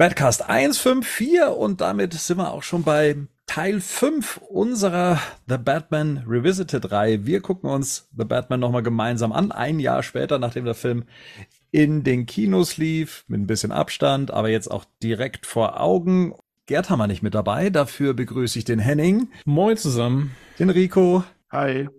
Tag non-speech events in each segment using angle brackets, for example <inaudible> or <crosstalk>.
Badcast 154 und damit sind wir auch schon bei Teil 5 unserer The Batman Revisited Reihe. Wir gucken uns The Batman nochmal gemeinsam an, ein Jahr später, nachdem der Film in den Kinos lief, mit ein bisschen Abstand, aber jetzt auch direkt vor Augen. Gerd haben wir nicht mit dabei, dafür begrüße ich den Henning. Moin zusammen. Den Rico. Hi.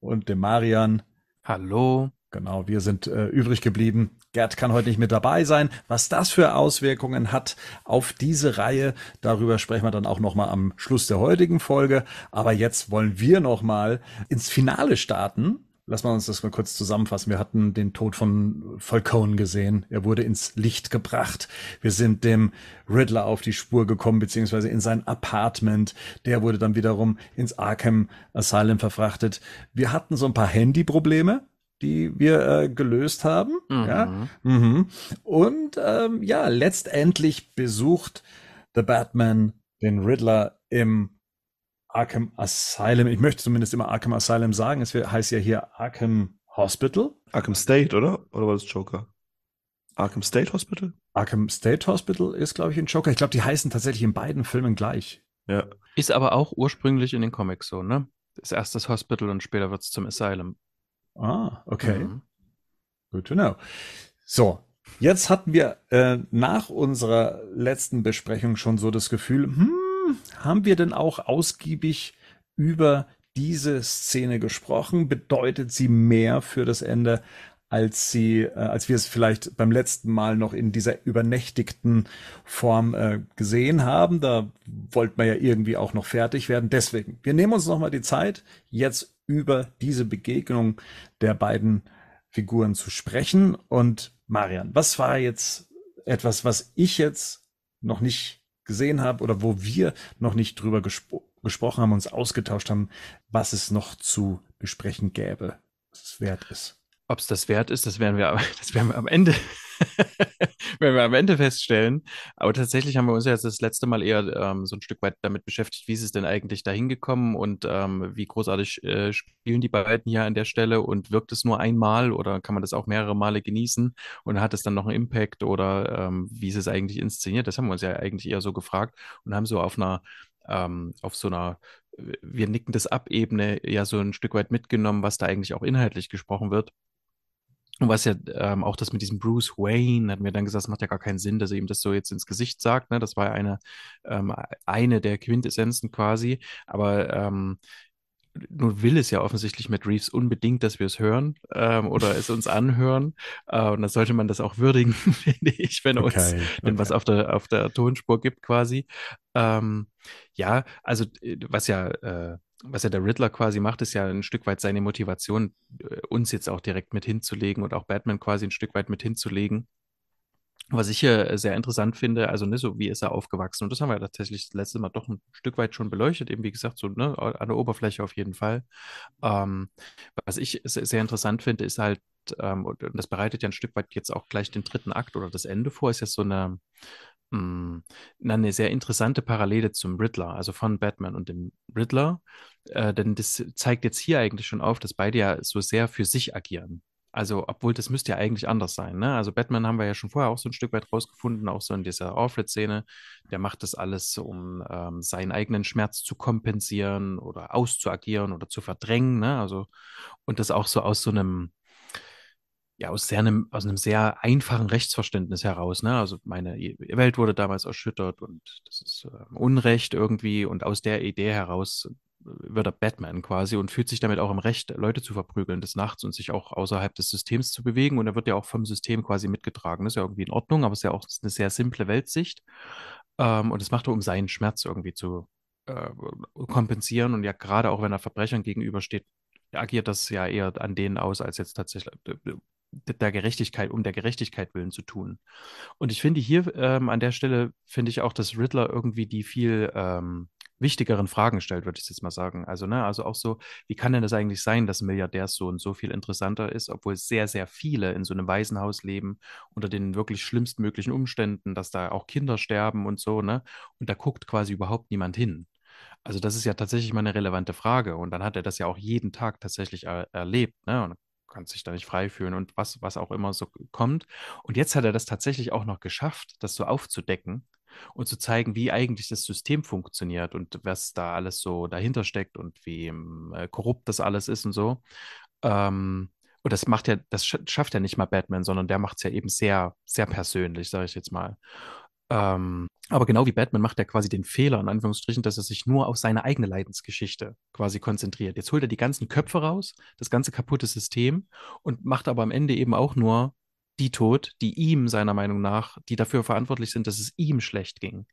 Und den Marian. Hallo. Genau, wir sind äh, übrig geblieben. Gerd kann heute nicht mit dabei sein. Was das für Auswirkungen hat auf diese Reihe, darüber sprechen wir dann auch noch mal am Schluss der heutigen Folge. Aber jetzt wollen wir noch mal ins Finale starten. Lass mal uns das mal kurz zusammenfassen. Wir hatten den Tod von Falcone gesehen. Er wurde ins Licht gebracht. Wir sind dem Riddler auf die Spur gekommen, beziehungsweise in sein Apartment. Der wurde dann wiederum ins Arkham Asylum verfrachtet. Wir hatten so ein paar Handyprobleme die wir äh, gelöst haben. Mhm. Ja? Mhm. Und ähm, ja, letztendlich besucht The Batman den Riddler im Arkham Asylum. Ich möchte zumindest immer Arkham Asylum sagen. Es heißt ja hier Arkham Hospital. Arkham State, oder? Oder war das Joker? Arkham State Hospital? Arkham State Hospital ist, glaube ich, ein Joker. Ich glaube, die heißen tatsächlich in beiden Filmen gleich. Ja. Ist aber auch ursprünglich in den Comics so, ne? Das erste das Hospital und später wird es zum Asylum. Ah, okay. Mhm. Good to know. So, jetzt hatten wir äh, nach unserer letzten Besprechung schon so das Gefühl, hm, haben wir denn auch ausgiebig über diese Szene gesprochen? Bedeutet sie mehr für das Ende, als sie, äh, als wir es vielleicht beim letzten Mal noch in dieser übernächtigten Form äh, gesehen haben? Da wollten wir ja irgendwie auch noch fertig werden. Deswegen, wir nehmen uns nochmal die Zeit, jetzt über diese Begegnung der beiden Figuren zu sprechen. Und Marian, was war jetzt etwas, was ich jetzt noch nicht gesehen habe oder wo wir noch nicht drüber gespro gesprochen haben, uns ausgetauscht haben, was es noch zu besprechen gäbe, was es wert ist? Ob es das wert ist, das werden wir, <laughs> das werden wir am Ende, <laughs> werden wir am Ende feststellen. Aber tatsächlich haben wir uns ja jetzt das letzte Mal eher ähm, so ein Stück weit damit beschäftigt, wie ist es denn eigentlich dahin gekommen und ähm, wie großartig äh, spielen die beiden hier an der Stelle und wirkt es nur einmal oder kann man das auch mehrere Male genießen und hat es dann noch einen Impact oder ähm, wie ist es eigentlich inszeniert? Das haben wir uns ja eigentlich eher so gefragt und haben so auf einer ähm, auf so einer wir nicken das ab Ebene ja so ein Stück weit mitgenommen, was da eigentlich auch inhaltlich gesprochen wird. Und was ja ähm, auch das mit diesem Bruce Wayne, hat mir dann gesagt, es macht ja gar keinen Sinn, dass er ihm das so jetzt ins Gesicht sagt. Ne? Das war ja eine, ähm, eine der Quintessenzen quasi. Aber ähm, nun will es ja offensichtlich mit Reeves unbedingt, dass wir es hören ähm, oder es uns anhören. Äh, und da sollte man das auch würdigen, <laughs> finde ich, wenn okay, uns, wenn was auf der, auf der Tonspur gibt quasi. Ähm, ja, also äh, was ja äh, was ja der Riddler quasi macht, ist ja ein Stück weit seine Motivation, äh, uns jetzt auch direkt mit hinzulegen und auch Batman quasi ein Stück weit mit hinzulegen. Was ich hier sehr interessant finde, also ne, so wie ist er aufgewachsen? Und das haben wir tatsächlich das letzte Mal doch ein Stück weit schon beleuchtet, eben wie gesagt, so ne, an der Oberfläche auf jeden Fall. Ähm, was ich sehr interessant finde, ist halt, ähm, und das bereitet ja ein Stück weit jetzt auch gleich den dritten Akt oder das Ende vor, ist ja so eine, mh, hm, eine sehr interessante Parallele zum Riddler, also von Batman und dem Riddler. Äh, denn das zeigt jetzt hier eigentlich schon auf, dass beide ja so sehr für sich agieren. Also, obwohl das müsste ja eigentlich anders sein. Ne? Also, Batman haben wir ja schon vorher auch so ein Stück weit rausgefunden, auch so in dieser Alfred-Szene. Der macht das alles, um ähm, seinen eigenen Schmerz zu kompensieren oder auszuagieren oder zu verdrängen. Ne? Also, und das auch so aus so einem, ja, aus, sehr einem, aus einem sehr einfachen Rechtsverständnis heraus. Ne? Also meine Welt wurde damals erschüttert und das ist äh, Unrecht irgendwie. Und aus der Idee heraus äh, wird er Batman quasi und fühlt sich damit auch im Recht, Leute zu verprügeln des Nachts und sich auch außerhalb des Systems zu bewegen. Und er wird ja auch vom System quasi mitgetragen. Das ist ja irgendwie in Ordnung, aber es ist ja auch eine sehr simple Weltsicht. Ähm, und das macht er, um seinen Schmerz irgendwie zu äh, kompensieren. Und ja, gerade auch wenn er Verbrechern gegenübersteht, agiert das ja eher an denen aus, als jetzt tatsächlich äh, der Gerechtigkeit, um der Gerechtigkeit willen zu tun. Und ich finde hier ähm, an der Stelle, finde ich auch, dass Riddler irgendwie die viel ähm, wichtigeren Fragen stellt, würde ich jetzt mal sagen. Also, ne, also auch so, wie kann denn das eigentlich sein, dass Milliardärssohn so viel interessanter ist, obwohl sehr, sehr viele in so einem Waisenhaus leben, unter den wirklich schlimmstmöglichen Umständen, dass da auch Kinder sterben und so, ne? Und da guckt quasi überhaupt niemand hin. Also, das ist ja tatsächlich mal eine relevante Frage. Und dann hat er das ja auch jeden Tag tatsächlich er erlebt, ne? Und kann sich da nicht frei fühlen und was, was auch immer so kommt. Und jetzt hat er das tatsächlich auch noch geschafft, das so aufzudecken und zu zeigen, wie eigentlich das System funktioniert und was da alles so dahinter steckt und wie äh, korrupt das alles ist und so. Ähm, und das macht ja, das schafft ja nicht mal Batman, sondern der macht es ja eben sehr, sehr persönlich, sage ich jetzt mal. Ähm, aber genau wie Batman macht er quasi den Fehler, in Anführungsstrichen, dass er sich nur auf seine eigene Leidensgeschichte quasi konzentriert. Jetzt holt er die ganzen Köpfe raus, das ganze kaputte System und macht aber am Ende eben auch nur die tot, die ihm seiner Meinung nach, die dafür verantwortlich sind, dass es ihm schlecht ging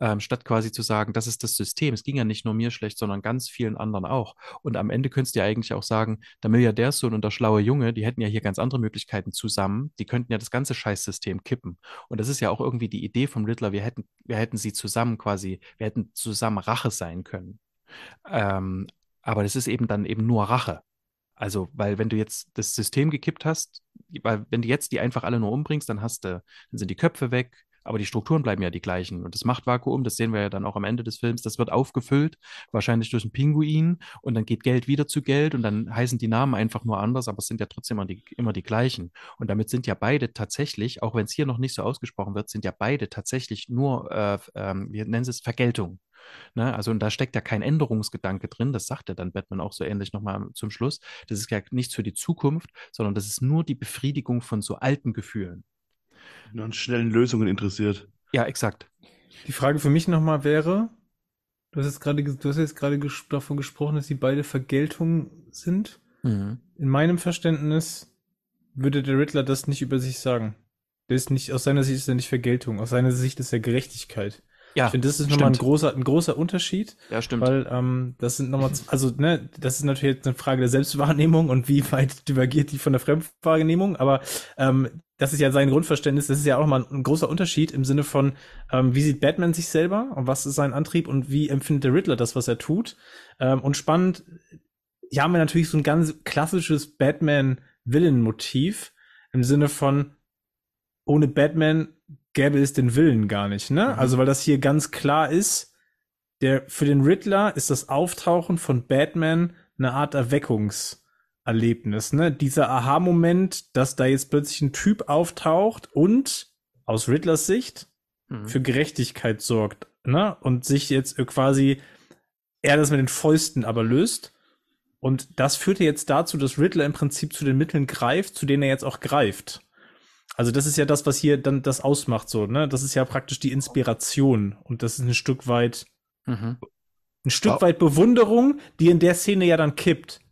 ähm, statt quasi zu sagen, das ist das System. Es ging ja nicht nur mir schlecht, sondern ganz vielen anderen auch. Und am Ende könntest du ja eigentlich auch sagen, der Milliardärssohn und der schlaue Junge, die hätten ja hier ganz andere Möglichkeiten zusammen. Die könnten ja das ganze Scheißsystem kippen. Und das ist ja auch irgendwie die Idee vom Riddler. Wir hätten, wir hätten sie zusammen quasi, wir hätten zusammen Rache sein können. Ähm, aber das ist eben dann eben nur Rache. Also, weil wenn du jetzt das System gekippt hast, weil wenn du jetzt die einfach alle nur umbringst, dann hast du, dann sind die Köpfe weg, aber die Strukturen bleiben ja die gleichen. Und das Machtvakuum, das sehen wir ja dann auch am Ende des Films, das wird aufgefüllt, wahrscheinlich durch einen Pinguin. Und dann geht Geld wieder zu Geld und dann heißen die Namen einfach nur anders, aber es sind ja trotzdem immer die, immer die gleichen. Und damit sind ja beide tatsächlich, auch wenn es hier noch nicht so ausgesprochen wird, sind ja beide tatsächlich nur, äh, äh, wir nennen es Vergeltung. Ne? Also, und da steckt ja kein Änderungsgedanke drin. Das sagt ja dann Batman auch so ähnlich nochmal zum Schluss. Das ist ja nichts für die Zukunft, sondern das ist nur die Befriedigung von so alten Gefühlen nur an schnellen Lösungen interessiert. Ja, exakt. Die Frage für mich nochmal wäre, du hast jetzt gerade, du hast jetzt gerade ges davon gesprochen, dass sie beide Vergeltung sind. Mhm. In meinem Verständnis würde der Riddler das nicht über sich sagen. Der ist nicht, aus seiner Sicht ist er nicht Vergeltung, aus seiner Sicht ist er Gerechtigkeit. Ja, ich finde, das ist nochmal ein großer, ein großer Unterschied. Ja, stimmt. Weil ähm, das sind nochmal, also ne, das ist natürlich jetzt eine Frage der Selbstwahrnehmung und wie weit <laughs> divergiert die von der Fremdwahrnehmung, aber ähm, das ist ja sein Grundverständnis, das ist ja auch mal ein großer Unterschied im Sinne von, ähm, wie sieht Batman sich selber und was ist sein Antrieb und wie empfindet der Riddler das, was er tut. Ähm, und spannend, hier haben wir natürlich so ein ganz klassisches Batman-Villain-Motiv im Sinne von, ohne Batman gäbe es den Willen gar nicht, ne? Mhm. Also weil das hier ganz klar ist, der für den Riddler ist das Auftauchen von Batman eine Art Erweckungserlebnis, ne? Dieser Aha-Moment, dass da jetzt plötzlich ein Typ auftaucht und aus Riddlers Sicht mhm. für Gerechtigkeit sorgt, ne? Und sich jetzt quasi er das mit den Fäusten aber löst. Und das führte jetzt dazu, dass Riddler im Prinzip zu den Mitteln greift, zu denen er jetzt auch greift. Also das ist ja das, was hier dann das ausmacht, so, ne? Das ist ja praktisch die Inspiration und das ist ein Stück weit, mhm. ein Stück oh. weit Bewunderung, die in der Szene ja dann kippt.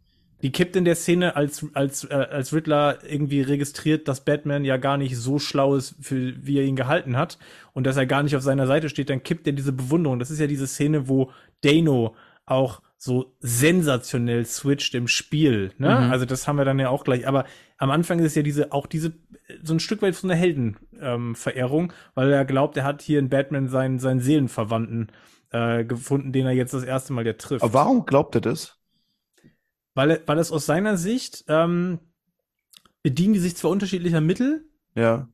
Die kippt in der Szene, als, als, äh, als Riddler irgendwie registriert, dass Batman ja gar nicht so schlau ist, für, wie er ihn gehalten hat und dass er gar nicht auf seiner Seite steht, dann kippt er diese Bewunderung. Das ist ja diese Szene, wo Dano auch so sensationell switcht im Spiel. Ne? Mhm. Also das haben wir dann ja auch gleich. Aber am Anfang ist ja diese auch diese so ein Stück weit so eine Heldenverehrung, ähm, weil er glaubt, er hat hier in Batman seinen seinen Seelenverwandten äh, gefunden, den er jetzt das erste Mal ja trifft. Aber warum glaubt er das? Weil weil es aus seiner Sicht ähm, bedienen die sich zwar unterschiedlicher Mittel, ja,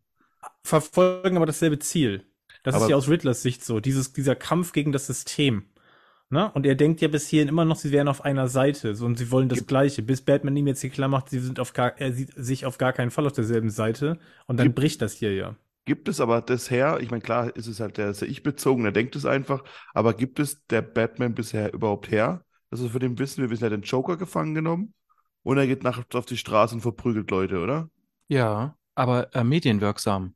verfolgen aber dasselbe Ziel. Das aber ist ja aus Riddlers Sicht so, dieses dieser Kampf gegen das System. Ne? Und er denkt ja bis hierhin immer noch, sie wären auf einer Seite so, und sie wollen das Gleiche. Bis Batman ihm jetzt hier klar macht, sie sind auf gar, er sieht sich auf gar keinen Fall auf derselben Seite. Und dann Gibt bricht das hier ja. Gibt es aber bisher, ich meine, klar ist es halt der, der Ich-bezogen, der denkt es einfach, aber gibt es der Batman bisher überhaupt her? Also für den wissen wir, wissen, er hat den Joker gefangen genommen und er geht nachts auf die Straße und verprügelt Leute, oder? Ja, aber äh, medienwirksam.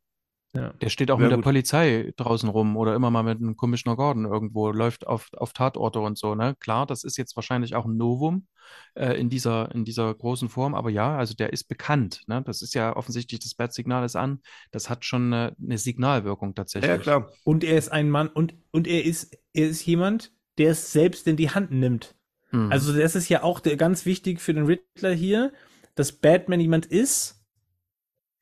Ja. Der steht auch ja, mit der gut. Polizei draußen rum oder immer mal mit einem Commissioner Gordon irgendwo, läuft auf, auf Tatorte und so, ne? Klar, das ist jetzt wahrscheinlich auch ein Novum äh, in dieser, in dieser großen Form, aber ja, also der ist bekannt, ne? Das ist ja offensichtlich, das Bat-Signal ist an, das hat schon eine, eine Signalwirkung tatsächlich. Ja, klar. Und er ist ein Mann und, und er ist, er ist jemand, der es selbst in die Hand nimmt. Mhm. Also das ist ja auch der, ganz wichtig für den Riddler hier, dass Batman jemand ist,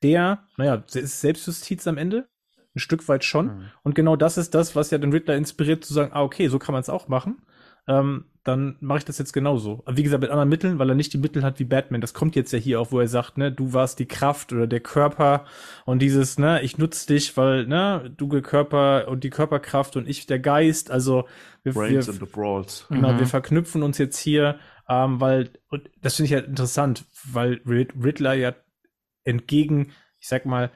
der, naja, ist Selbstjustiz am Ende. Ein Stück weit schon. Mhm. Und genau das ist das, was ja den Riddler inspiriert zu sagen, ah, okay, so kann man es auch machen. Ähm, dann mache ich das jetzt genauso. Wie gesagt, mit anderen Mitteln, weil er nicht die Mittel hat wie Batman. Das kommt jetzt ja hier auch, wo er sagt, ne, du warst die Kraft oder der Körper und dieses, ne, ich nutze dich, weil, ne, du der Körper und die Körperkraft und ich der Geist. Also wir, Brains wir, and the Brawls. Genau, mhm. wir verknüpfen uns jetzt hier ähm, weil, und das finde ich halt interessant, weil Riddler ja entgegen, ich sag mal,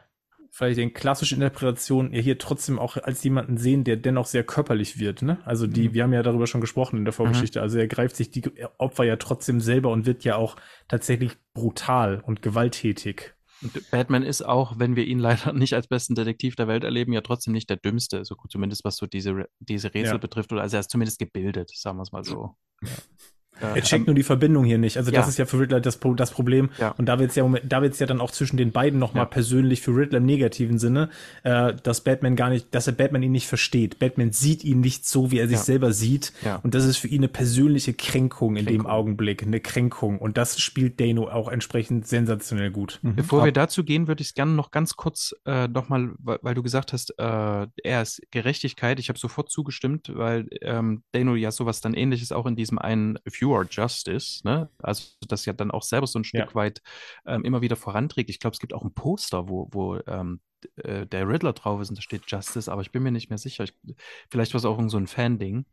vielleicht den klassischen Interpretationen ja hier trotzdem auch als jemanden sehen, der dennoch sehr körperlich wird. Ne? Also die, mhm. wir haben ja darüber schon gesprochen in der Vorgeschichte. Mhm. Also er greift sich die Opfer ja trotzdem selber und wird ja auch tatsächlich brutal und gewalttätig. Und Batman ist auch, wenn wir ihn leider nicht als besten Detektiv der Welt erleben, ja trotzdem nicht der dümmste, so zumindest was so diese, diese Rätsel ja. betrifft. Oder also er ist zumindest gebildet, sagen wir es mal so. Ja. Er checkt ähm, nur die Verbindung hier nicht. Also ja. das ist ja für Riddler das, das Problem. Ja. Und da wird es ja, da wird's ja dann auch zwischen den beiden nochmal ja. persönlich für Riddler im negativen Sinne, äh, dass Batman gar nicht, dass er Batman ihn nicht versteht. Batman sieht ihn nicht so, wie er sich ja. selber sieht. Ja. Und das ist für ihn eine persönliche Kränkung in Kränkung. dem Augenblick, eine Kränkung. Und das spielt Dano auch entsprechend sensationell gut. Mhm. Bevor Ab wir dazu gehen, würde ich es gerne noch ganz kurz äh, nochmal, weil, weil du gesagt hast, äh, er ist Gerechtigkeit. Ich habe sofort zugestimmt, weil ähm, Dano ja sowas dann ähnliches auch in diesem einen View Pure Justice, ne? Also das ja dann auch selber so ein Stück ja. weit ähm, immer wieder voranträgt. Ich glaube, es gibt auch ein Poster, wo, wo ähm, äh, der Riddler drauf ist und da steht Justice, aber ich bin mir nicht mehr sicher. Ich, vielleicht war es auch so ein Fan-Ding.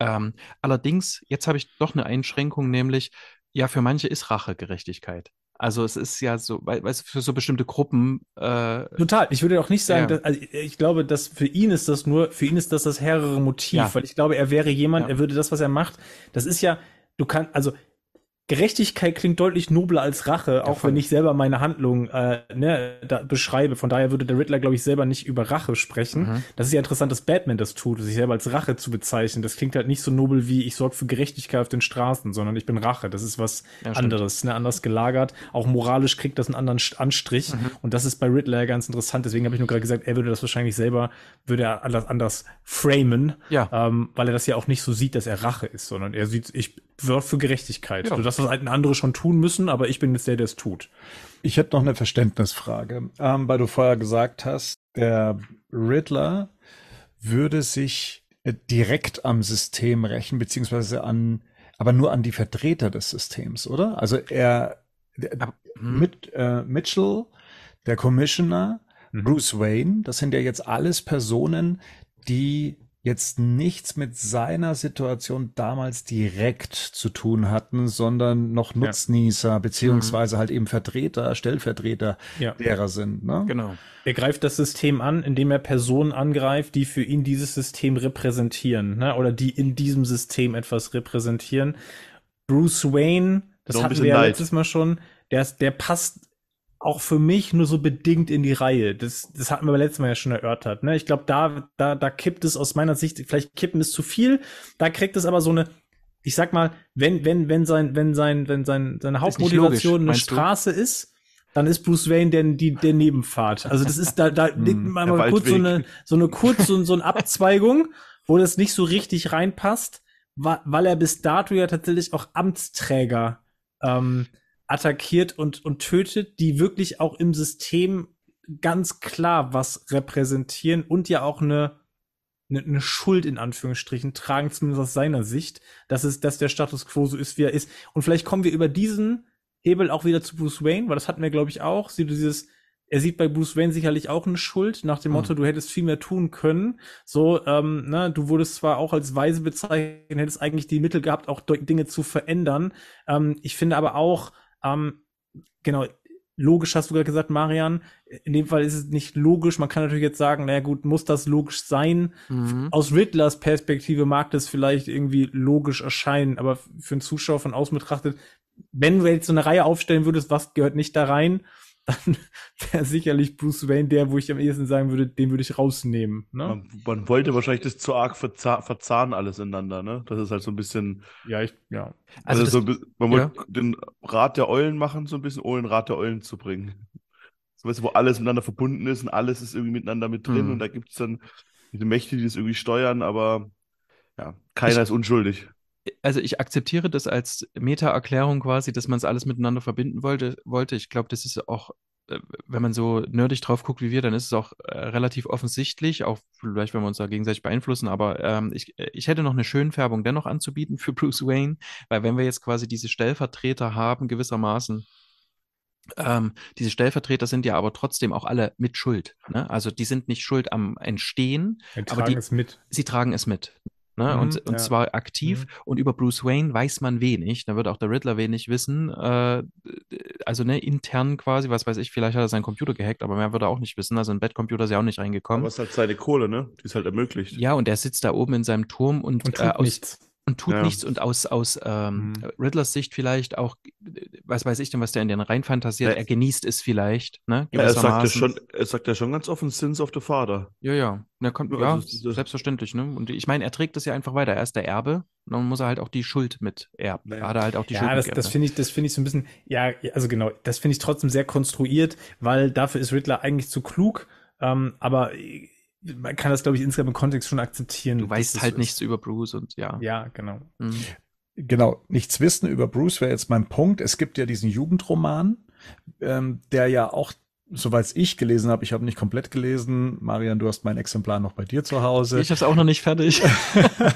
Ähm, allerdings, jetzt habe ich doch eine Einschränkung, nämlich, ja, für manche ist Rache Gerechtigkeit. Also es ist ja so, weil, du, für so bestimmte Gruppen. Äh, Total. Ich würde auch nicht sagen, ja. dass, also ich glaube, dass für ihn ist das nur, für ihn ist das das herrere Motiv, ja. weil ich glaube, er wäre jemand, ja. er würde das, was er macht, das ist ja, du kannst, also Gerechtigkeit klingt deutlich nobler als Rache, auch wenn ich selber meine Handlung äh, ne, da beschreibe. Von daher würde der Riddler, glaube ich, selber nicht über Rache sprechen. Mhm. Das ist ja interessant, dass Batman das tut, sich selber als Rache zu bezeichnen. Das klingt halt nicht so nobel wie ich sorge für Gerechtigkeit auf den Straßen, sondern ich bin Rache. Das ist was ja, anderes, ne, anders gelagert. Auch moralisch kriegt das einen anderen Anstrich. Mhm. Und das ist bei Riddler ganz interessant. Deswegen habe ich nur gerade gesagt, er würde das wahrscheinlich selber, würde er anders, anders framen, ja. ähm, weil er das ja auch nicht so sieht, dass er Rache ist, sondern er sieht, ich wirft für Gerechtigkeit. Ja. Das, was halt andere schon tun müssen, aber ich bin jetzt der, der es tut. Ich hätte noch eine Verständnisfrage, ähm, weil du vorher gesagt hast, der Riddler würde sich äh, direkt am System rächen, beziehungsweise an, aber nur an die Vertreter des Systems, oder? Also er, der, hm. mit, äh, Mitchell, der Commissioner, mhm. Bruce Wayne, das sind ja jetzt alles Personen, die jetzt nichts mit seiner Situation damals direkt zu tun hatten, sondern noch Nutznießer ja. beziehungsweise mhm. halt eben Vertreter, Stellvertreter ja. derer sind. Ne? Genau. Er greift das System an, indem er Personen angreift, die für ihn dieses System repräsentieren ne? oder die in diesem System etwas repräsentieren. Bruce Wayne, das hatten wir ja letztes Mal schon, der, der passt auch für mich nur so bedingt in die Reihe. Das, das hatten wir beim letzten Mal ja schon erörtert. Ne? Ich glaube, da, da, da kippt es aus meiner Sicht, vielleicht kippen ist zu viel, da kriegt es aber so eine, ich sag mal, wenn, wenn, wenn sein, wenn sein, wenn sein, seine Hauptmotivation logisch, eine Straße du? ist, dann ist Bruce Wayne der, die, der Nebenpfad. Also das ist da, da hm, mal, mal kurz so eine, so eine kurz, so, so eine Abzweigung, wo das nicht so richtig reinpasst, weil er bis dato ja tatsächlich auch Amtsträger ähm, attackiert und, und tötet, die wirklich auch im System ganz klar was repräsentieren und ja auch eine, eine, eine Schuld in Anführungsstrichen tragen, zumindest aus seiner Sicht, dass es, dass der Status quo so ist, wie er ist. Und vielleicht kommen wir über diesen Hebel auch wieder zu Bruce Wayne, weil das hatten wir, glaube ich, auch. Sieht dieses, er sieht bei Bruce Wayne sicherlich auch eine Schuld, nach dem Motto, mhm. du hättest viel mehr tun können. So, ähm, ne, du wurdest zwar auch als Weise bezeichnet, hättest eigentlich die Mittel gehabt, auch Dinge zu verändern. Ähm, ich finde aber auch, ähm, genau, logisch hast du gerade gesagt, Marian. In dem Fall ist es nicht logisch. Man kann natürlich jetzt sagen, naja gut, muss das logisch sein? Mhm. Aus Riddlers Perspektive mag das vielleicht irgendwie logisch erscheinen, aber für einen Zuschauer von außen betrachtet, wenn du jetzt so eine Reihe aufstellen würdest, was gehört nicht da rein, dann <laughs> wäre sicherlich Bruce Wayne der, wo ich am ehesten sagen würde, den würde ich rausnehmen. Ne? Man, man, wollte wahrscheinlich das zu arg verzah verzahnen alles ineinander, ne? Das ist halt so ein bisschen. Ja, ich, ja. Also, also das, so, man ja. wollte den Rat der Eulen machen, so ein bisschen, ohne den Rat der Eulen zu bringen. So weißt du, wo alles miteinander verbunden ist und alles ist irgendwie miteinander mit drin mhm. und da gibt es dann diese Mächte, die das irgendwie steuern, aber ja, keiner ich, ist unschuldig also ich akzeptiere das als Meta-Erklärung quasi, dass man es alles miteinander verbinden wollte. wollte. Ich glaube, das ist auch, äh, wenn man so nerdig drauf guckt wie wir, dann ist es auch äh, relativ offensichtlich, auch vielleicht, wenn wir uns da gegenseitig beeinflussen. Aber ähm, ich, ich hätte noch eine Schönfärbung dennoch anzubieten für Bruce Wayne, weil wenn wir jetzt quasi diese Stellvertreter haben, gewissermaßen, ähm, diese Stellvertreter sind ja aber trotzdem auch alle mit Schuld. Ne? Also die sind nicht schuld am Entstehen, sie tragen die, es mit. Sie tragen es mit. Ne? Mhm, und, und ja. zwar aktiv. Mhm. Und über Bruce Wayne weiß man wenig. Da wird auch der Riddler wenig wissen. Äh, also ne, intern quasi, was weiß ich, vielleicht hat er seinen Computer gehackt, aber mehr wird er auch nicht wissen. Also ein Bettcomputer ist ja auch nicht reingekommen. Aber es ist halt seine Kohle, ne? Die ist halt ermöglicht. Ja, und er sitzt da oben in seinem Turm und, Und äh, tut aus, nichts. Und tut Ja. nichts und aus, aus ähm, Mhm. Riddlers Sicht vielleicht auch, was weiß ich denn, was der in den rein fantasiert, Ja. er genießt es vielleicht, ne? Ja, er sagt ja schon, er sagt ja schon ganz offen, Sins of the Father. Ja, ja. Na, kommt, Ja, ja, also selbstverständlich, ne? Und ich meine, er trägt das ja einfach weiter. Er ist der Erbe, und dann muss er halt auch die Schuld mit erben. Da hat er halt auch die Schuld Ja, das, mitgeerbt, das ne? finde ich, das finde ich so ein bisschen, ja, also genau, das finde ich trotzdem sehr konstruiert, weil dafür ist Riddler eigentlich zu klug, ähm, aber man kann das, glaube ich, insgesamt im Kontext schon akzeptieren. Du weißt halt nichts über Bruce und ja. Ja, genau. Mhm. Genau, nichts wissen über Bruce wäre jetzt mein Punkt. Es gibt ja diesen Jugendroman, ähm, der ja auch, soweit ich gelesen habe, ich habe nicht komplett gelesen. Marian, du hast mein Exemplar noch bei dir zu Hause. Ich habe es auch noch nicht fertig.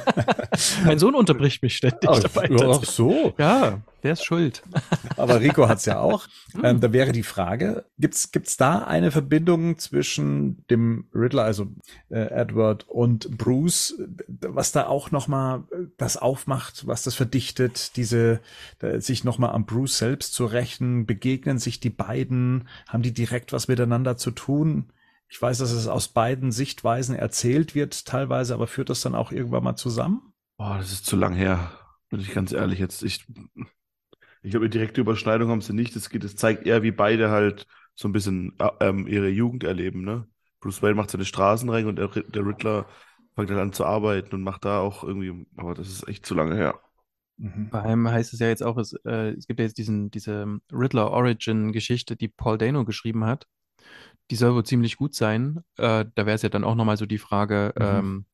<laughs> mein Sohn unterbricht mich ständig Ach, dabei. ach so. Ja, der ist schuld. Aber Rico hat's ja auch. <laughs> Ähm, da wäre die Frage, gibt's gibt's da eine Verbindung zwischen dem Riddler, also äh, Edward und Bruce, was da auch noch mal äh, das aufmacht, was das verdichtet, diese da, sich noch mal am Bruce selbst zu rächen, begegnen sich die beiden, haben die direkt was miteinander zu tun? Ich weiß, dass es aus beiden Sichtweisen erzählt wird teilweise, aber führt das dann auch irgendwann mal zusammen? Boah, das ist zu lang her. Bin ich ganz ehrlich jetzt. Ich, ich glaube, eine direkte Überschneidung haben sie nicht. Es geht, es zeigt eher, wie beide halt so ein bisschen äh, ähm, ihre Jugend erleben, ne? Bruce Wayne macht seine Straßenrennen und der, der Riddler fängt halt an zu arbeiten und macht da auch irgendwie, aber das ist echt zu lange her. Mhm. Bei einem heißt es ja jetzt auch, es, äh, es gibt ja jetzt diesen, diese Riddler Origin Geschichte, die Paul Dano geschrieben hat. Die soll wohl ziemlich gut sein. Äh, da wäre es ja dann auch nochmal so die Frage, Mhm. ähm,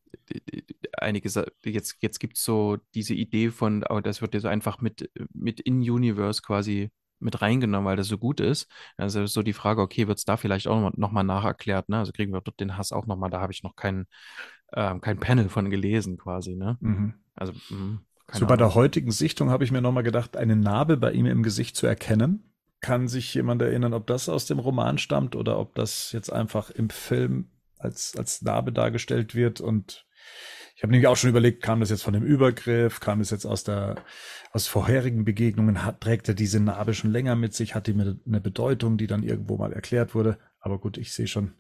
einige, jetzt, jetzt gibt es so diese Idee von, aber das wird jetzt einfach mit, mit in-Universe quasi mit reingenommen, weil das so gut ist. Also so die Frage, okay, wird es da vielleicht auch nochmal nacherklärt, ne? Also kriegen wir dort den Hass auch nochmal, da habe ich noch kein, ähm, kein Panel von gelesen quasi, ne? Mhm. Also, mh, So bei der heutigen Sichtung habe ich mir nochmal gedacht, eine Narbe bei ihm im Gesicht zu erkennen. Kann sich jemand erinnern, ob das aus dem Roman stammt oder ob das jetzt einfach im Film als, als Narbe dargestellt wird? Und ich habe nämlich auch schon überlegt, kam das jetzt von dem Übergriff, kam das jetzt aus der, aus vorherigen Begegnungen, hat, trägt er diese Narbe schon länger mit sich, hat die eine eine Bedeutung, die dann irgendwo mal erklärt wurde? Aber gut, ich sehe schon.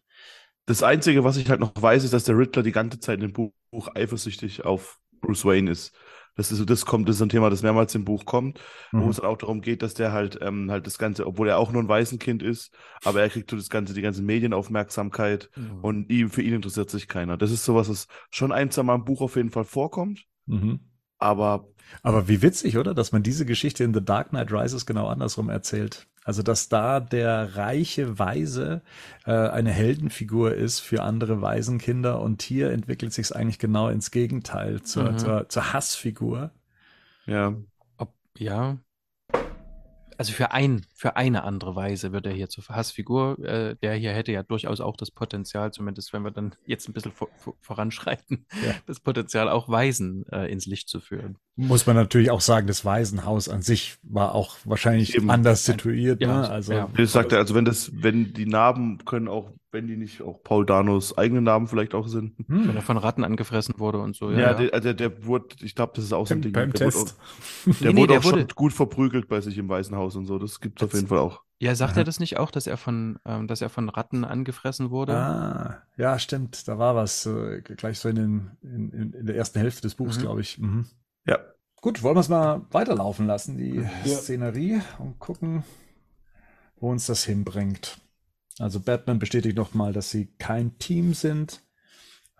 Das Einzige, was ich halt noch weiß, ist, dass der Riddler die ganze Zeit dem Buch eifersüchtig auf Bruce Wayne ist. Das ist, das kommt, das ist ein Thema, das mehrmals im Buch kommt, wo Mhm. es dann auch darum geht, dass der halt, ähm, halt das Ganze, obwohl er auch nur ein Waisenkind ist, aber er kriegt so das Ganze, die ganze Medienaufmerksamkeit Mhm. und ihm, für ihn interessiert sich keiner. Das ist sowas, was schon ein, zwei Mal im Buch auf jeden Fall vorkommt, Mhm. aber Aber wie witzig, oder? Dass man diese Geschichte in The Dark Knight Rises genau andersrum erzählt. Also, dass da der reiche Weise äh, eine Heldenfigur ist für andere Waisenkinder und hier entwickelt sich es eigentlich genau ins Gegenteil zur, Mhm. zur, zur Hassfigur. ja. Ob, ja. Also für ein, für eine andere Weise wird er hier zur Hassfigur. Äh, der hier hätte ja durchaus auch das Potenzial, zumindest wenn wir dann <laughs> jetzt ein bisschen vor, vor, voranschreiten, Ja. <laughs> das Potenzial auch Weisen äh, ins Licht zu führen. Muss man natürlich auch sagen, das Waisenhaus an sich war auch wahrscheinlich Eben. anders situiert. Ja, ne? Also, ja. Das sagt er, also wenn das, wenn die Narben können auch, wenn die nicht auch Paul Danos eigene Narben vielleicht auch sind. Wenn hm. er von Ratten angefressen wurde und so. Ja, Ja, Der, also der wurde, ich glaube, das ist auch so ein Ding. beim der Test. Wurde auch, der Nee, nee, wurde der auch schon wurde- gut verprügelt bei sich im Waisenhaus und so. Das gibt's auf Jetzt- jeden Fall auch. ja sagt Aha. er das nicht auch, dass er von, ähm, dass er von Ratten angefressen wurde? Ah, ja, stimmt. Da war was äh, gleich so in, den, in, in, in der ersten Hälfte des Buchs, Mhm. glaube ich. Mhm. Ja. Gut, wollen wir es mal weiterlaufen lassen, die Ja. Szenerie, und gucken, wo uns das hinbringt. Also Batman bestätigt nochmal, dass sie kein Team sind.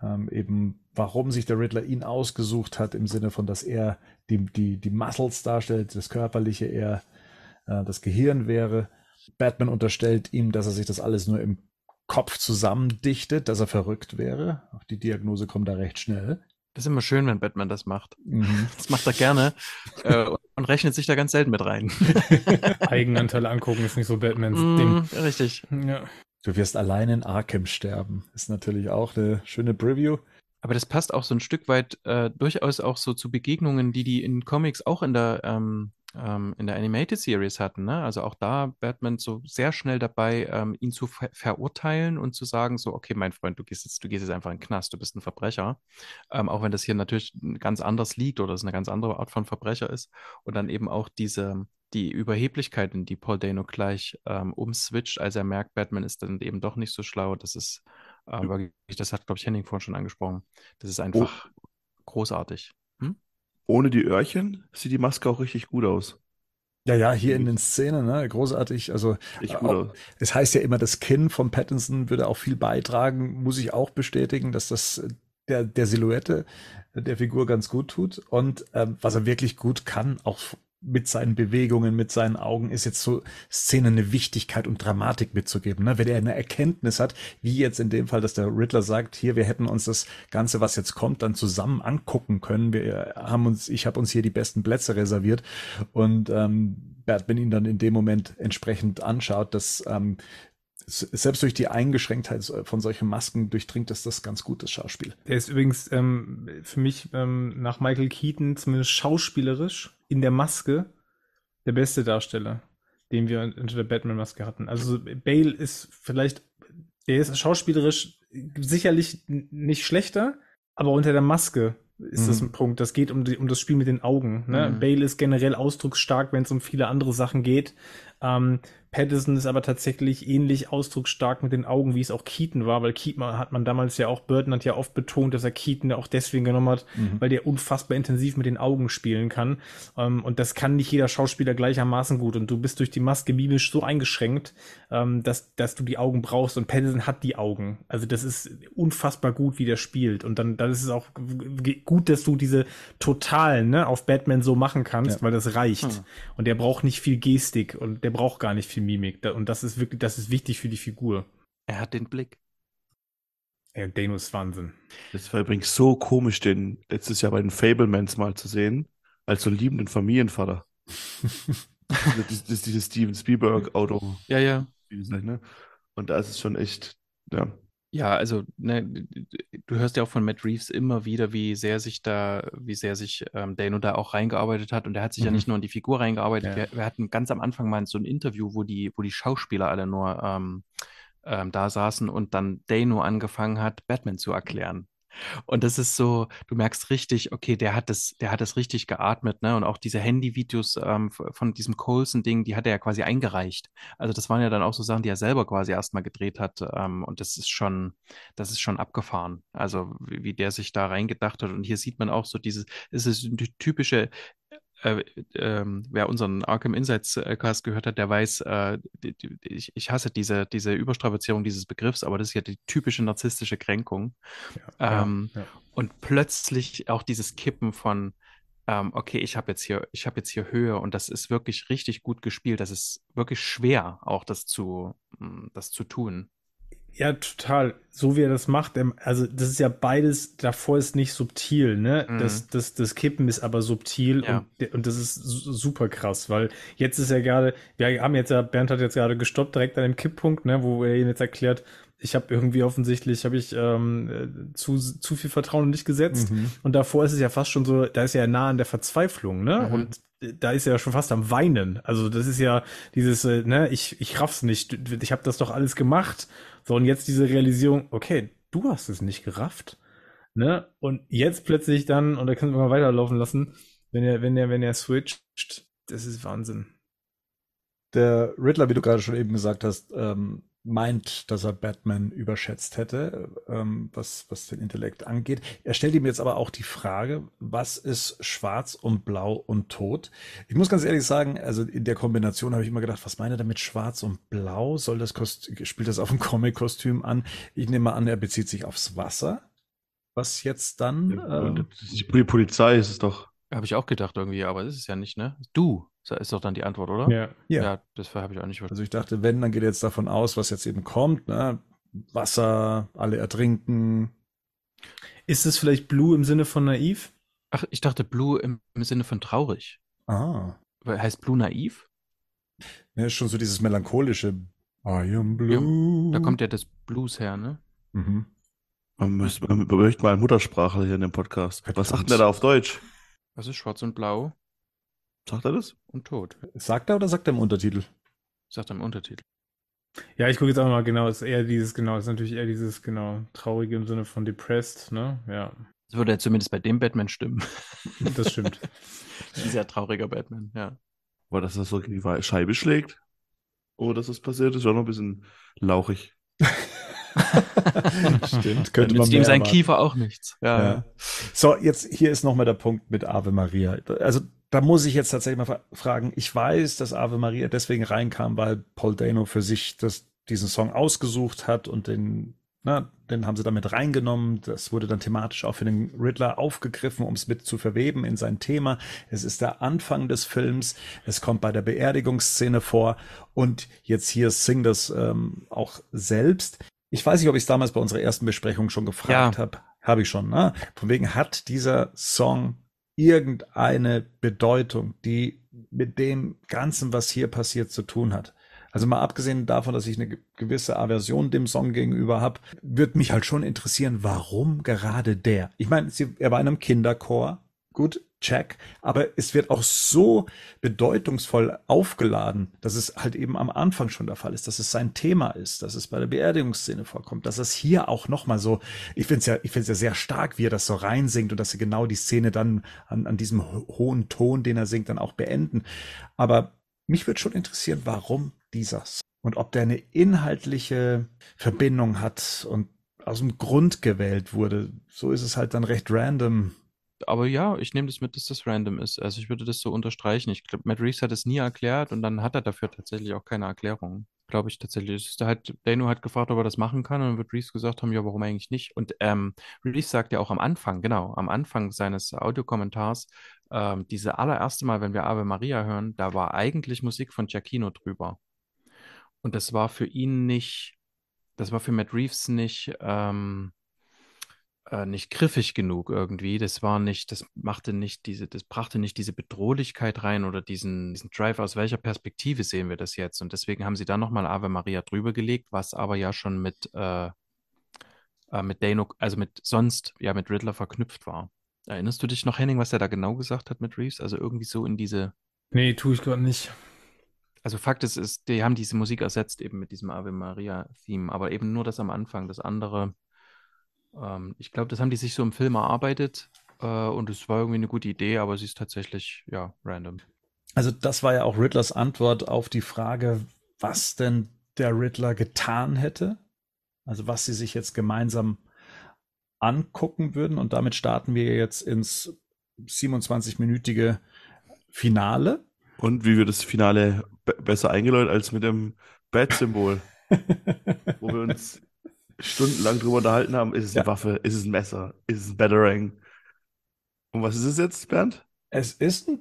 Ähm, eben, warum sich der Riddler ihn ausgesucht hat, im Sinne von, dass er die, die, die Muscles darstellt, das Körperliche, er äh, das Gehirn wäre. Batman unterstellt ihm, dass er sich das alles nur im Kopf zusammendichtet, dass er verrückt wäre. Auch die Diagnose kommt da recht schnell. Das ist immer schön, wenn Batman das macht. Mhm. Das macht er gerne <laughs> äh, und- rechnet sich da ganz selten mit rein. <laughs> Eigenanteile angucken ist nicht so Batmans Ding. Mm, richtig. Ja. Du wirst allein in Arkham sterben. Ist natürlich auch eine schöne Preview. Aber das passt auch so ein Stück weit äh, durchaus auch so zu Begegnungen, die die in Comics auch in der, ähm, ähm, in der Animated Series hatten. Ne? Also auch da Batman so sehr schnell dabei, ähm, ihn zu ver verurteilen und zu sagen, so, okay, mein Freund, du gehst jetzt, du gehst jetzt einfach in den Knast, du bist ein Verbrecher. Ähm, auch wenn das hier natürlich ganz anders liegt oder es eine ganz andere Art von Verbrecher ist. Und dann eben auch diese, die Überheblichkeit, in die Paul Dano gleich ähm, umswitcht, als er merkt, Batman ist dann eben doch nicht so schlau. Das ist aber das hat, glaube ich, Henning vorhin schon angesprochen. Das ist einfach oh. großartig. Hm? Ohne die Öhrchen sieht die Maske auch richtig gut aus. Ja, ja, hier in den Szenen, ne, großartig. Also, auch, es heißt ja immer, das Kinn von Pattinson würde auch viel beitragen, muss ich auch bestätigen, dass das der, der Silhouette der Figur ganz gut tut. Und ähm, was er wirklich gut kann, auch mit seinen Bewegungen, mit seinen Augen, ist jetzt so Szene eine Wichtigkeit und Dramatik mitzugeben. Ne? Wenn er eine Erkenntnis hat, wie jetzt in dem Fall, dass der Riddler sagt, hier, wir hätten uns das Ganze, was jetzt kommt, dann zusammen angucken können. Wir haben uns, ich habe uns hier die besten Plätze reserviert und ähm, Batman ihn dann in dem Moment entsprechend anschaut, dass ähm, selbst durch die Eingeschränktheit von solchen Masken durchdringt das das ganz gut, das Schauspiel. Der ist übrigens ähm, für mich ähm, nach Michael Keaton zumindest schauspielerisch in der Maske der beste Darsteller, den wir unter der Batman-Maske hatten. Also Bale ist vielleicht, der ist schauspielerisch sicherlich nicht schlechter, aber unter der Maske ist mhm. das ein Punkt. Das geht um, die, um das Spiel mit den Augen. Ne? Mhm. Bale ist generell ausdrucksstark, wenn es um viele andere Sachen geht. Ähm, Patterson ist aber tatsächlich ähnlich ausdrucksstark mit den Augen, wie es auch Keaton war, weil Keaton hat man damals ja auch, Burton hat ja oft betont, dass er Keaton auch deswegen genommen hat, mhm. weil der unfassbar intensiv mit den Augen spielen kann. Ähm, und das kann nicht jeder Schauspieler gleichermaßen gut. Und du bist durch die Maske mimisch so eingeschränkt, ähm, dass, dass du die Augen brauchst. Und Patterson hat die Augen. Also das ist unfassbar gut, wie der spielt. Und dann, dann ist es auch gut, dass du diese totalen ne, auf Batman so machen kannst, ja. weil das reicht. Mhm. Und der braucht nicht viel Gestik und der braucht gar nicht viel Mimik. Und das ist wirklich, das ist wichtig für die Figur. Er hat den Blick. Ja, Dano ist Wahnsinn. Das war übrigens so komisch, den letztes Jahr bei den Fablemans mal zu sehen, als so liebenden Familienvater. <laughs> das, das, dieses Steven Spielberg-Auto. Ja, ja. Ne? Und da ist es schon echt, ja. Ja, also ne, du hörst ja auch von Matt Reeves immer wieder, wie sehr sich da, wie sehr sich ähm, Dano da auch reingearbeitet hat. Und er hat sich mhm. ja nicht nur in die Figur reingearbeitet. Ja. Wir, wir, hatten ganz am Anfang mal so ein Interview, wo die, wo die Schauspieler alle nur ähm, ähm, da saßen und dann Dano angefangen hat, Batman zu erklären. Und das ist so, du merkst richtig, okay, der hat das, der hat das richtig geatmet, ne? Und auch diese Handyvideos ähm, von diesem Colson-Ding, die hat er ja quasi eingereicht. Also das waren ja dann auch so Sachen, die er selber quasi erstmal gedreht hat. Ähm, und das ist schon, das ist schon abgefahren. Also wie, wie der sich da reingedacht hat. Und hier sieht man auch so dieses, es ist die typische äh, ähm, wer unseren Arkham Insights äh, Cast gehört hat, der weiß, äh, die, die, ich, ich, hasse diese, diese Überstrapazierung dieses Begriffs, aber das ist ja die typische narzisstische Kränkung. Ja, ähm, ja, ja. Und plötzlich auch dieses Kippen von, ähm, okay, ich habe jetzt hier, ich habe jetzt hier Höhe und das ist wirklich richtig gut gespielt. Das ist wirklich schwer, auch das zu, mm, das zu tun. Ja, total. So wie er das macht, also das ist ja beides, davor ist nicht subtil, ne? Mhm. Das, das, das Kippen ist aber subtil ja. und, und das ist super krass, weil jetzt ist ja gerade, wir haben jetzt ja, Bernd hat jetzt gerade gestoppt direkt an dem Kipppunkt, ne, wo er ihn jetzt erklärt, ich habe irgendwie offensichtlich, habe ich ähm, zu, zu viel Vertrauen in dich gesetzt mhm. und davor ist es ja fast schon so, da ist ja nah an der Verzweiflung, ne? Mhm. Und da ist er ja schon fast am Weinen. Also das ist ja dieses, äh, ne, ich, ich raff's nicht, ich habe das doch alles gemacht so, und jetzt diese Realisierung, okay, du hast es nicht gerafft. Ne? Und jetzt plötzlich dann, und da können wir mal weiterlaufen lassen, wenn er, wenn er, wenn er switcht, das ist Wahnsinn. Der Riddler, wie du gerade schon eben gesagt hast, ähm, meint, dass er Batman überschätzt hätte, ähm, was, was den Intellekt angeht. Er stellt ihm jetzt aber auch die Frage, was ist schwarz und blau und tot? Ich muss ganz ehrlich sagen, also in der Kombination habe ich immer gedacht, was meine er damit schwarz und blau? Soll das Kost spielt das auf ein Comic-Kostüm an? Ich nehme an, er bezieht sich aufs Wasser. Was jetzt dann? Ja, äh, die Polizei ist es doch. Habe ich auch gedacht irgendwie, aber das ist ja nicht, ne? Du ist doch dann die Antwort, oder? Ja. Ja, ja das habe ich auch nicht verstanden. Also ich dachte, wenn, dann geht jetzt davon aus, was jetzt eben kommt, ne? Wasser, alle ertrinken. Ist es vielleicht Blue im Sinne von naiv? Ach, ich dachte Blue im, im Sinne von traurig. Ah. Heißt Blue naiv? Ja, ist schon so dieses melancholische I am blue. Ja, da kommt ja das Blues her, ne? Mhm. Man, müsste, man möchte mal einen Muttersprachler hier in dem Podcast. Was sagt denn der da auf Deutsch? Was ist schwarz und blau Sagt er das? und tot? Sagt er oder sagt er im Untertitel? Sagt er im Untertitel. Ja, ich gucke jetzt auch mal genau, ist eher dieses, genau, ist natürlich eher dieses, genau, traurige im Sinne von depressed, ne? Ja, Das würde ja zumindest bei dem Batman stimmen. <laughs> das stimmt. <laughs> Ein sehr trauriger Batman, ja. War dass das so gegen die Scheibe schlägt? Oh, dass das passiert ist, war noch ein bisschen lauchig. <laughs> Stimmt, Dann könnte man nützt ihm sein. Kiefer auch nichts. Ja. Ja. So, jetzt hier ist nochmal der Punkt mit Ave Maria. Also da muss ich jetzt tatsächlich mal fra- fragen. Ich weiß, dass Ave Maria deswegen reinkam, weil Paul Dano für sich das, diesen Song ausgesucht hat und den, na, den haben sie damit reingenommen. Das wurde dann thematisch auch für den Riddler aufgegriffen, um es mit zu verweben in sein Thema. Es ist der Anfang des Films. Es kommt bei der Beerdigungsszene vor und jetzt hier singt das ähm, auch selbst. Ich weiß nicht, ob ich es damals bei unserer ersten Besprechung schon gefragt Ja. habe. Habe ich schon, ne? Von wegen hat dieser Song irgendeine Bedeutung, die mit dem Ganzen, was hier passiert, zu tun hat. Also mal abgesehen davon, dass ich eine ge- gewisse Aversion dem Song gegenüber habe, wird mich halt schon interessieren, warum gerade der? Ich meine, er war in einem Kinderchor, gut, check, aber es wird auch so bedeutungsvoll aufgeladen, dass es halt eben am Anfang schon der Fall ist, dass es sein Thema ist, dass es bei der Beerdigungsszene vorkommt, dass es hier auch nochmal so, ich finde es ja, ich finde es ja sehr stark, wie er das so reinsingt und dass sie genau die Szene dann an, an diesem ho- hohen Ton, den er singt, dann auch beenden. Aber mich würde schon interessieren, warum dieser Song und ob der eine inhaltliche Verbindung hat und aus dem Grund gewählt wurde. So ist es halt dann recht random. Aber ja, ich nehme das mit, dass das random ist. Also ich würde das so unterstreichen. Ich glaube, Matt Reeves hat es nie erklärt und dann hat er dafür tatsächlich auch keine Erklärung. Glaube ich tatsächlich. Ist halt, Dano hat gefragt, ob er das machen kann und dann wird Reeves gesagt haben, ja, warum eigentlich nicht? Und ähm, Reeves sagt ja auch am Anfang, genau, am Anfang seines Audiokommentars, ähm, diese allererste Mal, wenn wir Ave Maria hören, da war eigentlich Musik von Giacchino drüber. Und das war für ihn nicht, das war für Matt Reeves nicht, ähm, äh, nicht griffig genug irgendwie. Das war nicht, das machte nicht diese, das brachte nicht diese Bedrohlichkeit rein oder diesen, diesen Drive, aus welcher Perspektive sehen wir das jetzt? Und deswegen haben sie dann nochmal Ave Maria drüber gelegt, was aber ja schon mit, äh, äh, mit Dano, also mit sonst, ja, mit Riddler verknüpft war. Erinnerst du dich noch, Henning, was er da genau gesagt hat mit Reeves? Also irgendwie so in diese, Nee, tue ich gerade nicht. also Fakt ist, ist, die haben diese Musik ersetzt eben mit diesem Ave Maria-Theme, aber eben nur das am Anfang. Das andere, ähm, ich glaube, das haben die sich so im Film erarbeitet äh, und es war irgendwie eine gute Idee, aber sie ist tatsächlich, ja, random. Also das war ja auch Riddlers Antwort auf die Frage, was denn der Riddler getan hätte. Also was sie sich jetzt gemeinsam angucken würden. Und damit starten wir jetzt ins 27-minütige Finale. Und wie wird das Finale be besser eingeläutet als mit dem Bat-Symbol, wo wir uns stundenlang drüber unterhalten haben, ist es eine Ja. Waffe, ist es ein Messer, ist es ein Batarang? Und was ist es jetzt, Bernd? Es ist ein,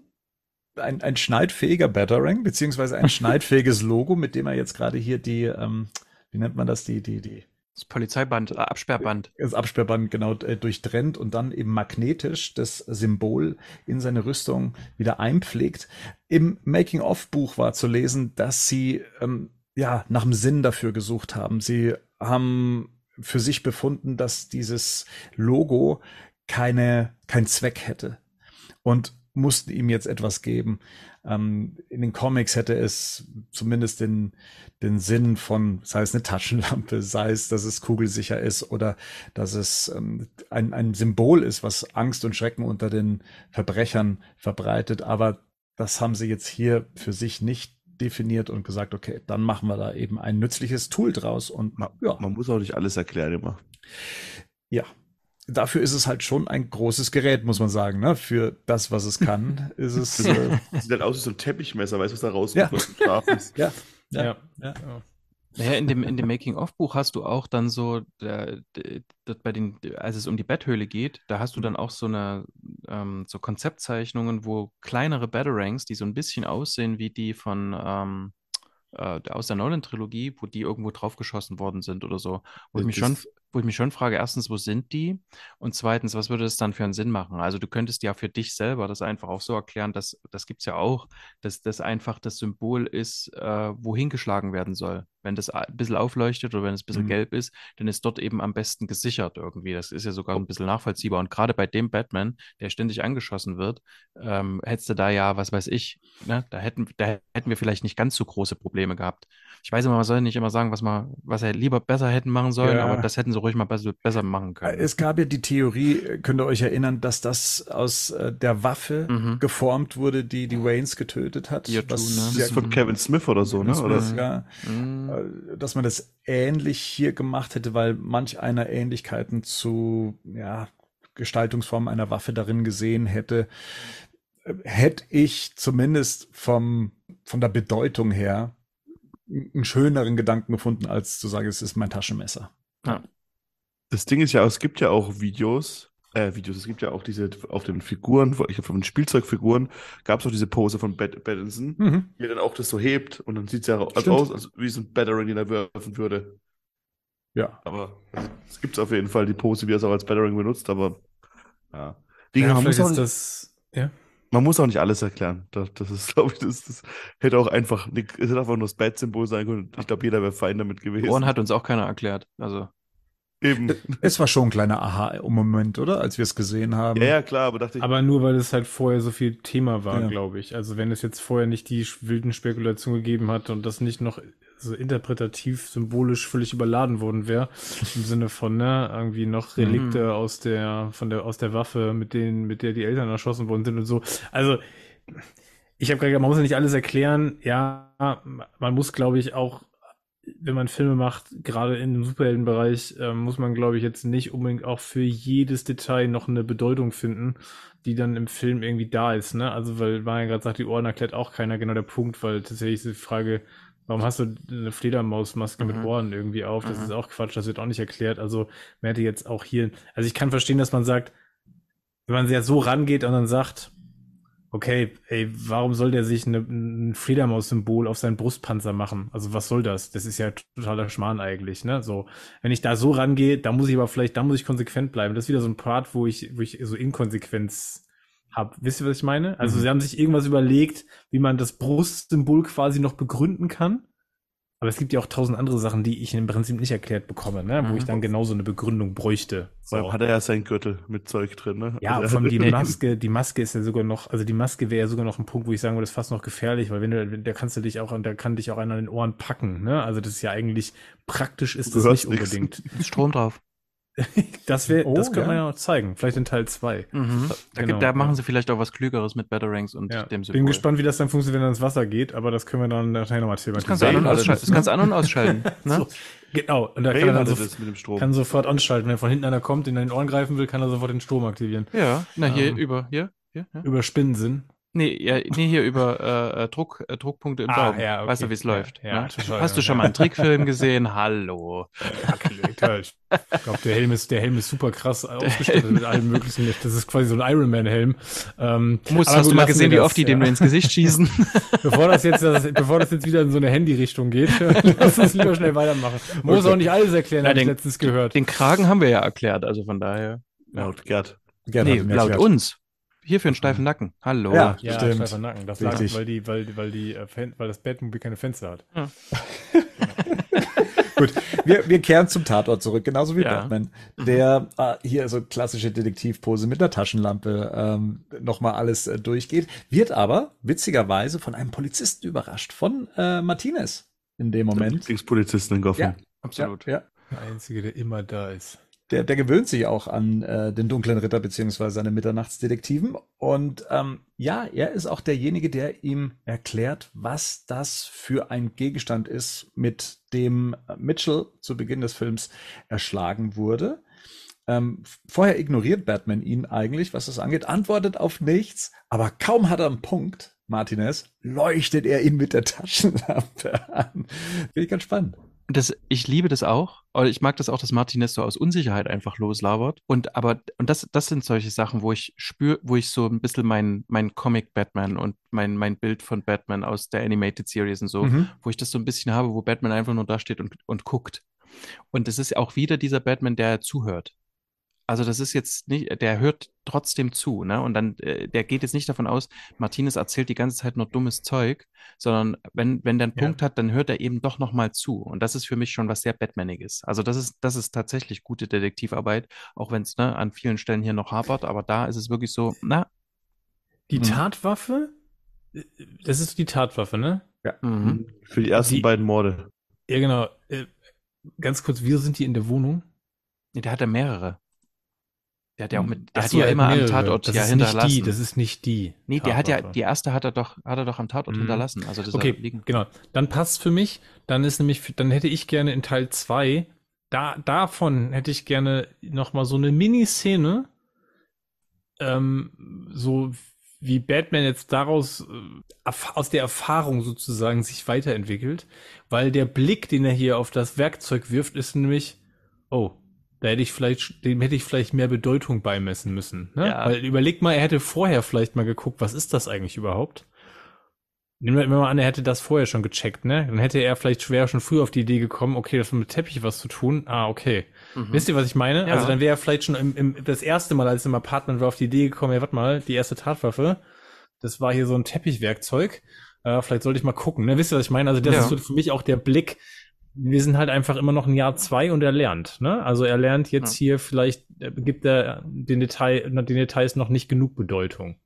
ein, ein schneidfähiger Batarang, beziehungsweise ein schneidfähiges Logo, mit dem er jetzt gerade hier die, ähm, wie nennt man das, die, die, die, Das Polizeiband, äh, Absperrband. das Absperrband genau äh, durchtrennt und dann eben magnetisch das Symbol in seine Rüstung wieder einpflegt. Im Making-of-Buch war zu lesen, dass sie ähm, ja nach dem Sinn dafür gesucht haben. Sie haben für sich befunden, dass dieses Logo keine kein Zweck hätte und mussten ihm jetzt etwas geben. Ähm, in den Comics hätte es zumindest den, den Sinn von, sei es eine Taschenlampe, sei es, dass es kugelsicher ist oder dass es ähm, ein, ein Symbol ist, was Angst und Schrecken unter den Verbrechern verbreitet. Aber das haben sie jetzt hier für sich nicht definiert und gesagt, okay, dann machen wir da eben ein nützliches Tool draus und Man, ja, man muss auch nicht alles erklären immer. ja. Dafür ist es halt schon ein großes Gerät, muss man sagen. Ne? Für das, was es kann, <laughs> ist es. Äh, Sieht halt aus wie so ein Teppichmesser, weißt du, was da rauskommt, Ja. ja, Ja. ja, ja. Ja. Naja, in dem, in dem Making-of-Buch hast du auch dann so, der, der, bei den, als es um die Betthöhle geht, da hast du dann auch so eine, ähm, so Konzeptzeichnungen, wo kleinere Batarangs, die so ein bisschen aussehen wie die von, ähm, äh, aus der Nolan-Trilogie, wo die irgendwo draufgeschossen worden sind oder so, wo ich mich schon, wo ich mich schon frage, erstens, wo sind die? Und zweitens, was würde das dann für einen Sinn machen? Also du könntest ja für dich selber das einfach auch so erklären, dass, das gibt es ja auch, dass das einfach das Symbol ist, äh, wohin geschlagen werden soll, wenn das ein bisschen aufleuchtet oder wenn es ein bisschen Mhm. gelb ist, dann ist dort eben am besten gesichert irgendwie. Das ist ja sogar ein bisschen nachvollziehbar. Und gerade bei dem Batman, der ständig angeschossen wird, ähm, hättest du da ja, was weiß ich, ne, da hätten, da hätten wir vielleicht nicht ganz so große Probleme gehabt. Ich weiß immer, man soll nicht immer sagen, was man, was er lieber besser hätten machen sollen, Ja. aber das hätten sie ruhig mal besser, besser machen können. Es gab ja die Theorie, äh, könnt ihr euch erinnern, dass das aus äh, der Waffe Mhm. geformt wurde, die die Waynes getötet hat. Tun, ne? Das ja, ist von Kevin Smith oder so, ne? Oder? ja, Mhm. äh, dass man das ähnlich hier gemacht hätte, weil manch einer Ähnlichkeiten zu ja, Gestaltungsform einer Waffe darin gesehen hätte, hätte ich zumindest vom, von der Bedeutung her einen schöneren Gedanken gefunden, als zu sagen, es ist mein Taschenmesser. Das Ding ist ja, es gibt ja auch Videos, äh, Videos, es gibt ja auch diese, auf den Figuren, ich glaube, von den Spielzeugfiguren, gab es auch diese Pose von Bat Pattinson, Mhm. er dann auch das so hebt und dann sieht es ja Stimmt. aus, als wie so ein Battering, den er werfen würde. Ja. Aber also, es gibt auf jeden Fall die Pose, wie er es auch als Battering benutzt, aber ja. Wie Ja, man, muss auch nicht, das, ja. man muss auch nicht alles erklären. Das, das ist, <laughs> glaube ich, das, das hätte auch einfach, nicht- es hätte einfach nur das Bat-Symbol sein können. Ich glaube, jeder wäre fein damit Die gewesen. Ohren hat uns auch keiner erklärt. Also, Eben. Es war schon ein kleiner Aha-Moment, oder? Als wir es gesehen haben. Ja, ja, klar, aber dachte ich, Aber nur, weil es halt vorher so viel Thema war, Ja. glaube ich. Also wenn es jetzt vorher nicht die wilden Spekulationen gegeben hat und das nicht noch so interpretativ, symbolisch völlig überladen worden wäre, <laughs> im Sinne von, ne, irgendwie noch Relikte aus der, von der, aus der Waffe, mit denen, mit der die Eltern erschossen worden sind und so. Also, ich habe gerade gesagt, man muss ja nicht alles erklären. Ja, man muss, glaube ich, auch wenn man Filme macht, gerade in dem Superheldenbereich, ähm, muss man, glaube ich, jetzt nicht unbedingt auch für jedes Detail noch eine Bedeutung finden, die dann im Film irgendwie da ist. Ne? Also, weil Marian gerade sagt, die Ohren erklärt auch keiner genau der Punkt, weil tatsächlich ist die Frage, warum hast du eine Fledermausmaske mit Mhm. Ohren irgendwie auf? Das Mhm. ist auch Quatsch, das wird auch nicht erklärt. Also, man hätte jetzt auch hier, also ich kann verstehen, dass man sagt, wenn man sehr so rangeht und dann sagt, okay, ey, warum soll der sich eine, ein Fledermaus-Symbol auf seinen Brustpanzer machen? Also was soll das? Das ist ja totaler Schmarrn eigentlich, ne? So, wenn ich da so rangehe, da muss ich aber vielleicht, da muss ich konsequent bleiben. Das ist wieder so ein Part, wo ich, wo ich so Inkonsequenz habe. Wisst ihr, was ich meine? Also Mhm. sie haben sich irgendwas überlegt, wie man das Brustsymbol quasi noch begründen kann. Aber es gibt ja auch tausend andere Sachen, die ich im Prinzip nicht erklärt bekomme, ne? Wo Mhm. ich dann genauso eine Begründung bräuchte. Allem hat er ja seinen Gürtel mit Zeug drin, ne? Ja, Also vor allem die Maske, die Maske ist ja sogar noch, also die Maske wäre ja sogar noch ein Punkt, wo ich sagen würde, das ist fast noch gefährlich, weil wenn du, da kannst du dich auch, da kann dich auch einer an den Ohren packen, ne? Also das ist ja eigentlich, praktisch ist Du das nicht nix. unbedingt. ist <laughs> Strom drauf. <laughs> Das wäre, Oh, das könnte man ja. ja auch zeigen. Vielleicht in Teil 2. Mhm. Da, Genau, gibt, da machen ja. sie vielleicht auch was Klügeres mit Batarangs und Ja. dem Symbol. Bin gespannt, wie das dann funktioniert, wenn er ins Wasser geht, aber das können wir dann nachher nochmal Das kannst du thematisieren. an- und Bane ausschalten. Das kannst du an- und ausschalten. <laughs> Ne? So, genau. Und da kann er dann so, das mit dem Strom. kann sofort anschalten. Wenn von hinten einer kommt, den er in den Ohren greifen will, kann er sofort den Strom aktivieren. Ja, na hier Ähm. über, hier, hier, ja. Über Spinnensinn. Nee, ja, nee, hier über äh, äh, Druck, äh, Druckpunkte im Ah, Daumen. ja, okay. Weißt du, wie es Ja, läuft? ja, ne? total, Hast du schon mal einen Trickfilm gesehen? <laughs> Hallo. Ich glaube, der Helm ist, der Helm ist super krass <laughs> ausgestattet mit allem möglichen. Das ist quasi so ein Iron Man Helm. Ähm, Muss, hast gut, du mal gesehen, wir wie das, oft die dem ins Gesicht schießen? <laughs> Bevor das jetzt, das, bevor das jetzt wieder in so eine Handy-Richtung geht, lass uns lieber schnell weitermachen. Muss Okay. auch nicht alles erklären, habe ich letztens gehört. Den Kragen haben wir ja erklärt, also von daher. Laut Gerd. Gerne nee, laut uns. Hier für einen steifen Nacken. Hallo. Ja. ja, Stimmt. steifer Nacken. Das lag, weil die, weil, weil die, äh, weil das Batmobil keine Fenster hat. <laughs> Gut, wir, wir kehren zum Tatort zurück, genauso wie Ja. Batman, der äh, hier so klassische Detektivpose mit der Taschenlampe ähm, nochmal alles äh, durchgeht, wird aber witzigerweise von einem Polizisten überrascht, von äh, Martinez in dem Moment. Lieblingspolizisten in Gotham. Ja. Absolut. Ja, ja. Der Einzige, der immer da ist. Der, der gewöhnt sich auch an äh, den dunklen Ritter beziehungsweise seine Mitternachtsdetektiven. Und ähm, ja, er ist auch derjenige, der ihm erklärt, was das für ein Gegenstand ist, mit dem Mitchell zu Beginn des Films erschlagen wurde. Ähm, vorher ignoriert Batman ihn eigentlich, was das angeht, antwortet auf nichts, aber kaum hat er einen Punkt, Martinez, leuchtet er ihn mit der Taschenlampe an. Finde ich ganz spannend. Das, ich liebe das auch. Aber ich mag das auch, dass Martinez so aus Unsicherheit einfach loslabert. Und aber, und das, das sind solche Sachen, wo ich spüre, wo ich so ein bisschen mein, mein Comic Batman und mein, mein Bild von Batman aus der Animated Series und so, Mhm. wo ich das so ein bisschen habe, wo Batman einfach nur da steht und, und guckt. Und es ist auch wieder dieser Batman, der zuhört. Also das ist jetzt nicht, der hört trotzdem zu, ne? Und dann, äh, der geht jetzt nicht davon aus, Martinez erzählt die ganze Zeit nur dummes Zeug, sondern wenn, wenn der einen Ja. Punkt hat, dann hört er eben doch nochmal zu. Und das ist für mich schon was sehr Batmaniges. Also das ist, das ist tatsächlich gute Detektivarbeit, auch wenn es ne, an vielen Stellen hier noch hapert, aber da ist es wirklich so, na, Die Mhm. Tatwaffe? Das ist die Tatwaffe, ne? mhm. Für die ersten Die- beiden Morde. Ja, genau. Äh, Ganz kurz, wieso sind die in der Wohnung? Nee, der hat ja mehrere. Der hat ja auch mit, der Ach hat so, ja er immer am mehrere. Tatort das ja ist nicht hinterlassen. die, das ist nicht die. nee, der hat ja, die erste hat er doch, hat er doch am Tatort Mhm. hinterlassen. Also das Okay, liegen. genau. Dann passt für mich. Dann ist nämlich, dann hätte ich gerne in Teil 2, da, davon hätte ich gerne nochmal so eine Miniszene, ähm, so wie Batman jetzt daraus, äh, aus der Erfahrung sozusagen sich weiterentwickelt, weil der Blick, den er hier auf das Werkzeug wirft, ist nämlich, oh, da hätte ich vielleicht, dem hätte ich vielleicht mehr Bedeutung beimessen müssen. Ne? Ja. Weil überleg mal, er hätte vorher vielleicht mal geguckt, was ist das eigentlich überhaupt? Nehmen wir mal an, er hätte das vorher schon gecheckt, ne? Dann hätte er vielleicht schwer schon früh auf die Idee gekommen, okay, das hat mit Teppich was zu tun. Ah, okay. Mhm. Wisst ihr, was ich meine? Ja. Also dann wäre er vielleicht schon im, im, das erste Mal, als er im Apartment war, auf die Idee gekommen, ja, warte mal, die erste Tatwaffe, das war hier so ein Teppichwerkzeug. Äh, vielleicht sollte ich mal gucken, ne? Wisst ihr, was ich meine? Also das Ja. ist so für mich auch der Blick. Wir sind halt einfach immer noch ein Jahr zwei und er lernt, ne? Also er lernt jetzt Ja. hier vielleicht, äh, gibt er den Detail, den Details noch nicht genug Bedeutung.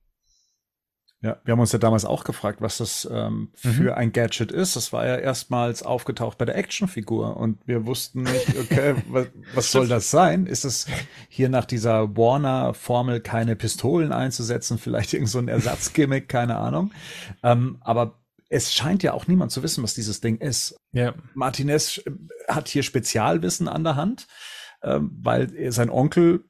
Ja, wir haben uns ja damals auch gefragt, was das ähm, für ein Gadget ist. Das war ja erstmals aufgetaucht bei der Actionfigur und wir wussten nicht, okay, <laughs> was, was soll das sein? Ist es hier nach dieser Warner-Formel keine Pistolen einzusetzen, vielleicht irgend so ein Ersatzgimmick, keine Ahnung. Ähm, aber es scheint ja auch niemand zu wissen, was dieses Ding ist. Ja. Martinez äh, hat hier Spezialwissen an der Hand, ähm, weil sein Onkel,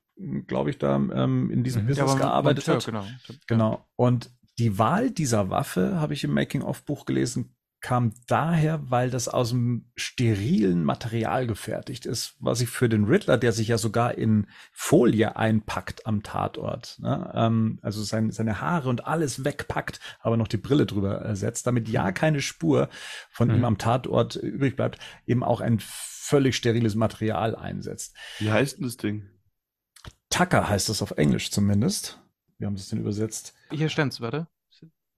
glaube ich, da ähm, in diesem Mhm. Business aber gearbeitet Monteur, hat. Genau. Genau. Und die Wahl dieser Waffe, habe ich im Making-of-Buch gelesen, kam daher, weil das aus einem sterilen Material gefertigt ist, was ich für den Riddler, der sich ja sogar in Folie einpackt am Tatort, ne? ähm, also sein, seine Haare und alles wegpackt, aber noch die Brille drüber äh, setzt, damit ja keine Spur von Mhm. ihm am Tatort übrig bleibt, eben auch ein völlig steriles Material einsetzt. Wie heißt denn das Ding? Tucker heißt es auf Englisch zumindest. Wir haben es denn übersetzt. Hier stand's, warte.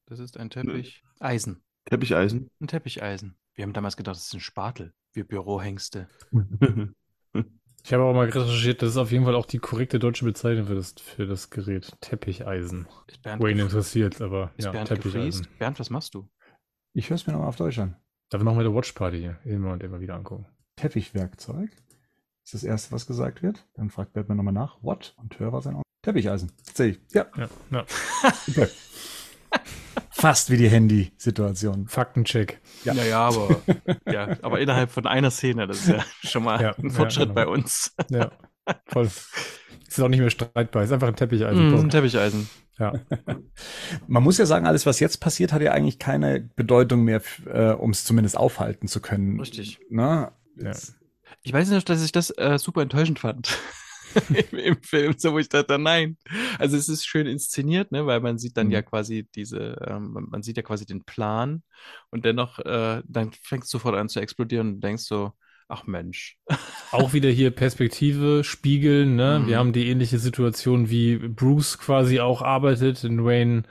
Das ist ein Teppich. Eisen. Teppicheisen? Ein Teppicheisen. Wir haben damals gedacht, das ist ein Spatel. Wir Bürohengste. <laughs> Ich habe auch mal recherchiert, das ist auf jeden Fall auch die korrekte deutsche Bezeichnung für das, für das Gerät. Teppicheisen. Ist Bernd, Wayne interessiert, aber ist ja, Bernd Teppicheisen. gefriest? Bernd, was machst du? Ich höre es mir nochmal auf Deutsch an. Dafür machen wir eine Watchparty hier. Immer und immer wieder angucken. Teppichwerkzeug ist das erste, was gesagt wird. Dann fragt Batman nochmal nach. What? Und hör was ein Teppicheisen. Sehe ich. Ja, Ja, ja. okay. <laughs> Fast wie die Handy-Situation. Faktencheck. Ja. Naja, aber, ja, aber innerhalb von einer Szene, das ist ja schon mal Ja, ein Fortschritt ja, bei genau. uns. Ja, voll. Ist auch nicht mehr streitbar. Ist einfach ein Teppicheisen. Mm, Punkt. Teppicheisen. Ja. <laughs> Man muss ja sagen, alles, was jetzt passiert, hat ja eigentlich keine Bedeutung mehr, äh, um es zumindest aufhalten zu können. Richtig. Na? Ja. Ich weiß nicht, dass ich das äh, super enttäuschend fand. <laughs> Im, Im Film, so wo ich dachte, nein. Also es ist schön inszeniert, ne, weil man sieht dann Mhm. ja quasi diese, ähm, man- sieht ja quasi den Plan und dennoch, äh, dann fängt es sofort an zu explodieren und du denkst so, ach Mensch. <laughs> Auch wieder hier Perspektive, Spiegeln, ne? Mhm. Wir haben die ähnliche Situation, wie Bruce quasi auch arbeitet in Wayne,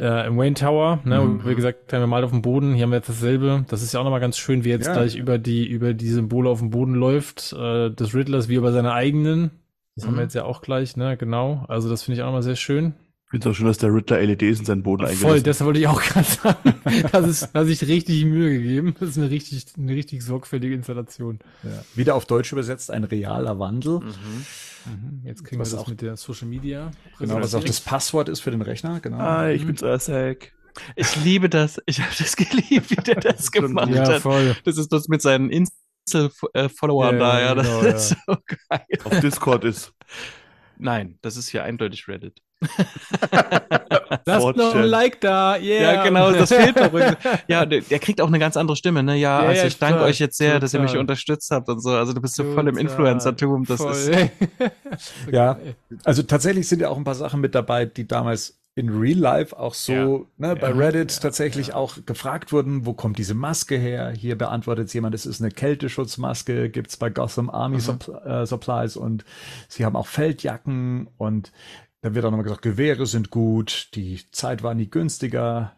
äh, im Wayne Tower, ne? Mhm. Wir gesagt haben, wir mal auf dem Boden, hier haben wir jetzt dasselbe. Das ist ja auch nochmal ganz schön, wie er jetzt Ja. gleich über die, über die Symbole auf dem Boden läuft, äh, des Riddlers wie über seine eigenen. Das haben Mhm. wir jetzt ja auch gleich, ne? Genau. Also das finde ich auch nochmal sehr schön. Ich finde es auch schön, dass der Riddler LEDs in seinen Boden Voll, eingelassen das wollte ich auch <laughs> gerade sagen. Das ist, da hat sich richtig Mühe gegeben. Das ist eine richtig, eine richtig sorgfältige Installation. Ja. Wieder auf Deutsch übersetzt, ein realer Wandel. Mhm. Mhm. Jetzt kriegen Was wir das auch- mit der Social Media. Genau, was auch das Passwort ist für den Rechner. Genau. Ah, ich Mhm. bin's Ersek. Ich liebe das. Ich habe das geliebt, wie der <laughs> das gemacht. Ja, hat. voll. Das ist das mit seinen Insel-Followern Ja, da, ja, ja. Das genau, ist so geil. Auf Discord ist. Nein, das ist hier eindeutig Reddit. <laughs> Lasst noch ein. Like da, yeah. Ja, genau, das fehlt doch. <laughs> Ja, der, der kriegt auch eine ganz andere Stimme, ne? Ja, Ja, also ja, ich danke total, euch jetzt sehr, dass ihr mich total. unterstützt habt und so. Also du bist so voll im Total, Influencer-Tum. Das voll. ist. <laughs> Ja. Also tatsächlich sind ja auch ein paar Sachen mit dabei, die damals in Real Life auch so Ja. ne, bei Ja. Reddit Ja. tatsächlich auch gefragt wurden, wo kommt diese Maske her? Hier beantwortet jemand, es ist eine Kälteschutzmaske, gibt's bei Gotham Army Mhm. Suppl äh, Supplies und sie haben auch Feldjacken und dann wird auch nochmal gesagt, Gewehre sind gut, die Zeit war nie günstiger.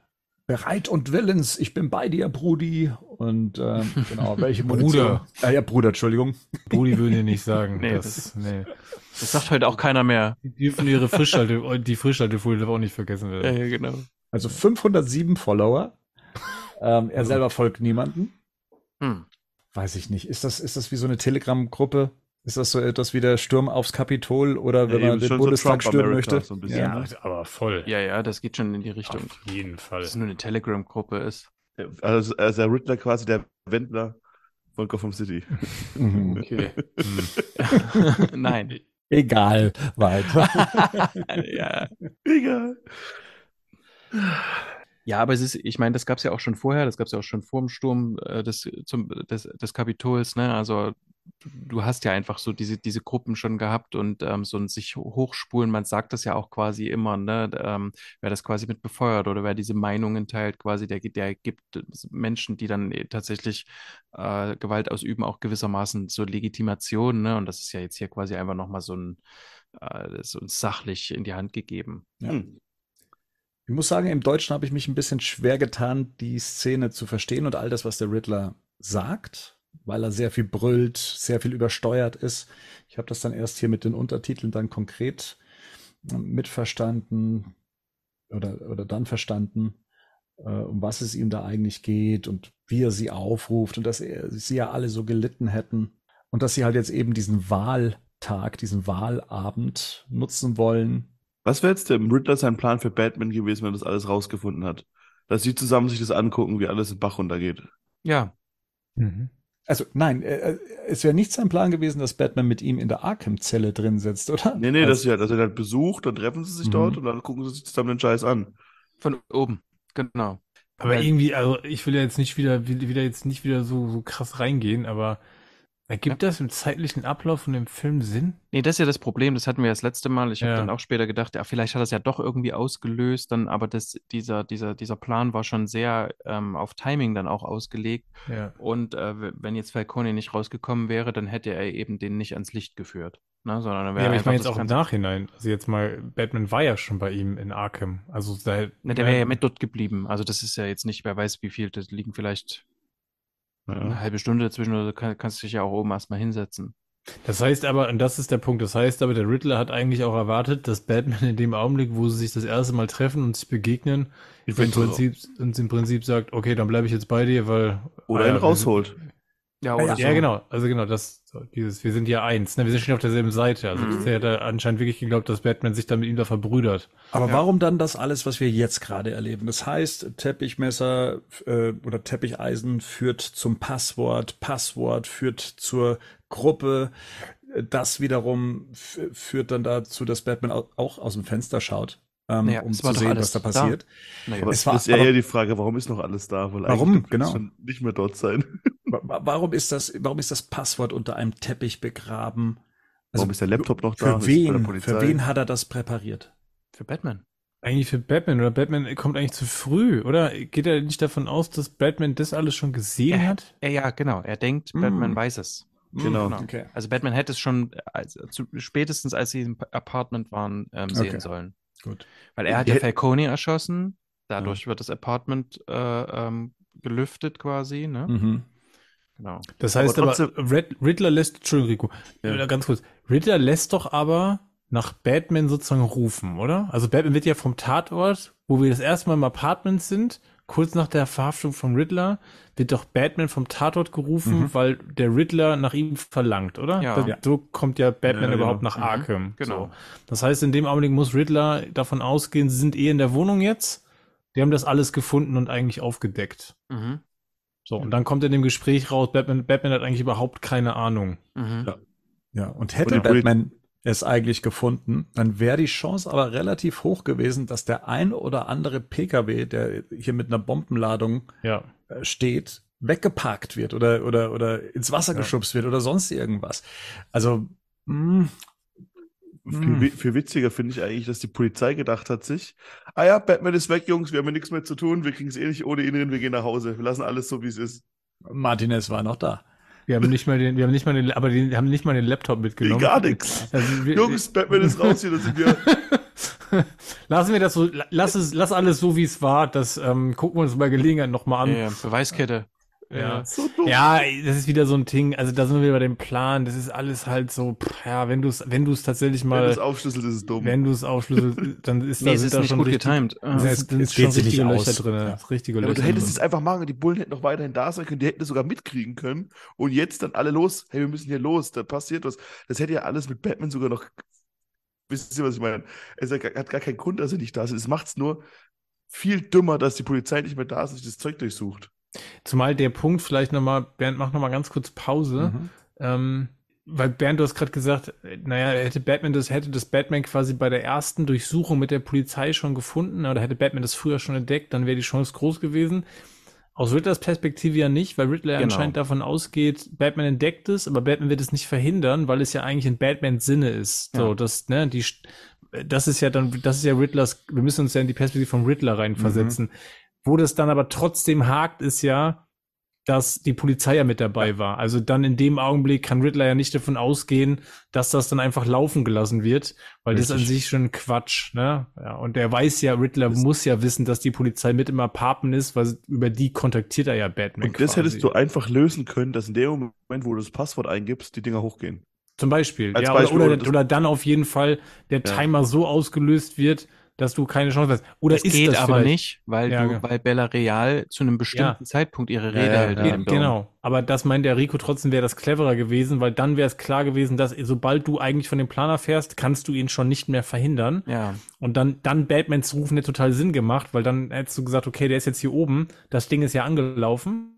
Bereit und willens, ich bin bei dir, Brudi. Und ähm, <laughs> genau, welche Munition? Bruder. Äh, ja, Bruder, Entschuldigung. Brudi würden dir nicht <laughs> sagen. Nee, das, nee. Das sagt heute auch keiner mehr. Die dürfen ihre Frischhalte, <laughs> die Frischhaltefolie darf auch nicht vergessen Ja, werden. ja, genau. Also 507 Follower. Ähm, er selber folgt niemanden. Hm. Weiß ich nicht. Ist das, ist das wie so eine Telegram-Gruppe? Ist das so etwas wie der Sturm aufs Kapitol oder wenn Ja, man den so Bundestag Trump stürmen möchte? so ein bisschen, Ja, ne? aber voll. Ja, ja, das geht schon in die Richtung. Auf jeden Fall. Dass es nur eine Telegram-Gruppe ist. Also, also der Riddler quasi der Wendler von Gotham City. Mhm. Okay. Hm. <laughs> Nein. Egal, weiter. <laughs> ja. Egal. Ja, aber es ist, ich meine, das gab es ja auch schon vorher, das gab es ja auch schon vor dem Sturm äh, des, zum, des, des Kapitols, ne? Also du hast ja einfach so diese, diese Gruppen schon gehabt und ähm, so ein sich hochspulen, man sagt das ja auch quasi immer, ne? Ähm, wer das quasi mit befeuert oder wer diese Meinungen teilt, quasi, der, der gibt Menschen, die dann eh tatsächlich äh, Gewalt ausüben, auch gewissermaßen so Legitimation, ne? Und das ist ja jetzt hier quasi einfach nochmal so ein, äh, so ein sachlich in die Hand gegeben. Ja. Hm. Ich muss sagen, im Deutschen habe ich mich ein bisschen schwer getan, die Szene zu verstehen und all das, was der Riddler sagt, weil er sehr viel brüllt, sehr viel übersteuert ist. Ich habe das dann erst hier mit den Untertiteln dann konkret äh, mitverstanden oder, oder dann verstanden, äh, um was es ihm da eigentlich geht und wie er sie aufruft und dass er, sie ja alle so gelitten hätten und dass sie halt jetzt eben diesen Wahltag, diesen Wahlabend nutzen wollen, Was wäre jetzt dem Riddler sein Plan für Batman gewesen, wenn er das alles rausgefunden hat? Dass sie zusammen sich das angucken, wie alles in den Bach runtergeht. Ja, Mhm. Also nein, äh, es wäre nicht sein Plan gewesen, dass Batman mit ihm in der Arkham-Zelle drin sitzt, oder? Nee, nee, also, sie halt, dass er halt besucht, dann treffen sie sich Mhm. dort und dann gucken sie sich zusammen den Scheiß an. von oben. Genau. Aber Ja. irgendwie, also ich will ja jetzt nicht wieder, will- wieder jetzt nicht wieder so, so krass reingehen, aber ergibt das im zeitlichen Ablauf von dem Film Sinn? Nee, das ist ja das Problem, das hatten wir das letzte Mal. Ich habe Ja. dann auch später gedacht, ja, vielleicht hat das ja doch irgendwie ausgelöst, dann, aber das, dieser, dieser, dieser Plan war schon sehr ähm, auf Timing dann auch ausgelegt. Ja. Und äh, wenn jetzt Falcone nicht rausgekommen wäre, dann hätte er eben den nicht ans Licht geführt. Ne? Sondern dann Ja, wäre aber ich meine jetzt auch im Nachhinein. Also jetzt mal, Batman war ja schon bei ihm in Arkham. Also da, Ne, der wäre ja mit dort geblieben. Also das ist ja jetzt nicht, wer weiß wie viel, das liegen vielleicht eine halbe Stunde dazwischen oder du kann, kannst dich ja auch oben erstmal hinsetzen. Das heißt aber, und das ist der Punkt, das heißt aber, der Riddler hat eigentlich auch erwartet, dass Batman in dem Augenblick, wo sie sich das erste Mal treffen und sich begegnen, Ich im. Prinzip, uns im Prinzip sagt, okay, dann bleibe ich jetzt bei dir, weil. Oder ah, ihn ja, wir rausholt. Ja, Ja, oder Ja, so. genau. Also genau, das, dieses, wir sind ja eins, ne? Wir sind schon auf derselben Seite. Also Mhm. der hat da anscheinend wirklich geglaubt, dass Batman sich dann mit ihm da verbrüdert. aber Ja. warum dann das alles, was wir jetzt gerade erleben? Das heißt, Teppichmesser äh, oder Teppicheisen führt zum Passwort, Passwort führt zur Gruppe. Das wiederum führt dann dazu, dass Batman au- auch aus dem Fenster schaut, ähm, Naja, um zu sehen, was da da. passiert. Naja. Aber Es war- ist ja aber- eher die Frage, warum ist noch alles da? Weil Warum? Genau. schon nicht mehr dort sein. Wa- wa- Warum ist das, warum ist das Passwort unter einem Teppich begraben? Also warum ist der Laptop noch da? Für wen, für wen hat er das präpariert? Für Batman. Eigentlich für Batman oder Batman kommt eigentlich zu früh, oder? Geht er nicht davon aus, dass Batman das alles schon gesehen Ja. hat? Ja, ja, genau. Er denkt, Mm. Batman weiß es. Genau. Okay. Also Batman hätte es schon, als, zu, spätestens als sie im Apartment waren, ähm, sehen Okay. sollen. Gut. Weil er hat Die ja Falcone erschossen. Dadurch wird das Apartment äh, ähm, gelüftet quasi. Ne? Mhm. Genau. Das heißt Aber aber, trotzdem- Red, Riddler lässt, Entschuldigung, Rico, Ja. äh, ganz kurz. Riddler lässt doch aber nach Batman sozusagen rufen, oder? Also Batman wird ja vom Tatort, wo wir das erste Mal im Apartment sind, kurz nach der Verhaftung von Riddler, wird doch Batman vom Tatort gerufen, Mhm. weil der Riddler nach ihm verlangt, oder? Ja. Da, Ja. So kommt ja Batman Ja, überhaupt genau. nach Mhm. Arkham. Genau. So. Das heißt, in dem Augenblick muss Riddler davon ausgehen, sie sind eh in der Wohnung jetzt. Die haben das alles gefunden und eigentlich aufgedeckt. Mhm. So, und dann kommt in dem Gespräch raus, Batman, Batman hat eigentlich überhaupt keine Ahnung. Mhm. Ja. Ja, und hätte Und Batman es eigentlich gefunden, dann wäre die Chance aber relativ hoch gewesen, dass der ein oder andere PKW, der hier mit einer Bombenladung Ja. äh, steht, weggeparkt wird oder, oder, oder ins Wasser Ja. geschubst wird oder sonst irgendwas. Also, mh, viel, wi- viel witziger finde ich eigentlich, dass die Polizei gedacht hat sich, ah ja, Batman ist weg, Jungs, wir haben ja nichts mehr zu tun, wir kriegen es eh nicht ohne ihn hin, wir gehen nach Hause, wir lassen alles so, wie es ist. Martinez war noch da. Wir haben nicht mal den, wir haben nicht mal den, aber die haben nicht mal den Laptop mitgenommen. Gar nichts. Also wir, Jungs, Batman ist raus hier, da sind wir. <laughs> lassen wir das so, lass es, lass alles so wie es war. Das ähm, gucken wir uns bei Gelegenheit nochmal an. Ja, ja, Beweiskette. Ja. So dumm. Ja, das ist wieder so ein Ding. Also da sind wir wieder bei dem Plan. Das ist alles halt so. Pff, ja, wenn du es, wenn du es tatsächlich Wenn mal, das aufschlüsselt, ist es dumm. wenn du es aufschlüsselst, <laughs> dann ist Nee, da es ist da nicht schon gut richtig, getimed. Es, ist, es ist geht schon sich nicht richtige aus. Löcher drin. Ja. Richtige Ja, aber du Löcher hättest drin. es einfach machen können, die Bullen hätten noch weiterhin da sein können, die hätten es sogar mitkriegen können. Und jetzt dann alle los, hey, wir müssen hier los, da passiert was. Das hätte ja alles mit Batman sogar noch. Wisst ihr, was ich meine? Es hat gar- hat gar keinen Grund, dass er nicht da ist. Es macht es nur viel dümmer, dass die Polizei nicht mehr da ist und sich das Zeug durchsucht. Zumal der Punkt vielleicht nochmal, Bernd, mach nochmal ganz kurz Pause. Mhm. Ähm, weil Bernd, du hast gerade gesagt, naja, hätte Batman das, hätte das Batman quasi bei der ersten Durchsuchung mit der Polizei schon gefunden oder hätte Batman das früher schon entdeckt, dann wäre die Chance groß gewesen. Aus Riddlers Perspektive ja nicht, weil Riddler Genau. anscheinend davon ausgeht, Batman entdeckt es, aber Batman wird es nicht verhindern, weil es ja eigentlich in Batmans Sinne ist. So, Ja. das, ne, die, das ist ja dann, das ist ja Riddlers, wir müssen uns ja in die Perspektive von Riddler reinversetzen. Wo das dann aber trotzdem hakt, ist ja, dass die Polizei ja mit dabei war. Also dann in dem Augenblick kann Riddler ja nicht davon ausgehen, dass das dann einfach laufen gelassen wird, weil das Richtig. an sich schon Quatsch, ne? Ja, und er weiß ja, Riddler Das- muss ja wissen, dass die Polizei mit im Apartment ist, weil über die kontaktiert er ja Batman. Und das quasi. hättest du einfach lösen können, dass in dem Moment, wo du das Passwort eingibst, die Dinger hochgehen. Zum Beispiel. Als ja, Beispiel, oder, oder das- oder dann auf jeden Fall der Ja. Timer so ausgelöst wird, dass du keine Chance hast. Oder Das ist geht das aber vielleicht- nicht, weil, Ja, du, ja. weil Bella Real zu einem bestimmten Ja. Zeitpunkt ihre Ja, Rede ja, hält. ja. Genau, aber das meint der Rico trotzdem wäre das cleverer gewesen, weil dann wäre es klar gewesen, dass sobald du eigentlich von dem Plan erfährst, kannst du ihn schon nicht mehr verhindern. Ja, Und dann, dann Batmans Rufen hätte total Sinn gemacht, weil dann hättest du gesagt, okay, der ist jetzt hier oben, das Ding ist ja angelaufen.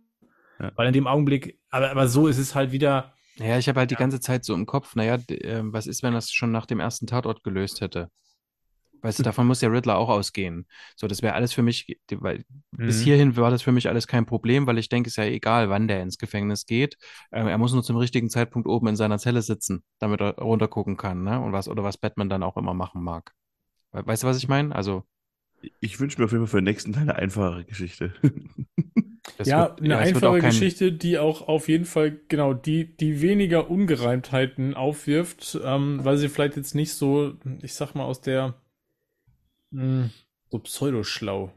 Ja. Weil in dem Augenblick, aber, aber so ist es halt wieder, Naja, ich habe halt die ganze Zeit so im Kopf, naja, ähm, was ist, wenn das schon nach dem ersten Tatort gelöst hätte? Weißt du, davon muss der Riddler auch ausgehen. So, das wäre alles für mich, weil bis Mhm. hierhin war das für mich alles kein Problem, weil ich denke, es ist ja egal, wann der ins Gefängnis geht. Ähm, er muss nur zum richtigen Zeitpunkt oben in seiner Zelle sitzen, damit er runtergucken kann, ne? Und was, oder was Batman dann auch immer machen mag. We- Weißt du, was ich meine? Also, Ich wünsche mir auf jeden Fall für den nächsten Teil eine einfache Geschichte. <laughs> das ja, wird- eine einfache kein- Geschichte, die auch auf jeden Fall genau die, die weniger Ungereimtheiten aufwirft, ähm, weil sie vielleicht jetzt nicht so, ich sag mal, aus der mh, so pseudoschlau.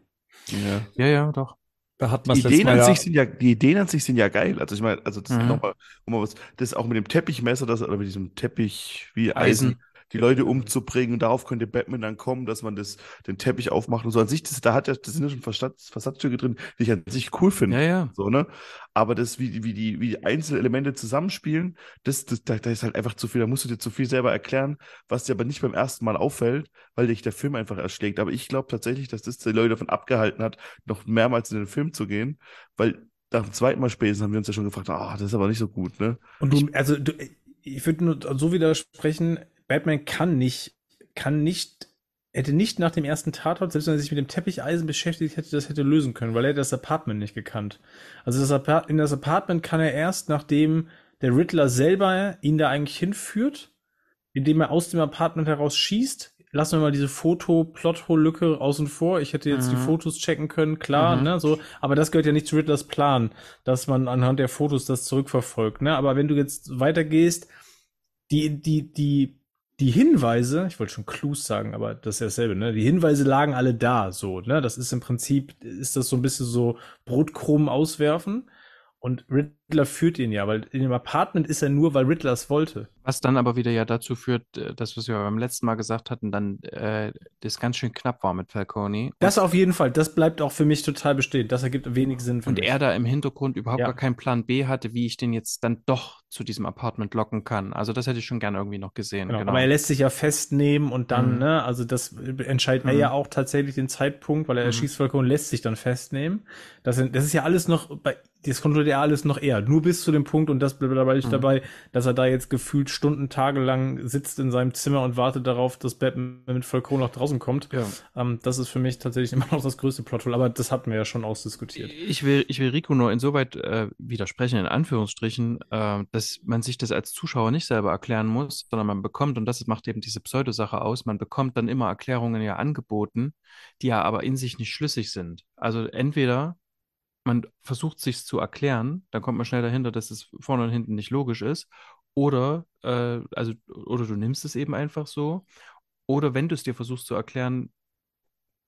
ja. Ja, ja, doch. Da hat man Die Ideen, an ja, sich sind ja, die Ideen an sich sind ja geil. Also ich meine, also das Mhm. nochmal, um mal was, das auch mit dem Teppichmesser, das, oder mit diesem Teppich wie Eisen, Eisen. Die Leute umzubringen und darauf könnte Batman dann kommen, dass man das, den Teppich aufmacht und so. An sich, das, da hat ja, das sind ja schon Versatz, Versatzstücke drin, die ich an sich cool finde. Ja, ja. So, ne? Aber das, wie, wie die, wie die einzelnen Elemente zusammenspielen, das, das, da, da ist halt einfach zu viel. Da musst du dir zu viel selber erklären, was dir aber nicht beim ersten Mal auffällt, weil dich der Film einfach erschlägt. Aber ich glaube tatsächlich, dass das die Leute davon abgehalten hat, noch mehrmals in den Film zu gehen, weil nach dem zweiten Mal spätestens haben wir uns ja schon gefragt, ah, das ist aber nicht so gut, ne? Und du, also du, ich würde nur so widersprechen, Batman kann nicht, kann nicht, hätte nicht nach dem ersten Tatort, selbst wenn er sich mit dem Teppicheisen beschäftigt hätte, das hätte lösen können, weil er das Apartment nicht gekannt. Also das Apart in das Apartment kann er erst, nachdem der Riddler selber ihn da eigentlich hinführt, indem er aus dem Apartment heraus schießt. Lassen wir mal diese Foto-Plot-Hole-Lücke außen vor. Ich hätte jetzt die Mhm. Fotos checken können, klar, Mhm. ne, so. Aber das gehört ja nicht zu Riddlers Plan, dass man anhand der Fotos das zurückverfolgt, ne. Aber wenn du jetzt weitergehst, die, die, die, die Hinweise, ich wollte schon Clues sagen, aber das ist ja dasselbe, ne? Die Hinweise lagen alle da, so, ne? Das ist im Prinzip, ist das so ein bisschen so Brotkrumen auswerfen. Und Riddler führt ihn ja, weil in dem Apartment ist er nur, weil Riddler es wollte. Was dann aber wieder ja dazu führt, äh, das, was wir beim letzten Mal gesagt hatten, dann äh, das ganz schön knapp war mit Falcone. Das auf jeden Fall, das bleibt auch für mich total bestehen. Das ergibt wenig Sinn für Und mich. er da im Hintergrund überhaupt Ja. gar keinen Plan B hatte, wie ich den jetzt dann doch zu diesem Apartment locken kann. Also das hätte ich schon gerne irgendwie noch gesehen. Genau. Genau. Aber er lässt sich ja festnehmen und dann, Mhm. ne, also das entscheidet er Mhm. ja auch tatsächlich den Zeitpunkt, weil er Mhm. erschießt Falcone und lässt sich dann festnehmen. Das, sind, das ist ja alles noch, bei, das kontrolliert er alles noch eher. Nur bis zu dem Punkt, und das bleibt dabei Mhm. dabei, dass er da jetzt gefühlt Stunden, tagelang sitzt in seinem Zimmer und wartet darauf, dass Batman mit Vollkron nach draußen kommt. Ja. Ähm, das ist für mich tatsächlich <laughs> immer noch das größte Plothole, aber das hatten wir ja schon ausdiskutiert. Ich will, ich will Rico nur insoweit äh, widersprechen, in Anführungsstrichen, äh, dass man sich das als Zuschauer nicht selber erklären muss, sondern man bekommt, und das macht eben diese Pseudosache aus, man bekommt dann immer Erklärungen ja angeboten, die ja aber in sich nicht schlüssig sind. Also entweder man versucht sich zu erklären, dann kommt man schnell dahinter, dass es vorne und hinten nicht logisch ist. Oder, äh, also, oder du nimmst es eben einfach so. Oder wenn du es dir versuchst zu erklären,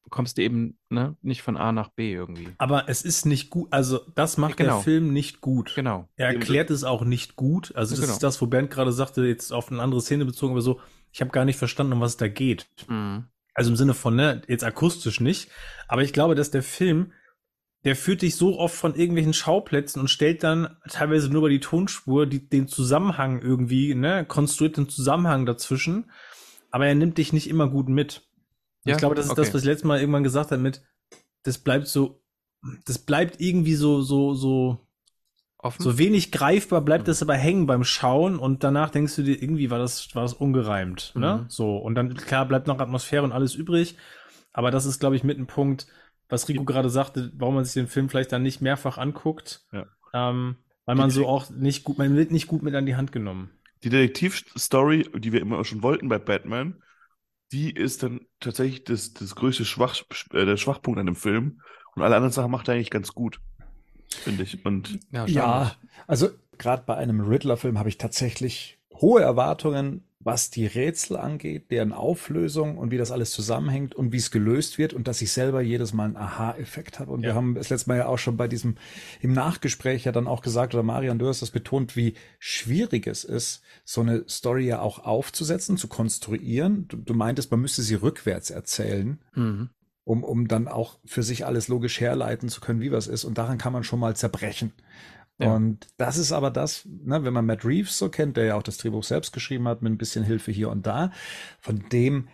kommst du eben ne, nicht von A nach B irgendwie. Aber es ist nicht gut, also das macht Genau. der Film nicht gut. Genau. Er erklärt es auch nicht gut. Also das Genau. ist das, wo Bernd gerade sagte, jetzt auf eine andere Szene bezogen, aber so, ich habe gar nicht verstanden, um was es da geht. Mhm. Also im Sinne von, ne, jetzt akustisch nicht. Aber ich glaube, dass der Film, der führt dich so oft von irgendwelchen Schauplätzen und stellt dann teilweise nur über die Tonspur die, den Zusammenhang irgendwie, ne, konstruiert den Zusammenhang dazwischen. Aber er nimmt dich nicht immer gut mit. Ja, ich glaube, das ist okay. das, was ich letztes Mal irgendwann gesagt habe mit, das bleibt so, das bleibt irgendwie so, so, so, Offen? so wenig greifbar, bleibt Mhm. das aber hängen beim Schauen und danach denkst du dir, irgendwie war das, war das ungereimt, ne? Mhm. So. Und dann, klar, bleibt noch Atmosphäre und alles übrig. Aber das ist, glaube ich, mit ein Punkt, was Rico gerade sagte, warum man sich den Film vielleicht dann nicht mehrfach anguckt. Ja. Ähm, weil man so auch nicht gut, man wird nicht gut mit an die Hand genommen. Die Detektivstory, die wir immer schon wollten bei Batman, die ist dann tatsächlich das, das größte Schwach, äh, der Schwachpunkt an dem Film. Und alle anderen Sachen macht er eigentlich ganz gut, finde ich. Und ja, Ja, also gerade bei einem Riddler-Film habe ich tatsächlich hohe Erwartungen, was die Rätsel angeht, deren Auflösung und wie das alles zusammenhängt und wie es gelöst wird und dass ich selber jedes Mal einen Aha-Effekt habe. Und wir Ja. haben das letzte Mal ja auch schon bei diesem im Nachgespräch ja dann auch gesagt, oder Marian, du hast das betont, wie schwierig es ist, so eine Story ja auch aufzusetzen, zu konstruieren. Du, du meintest, man müsste sie rückwärts erzählen Mhm. um, um dann auch für sich alles logisch herleiten zu können, wie was ist. Und daran kann man schon mal zerbrechen. Ja. Und das ist aber das, ne, wenn man Matt Reeves so kennt, der ja auch das Drehbuch selbst geschrieben hat, mit ein bisschen Hilfe hier und da, von dem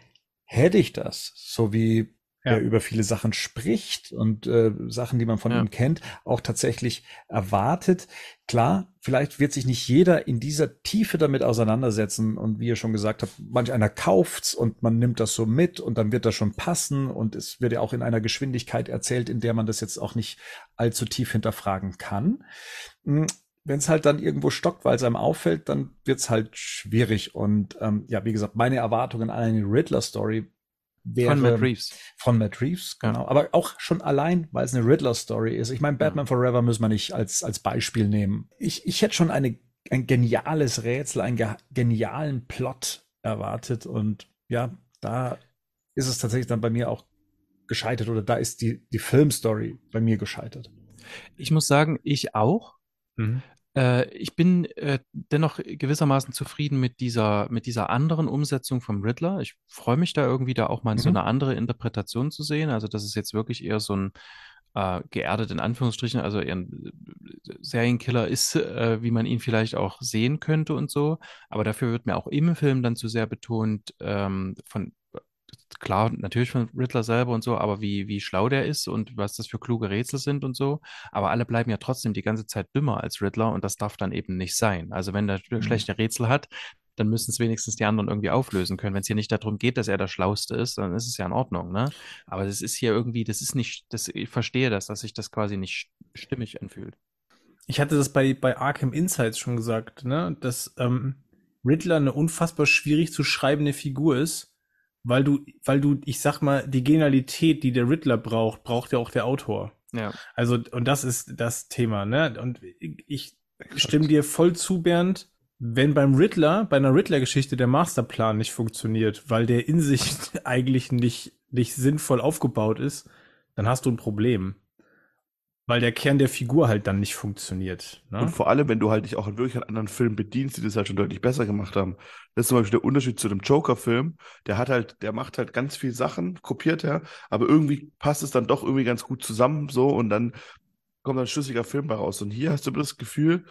hätte ich das, so wie Ja. er über viele Sachen spricht und äh, Sachen, die man von Ja. ihm kennt, auch tatsächlich erwartet. Klar, vielleicht wird sich nicht jeder in dieser Tiefe damit auseinandersetzen und wie ihr schon gesagt habt, manch einer kauft's und man nimmt das so mit und dann wird das schon passen und es wird ja auch in einer Geschwindigkeit erzählt, in der man das jetzt auch nicht allzu tief hinterfragen kann. Wenn es halt dann irgendwo stockt, weil es einem auffällt, dann wird's halt schwierig und ähm, ja, wie gesagt, meine Erwartungen an eine Riddler-Story wäre Von Matt Reeves. von Matt Reeves, Ja. genau. Aber auch schon allein, weil es eine Riddler-Story ist. Ich meine, Batman Forever müssen wir nicht als, als Beispiel nehmen. Ich, ich hätte schon eine, ein geniales Rätsel, einen ge genialen Plot erwartet. Und ja, da ist es tatsächlich dann bei mir auch gescheitert oder da ist die, die Filmstory bei mir gescheitert. Ich muss sagen, ich auch. Mhm. Äh, ich bin äh, dennoch gewissermaßen zufrieden mit dieser, mit dieser anderen Umsetzung vom Riddler. Ich freue mich da irgendwie da auch mal so Mhm. eine andere Interpretation zu sehen. Also, das ist jetzt wirklich eher so ein äh, geerdet in Anführungsstrichen, also eher ein äh, Serienkiller ist, äh, wie man ihn vielleicht auch sehen könnte und so. Aber dafür wird mir auch im Film dann zu sehr betont, ähm, von klar, natürlich von Riddler selber und so, aber wie, wie schlau der ist und was das für kluge Rätsel sind und so. Aber alle bleiben ja trotzdem die ganze Zeit dümmer als Riddler und das darf dann eben nicht sein. Also wenn der schlechte Rätsel hat, dann müssen es wenigstens die anderen irgendwie auflösen können. Wenn es hier nicht darum geht, dass er der Schlauste ist, dann ist es ja in Ordnung, ne? Aber das ist hier irgendwie, das ist nicht, das, ich verstehe das, dass sich das quasi nicht stimmig anfühlt. Ich hatte das bei, bei Arkham Insights schon gesagt, ne, dass ähm, Riddler eine unfassbar schwierig zu schreibende Figur ist, weil du, weil du, ich sag mal, die Genialität, die der Riddler braucht, braucht ja auch der Autor. Ja. Also, und das ist das Thema, ne? Und ich stimme dir voll zu, Bernd, wenn beim Riddler, bei einer Riddler-Geschichte der Masterplan nicht funktioniert, weil der in sich <laughs> eigentlich nicht, nicht sinnvoll aufgebaut ist, dann hast du ein Problem. Weil der Kern der Figur halt dann nicht funktioniert. Ne? Und vor allem, wenn du halt dich auch wirklich an anderen Filmen bedienst, die das halt schon deutlich besser gemacht haben. Das ist zum Beispiel der Unterschied zu dem Joker-Film. Der hat halt, der macht halt ganz viel Sachen, kopiert er, aber irgendwie passt es dann doch irgendwie ganz gut zusammen so und dann kommt ein schlüssiger Film bei raus. Und hier hast du das Gefühl,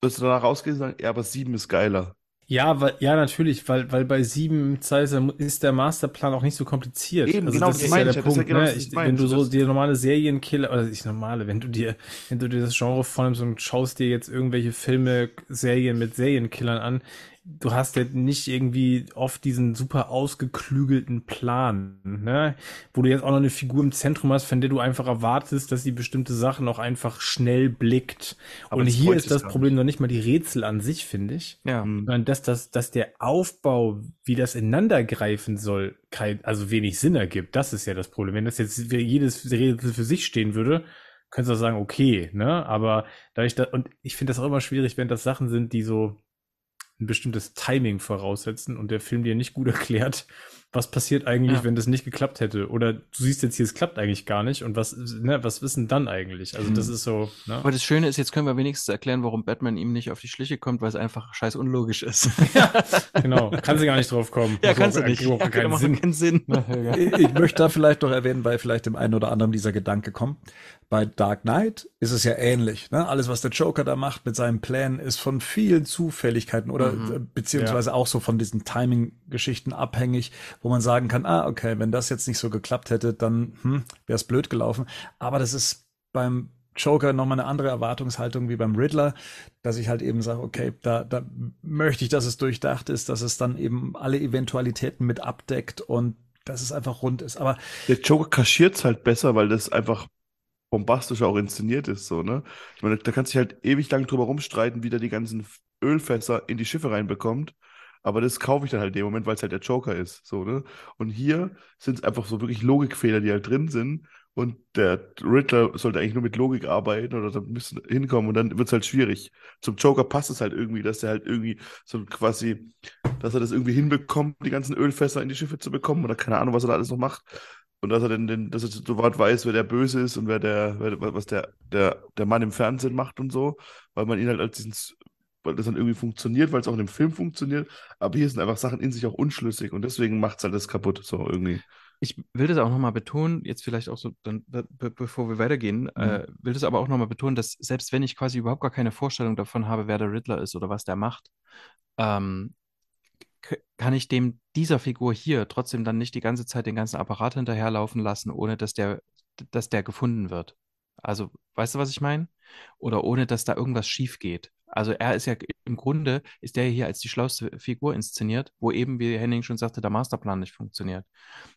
dass du danach rausgehst und sagst, ja, aber sieben ist geiler. Ja, weil, ja, natürlich, weil, weil bei sieben Zeiser ist der Masterplan auch nicht so kompliziert. Eben, also genau, das das ist ja ich der das ist ja Punkt, genau ne? Ich, ich wenn du so dir normale Serienkiller, oder nicht normale, wenn du dir, wenn du dir das Genre vornimmst und schaust dir jetzt irgendwelche Filme, Serien mit Serienkillern an, du hast ja nicht irgendwie oft diesen super ausgeklügelten Plan, ne? Wo du jetzt auch noch eine Figur im Zentrum hast, von der du einfach erwartest, dass sie bestimmte Sachen auch einfach schnell blickt. Aber Und hier ist das Problem noch nicht mal die Rätsel an sich, finde ich. Ja. Sondern dass, das, dass der Aufbau, wie das ineinander greifen soll, kein, also wenig Sinn ergibt. Das ist ja das Problem. Wenn das jetzt für jedes Rätsel für sich stehen würde, könntest du auch sagen, okay, ne? Aber da ich da, und ich finde das auch immer schwierig, wenn das Sachen sind, die so ein bestimmtes Timing voraussetzen und der Film dir nicht gut <laughs> erklärt, was passiert eigentlich, Ja. wenn das nicht geklappt hätte. Oder du siehst jetzt hier, es klappt eigentlich gar nicht und was, ne, was wissen dann eigentlich? Also das ist so, ne? Aber das Schöne ist, jetzt können wir wenigstens erklären, warum Batman ihm nicht auf die Schliche kommt, weil es einfach scheiß unlogisch ist. <laughs> Genau, kannst du gar nicht drauf kommen. <laughs> ja, kannst du nicht. Ja, keinen macht Sinn. keinen Sinn. Ich ich möchte da vielleicht noch erwähnen, weil vielleicht dem einen oder anderen dieser Gedanke kommt. Bei Dark Knight ist es ja ähnlich. Ne? Alles, was der Joker da macht mit seinen Plänen, ist von vielen Zufälligkeiten oder Mhm. äh, beziehungsweise auch so von diesen Timing-Geschichten abhängig, wo man sagen kann, ah, okay, wenn das jetzt nicht so geklappt hätte, dann hm, wäre es blöd gelaufen. Aber das ist beim Joker nochmal eine andere Erwartungshaltung wie beim Riddler, dass ich halt eben sage, okay, da, da möchte ich, dass es durchdacht ist, dass es dann eben alle Eventualitäten mit abdeckt und dass es einfach rund ist. Aber Der Joker kaschiert's halt besser, weil das einfach bombastischer auch inszeniert ist, so, ne? Ich meine, da kannst du dich halt ewig lang drüber rumstreiten, wie der die ganzen Ölfässer in die Schiffe reinbekommt. Aber das kaufe ich dann halt in dem Moment, weil es halt der Joker ist, so, ne? Und hier sind es einfach so wirklich Logikfehler, die halt drin sind. Und der Riddler sollte eigentlich nur mit Logik arbeiten oder da müssen hinkommen und dann wird's halt schwierig. Zum Joker passt es halt irgendwie, dass der halt irgendwie so quasi, dass er das irgendwie hinbekommt, die ganzen Ölfässer in die Schiffe zu bekommen oder keine Ahnung, was er da alles noch macht. Und dass er denn, denn dass er soweit weiß, wer der Böse ist und wer der, wer, was der, der, der Mann im Fernsehen macht und so, weil man ihn halt als diesen, weil das dann irgendwie funktioniert, weil es auch in dem Film funktioniert. Aber hier sind einfach Sachen in sich auch unschlüssig und deswegen macht's halt das kaputt, so irgendwie. Ich will das auch nochmal betonen, jetzt vielleicht auch so, dann, be be bevor wir weitergehen, äh, will das aber auch nochmal betonen, dass selbst wenn ich quasi überhaupt gar keine Vorstellung davon habe, wer der Riddler ist oder was der macht, ähm, kann ich dem dieser Figur hier trotzdem dann nicht die ganze Zeit den ganzen Apparat hinterherlaufen lassen, ohne dass der, dass der gefunden wird. Also, weißt du, was ich meine? Oder ohne, dass da irgendwas schief geht. Also er ist ja im Grunde, ist der hier als die schlauste Figur inszeniert, wo eben, wie Henning schon sagte, der Masterplan nicht funktioniert.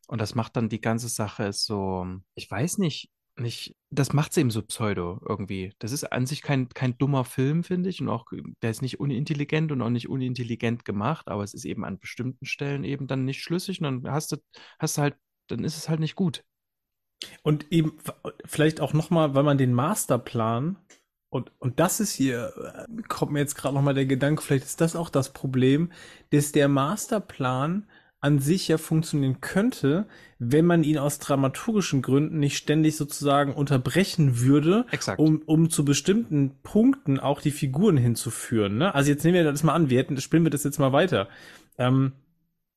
Und das macht dann die ganze Sache so, ich weiß nicht, nicht, das macht es eben so pseudo irgendwie. Das ist an sich kein, kein dummer Film, finde ich. Und auch, der ist nicht unintelligent und auch nicht unintelligent gemacht, aber es ist eben an bestimmten Stellen eben dann nicht schlüssig und dann hast du, hast du halt, dann ist es halt nicht gut. Und eben vielleicht auch nochmal, weil man den Masterplan und, und das ist hier, äh, kommt mir jetzt gerade nochmal der Gedanke, vielleicht ist das auch das Problem, dass der Masterplan an sich ja funktionieren könnte, wenn man ihn aus dramaturgischen Gründen nicht ständig sozusagen unterbrechen würde, Exakt. um, um zu bestimmten Punkten auch die Figuren hinzuführen. Ne? Also jetzt nehmen wir das mal an, wir hätten, spielen wir das jetzt mal weiter. Ähm,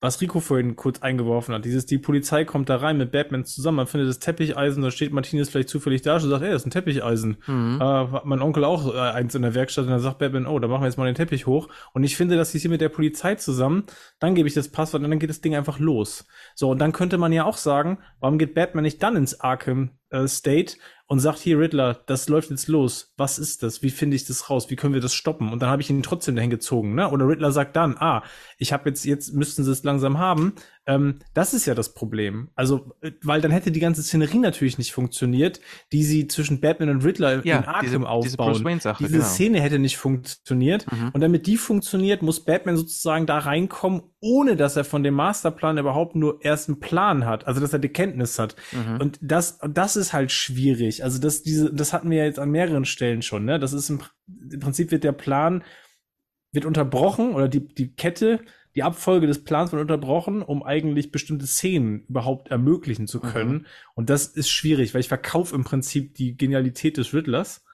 was Rico vorhin kurz eingeworfen hat, dieses, die Polizei kommt da rein mit Batman zusammen, man findet das Teppicheisen, da steht Martinez vielleicht zufällig da und sagt, ey, das ist ein Teppicheisen. Mhm. Äh, mein Onkel auch äh, eins in der Werkstatt und dann sagt Batman, oh, da machen wir jetzt mal den Teppich hoch. Und ich finde, das ist hier mit der Polizei zusammen, dann gebe ich das Passwort und dann geht das Ding einfach los. So, und dann könnte man ja auch sagen, warum geht Batman nicht dann ins Arkham äh, State und sagt, hier Riddler, das läuft jetzt los. Was ist das? Wie finde ich das raus? Wie können wir das stoppen? Und dann habe ich ihn trotzdem dahin gezogen, ne? Oder Riddler sagt dann, ah, ich habe jetzt, jetzt müssten sie es langsam haben. Ähm, das ist ja das Problem. Also, äh, weil dann hätte die ganze Szenerie natürlich nicht funktioniert, die sie zwischen Batman und Riddler Ja, in Arkham diese- diese aufbauen. Bruce Wayne-Sache, diese genau. Szene hätte nicht funktioniert. Mhm. Und damit die funktioniert, muss Batman sozusagen da reinkommen, ohne dass er von dem Masterplan überhaupt nur erst einen Plan hat, also dass er die Kenntnis hat. Mhm. Und das, das ist halt schwierig. Also das, diese, das hatten wir ja jetzt an mehreren Stellen schon. Ne? Das ist im, im Prinzip wird der Plan wird unterbrochen oder die, die Kette, die Abfolge des Plans wird unterbrochen, um eigentlich bestimmte Szenen überhaupt ermöglichen zu können. Und das ist schwierig, weil ich verkaufe im Prinzip die Genialität des Riddlers,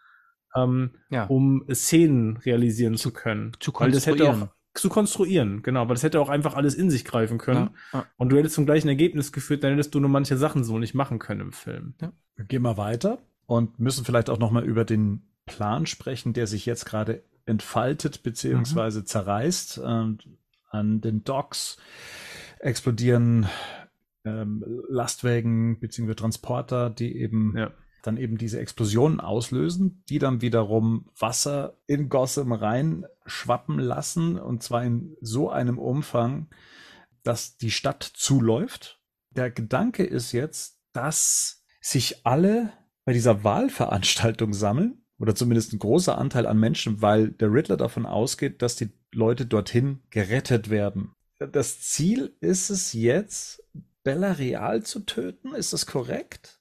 ähm, Ja. um Szenen realisieren zu können. zu weil das hätte konstruieren. auch zu konstruieren, genau, weil das hätte auch einfach alles in sich greifen können. Ja, ja. Und du hättest zum gleichen Ergebnis geführt, dann hättest du nur manche Sachen so nicht machen können im Film. Wir gehen mal weiter und müssen vielleicht auch noch mal über den Plan sprechen, der sich jetzt gerade entfaltet beziehungsweise zerreißt. An den Docks explodieren ähm, Lastwagen beziehungsweise Transporter, die eben Ja. dann eben diese Explosionen auslösen, die dann wiederum Wasser in Gotham rein schwappen lassen und zwar in so einem Umfang, dass die Stadt zuläuft. Der Gedanke ist jetzt, dass sich alle bei dieser Wahlveranstaltung sammeln oder zumindest ein großer Anteil an Menschen, weil der Riddler davon ausgeht, dass die Leute dorthin gerettet werden. Das Ziel ist es jetzt, Bella Real zu töten? Ist das korrekt?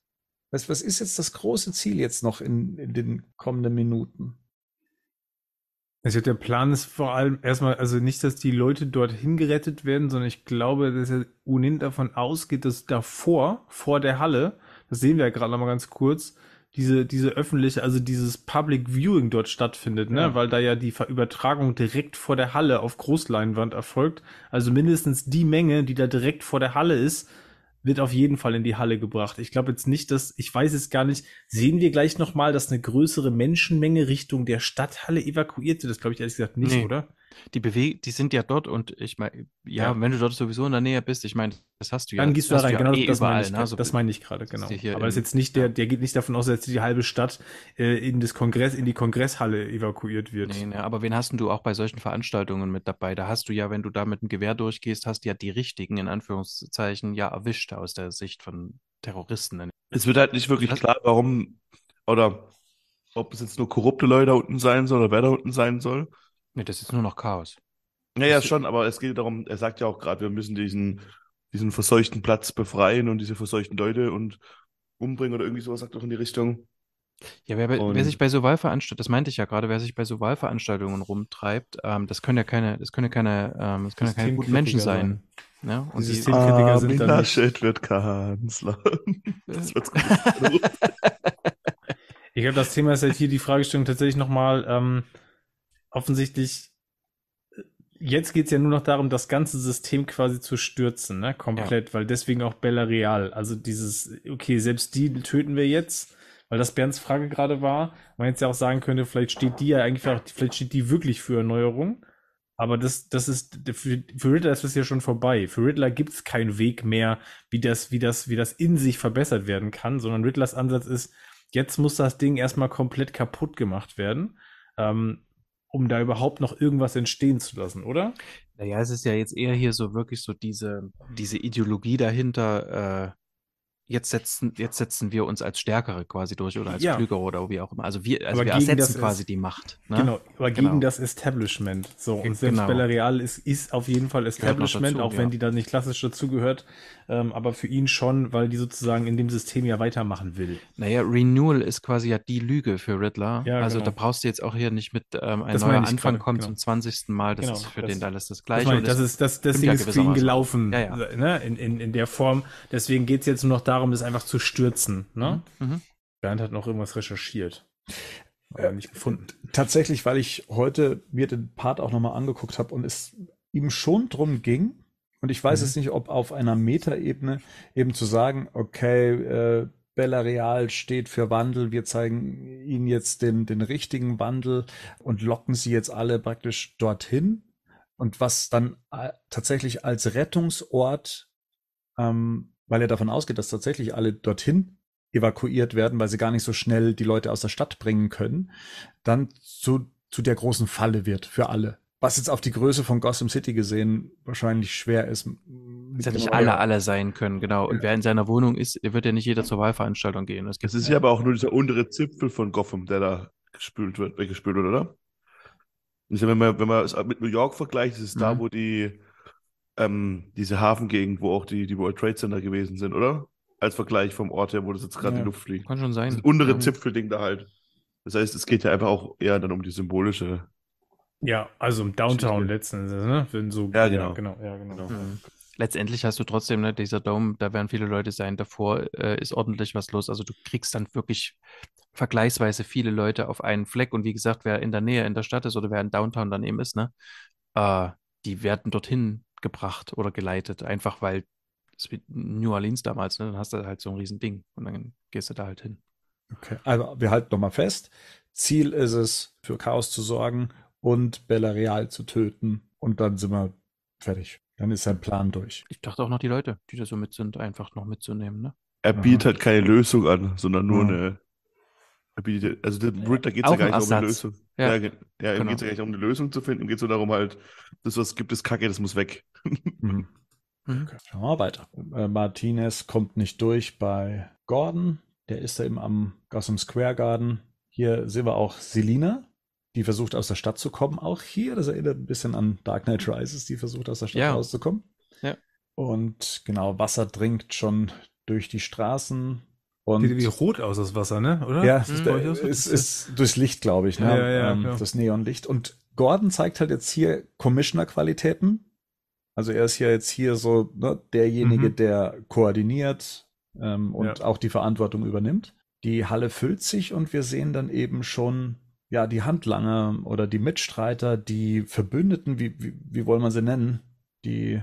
Was, was ist jetzt das große Ziel jetzt noch in, in den kommenden Minuten? Also der Plan ist vor allem erstmal, also nicht, dass die Leute dorthin gerettet werden, sondern ich glaube, dass er ohnehin davon ausgeht, dass davor, vor der Halle, das sehen wir ja gerade noch mal ganz kurz, diese, diese öffentliche, also dieses Public Viewing dort stattfindet, ne? Ja. Weil da ja die Übertragung direkt vor der Halle auf Großleinwand erfolgt. Also mindestens die Menge, die da direkt vor der Halle ist, wird auf jeden Fall in die Halle gebracht. Ich glaube jetzt nicht, dass, ich weiß es gar nicht, sehen wir gleich nochmal, dass eine größere Menschenmenge Richtung der Stadthalle evakuiert wird? Das glaube ich ehrlich gesagt nicht, nee. oder? Die bewegen, die sind ja dort und ich meine, ja, ja, wenn du dort sowieso in der Nähe bist, ich meine, das hast du ja. Dann gehst du da rein, genau, eh das, meine ich, ne? also, das meine ich gerade, genau. Aber das ist jetzt nicht der, der geht nicht davon aus, dass die halbe Stadt äh, in das Kongress, in die Kongresshalle evakuiert wird. Nee, nee, aber wen hast du auch bei solchen Veranstaltungen mit dabei? Da hast du ja, wenn du da mit einem Gewehr durchgehst, hast du ja die richtigen, in Anführungszeichen, ja erwischt aus der Sicht von Terroristen. Es wird halt nicht wirklich klar, warum oder ob es jetzt nur korrupte Leute da unten sein soll oder wer da unten sein soll. Nee, das ist nur noch Chaos. Ja, ja, schon, aber es geht darum, er sagt ja auch gerade, wir müssen diesen, diesen verseuchten Platz befreien und diese verseuchten Leute und umbringen oder irgendwie sowas, sagt doch in die Richtung. Ja, wer, wer sich bei so Wahlveranstaltungen, das meinte ich ja gerade, wer sich bei so Wahlveranstaltungen rumtreibt, ähm, das können ja keine, das können ja keine, ähm, das können ja keine guten Menschen sein. sein. Ja? Und die Systemkritiker ah, sind dann nicht... wird Kanzler. <laughs> das wird's gut. <laughs> ich glaube, das Thema ist halt hier die Fragestellung tatsächlich nochmal, ähm, offensichtlich, jetzt geht es ja nur noch darum, das ganze System quasi zu stürzen, ne? Komplett, ja. weil deswegen auch Bella Real. Also dieses, okay, selbst die töten wir jetzt, weil das Bernds Frage gerade war. Man jetzt ja auch sagen könnte, vielleicht steht die ja eigentlich, auch, vielleicht steht die wirklich für Erneuerung. Aber das, das ist, für, für Riddler ist das ja schon vorbei. Für Riddler gibt es keinen Weg mehr, wie das, wie das, wie das in sich verbessert werden kann, sondern Riddlers Ansatz ist, jetzt muss das Ding erstmal komplett kaputt gemacht werden. Ähm, um da überhaupt noch irgendwas entstehen zu lassen, oder? Naja, es ist ja jetzt eher hier so wirklich so diese, diese Ideologie dahinter, äh, jetzt setzen, jetzt setzen wir uns als Stärkere quasi durch oder als ja. Klügere oder wie auch immer. Also wir, also wir ersetzen quasi die Macht. Ne? Genau, aber genau. gegen das Establishment. So, und selbst genau. Bella Real ist, ist auf jeden Fall Establishment, dazu, auch wenn ja. die da nicht klassisch dazugehört. Ähm, aber für ihn schon, weil die sozusagen in dem System ja weitermachen will. Naja, Renewal ist quasi ja die Lüge für Riddler. Ja, also genau. da brauchst du jetzt auch hier nicht mit ähm, ein das neuer Anfang grade, kommt genau. zum 20. Mal. Das genau, ist für das, den alles das Gleiche. Das, das, ist, das, das Ding ist für ihn gelaufen ne? in, in, in der Form. Deswegen geht es jetzt nur noch darum, das einfach zu stürzen. Ne? Mhm. mhm. Bernd hat noch irgendwas recherchiert. Aber äh, nicht gefunden. Tatsächlich, weil ich heute mir den Part auch nochmal angeguckt habe und es ihm schon drum ging, und ich weiß mhm. es nicht, ob auf einer Metaebene eben zu sagen, okay, äh, Bella Real steht für Wandel, wir zeigen ihnen jetzt den, den richtigen Wandel und locken sie jetzt alle praktisch dorthin. Und was dann äh, tatsächlich als Rettungsort ähm, weil er davon ausgeht, dass tatsächlich alle dorthin evakuiert werden, weil sie gar nicht so schnell die Leute aus der Stadt bringen können, dann zu, zu der großen Falle wird für alle. Was jetzt auf die Größe von Gotham City gesehen wahrscheinlich schwer ist. Dass ja nicht alle alle sein können, genau. Und wer in seiner Wohnung ist, wird ja nicht jeder zur Wahlveranstaltung gehen. Das, das ist ja aber auch nur dieser untere Zipfel von Gotham, der da gespült wird, weggespült wird, oder? Wenn man, wenn man es mit New York vergleicht, ist es mhm. da, wo die ähm, diese Hafengegend, wo auch die, die World Trade Center gewesen sind, oder? Als Vergleich vom Ort her, wo das jetzt gerade ja, in die Luft fliegt. Kann schon sein. Das untere ja. Zipfelding da halt. Das heißt, es geht ja einfach auch eher dann um die symbolische. Ja, also im Downtown letzten Endes, ne? Wenn so, ja, genau. Ja, genau, ja, genau. Mhm. Letztendlich hast du trotzdem, ne, dieser Dome, da werden viele Leute sein, davor äh, ist ordentlich was los. Also du kriegst dann wirklich vergleichsweise viele Leute auf einen Fleck. Und wie gesagt, wer in der Nähe in der Stadt ist oder wer in Downtown daneben ist, ne, äh, die werden dorthin gebracht oder geleitet, einfach weil es wie New Orleans damals, ne? dann hast du halt so ein Riesending und dann gehst du da halt hin. Okay, also wir halten nochmal fest. Ziel ist es, für Chaos zu sorgen und Bella Real zu töten und dann sind wir fertig. Dann ist sein Plan durch. Ich dachte auch noch die Leute, die da so mit sind, einfach noch mitzunehmen, ne? Er bietet halt keine Lösung an, sondern nur ja. eine Also der Riddler geht es ja gar nicht um eine. Lösung. Ja. Ja, ja ihm Genau. geht es ja gar nicht um eine Lösung zu finden. Ihm geht es nur darum, halt, das, was es gibt, ist Kacke, das muss weg. <laughs> Mhm. Mhm. Okay, schauen wir mal weiter. Äh, Martinez kommt nicht durch bei Gordon. Der ist da eben am Gotham Square Garden. Hier sehen wir auch Selina, die versucht aus der Stadt zu kommen. Auch hier, das erinnert ein bisschen an Dark Knight Rises, die versucht aus der Stadt Ja. rauszukommen. Ja. Und genau, Wasser dringt schon durch die Straßen. Und Sieht wie rot aus, das Wasser, ne? Oder? ja, Ist das es euch auch so? ist, ist durchs Licht, glaube ich, ne? Ja, ja, ja, ähm, das Neonlicht. Und Gordon zeigt halt jetzt hier Commissioner-Qualitäten. Also er ist ja jetzt hier so ne, derjenige, Mhm. der koordiniert ähm, und Ja. auch die Verantwortung übernimmt. Die Halle füllt sich und wir sehen dann eben schon ja die Handlanger oder die Mitstreiter, die Verbündeten, wie, wie, wie wollen wir sie nennen? Die,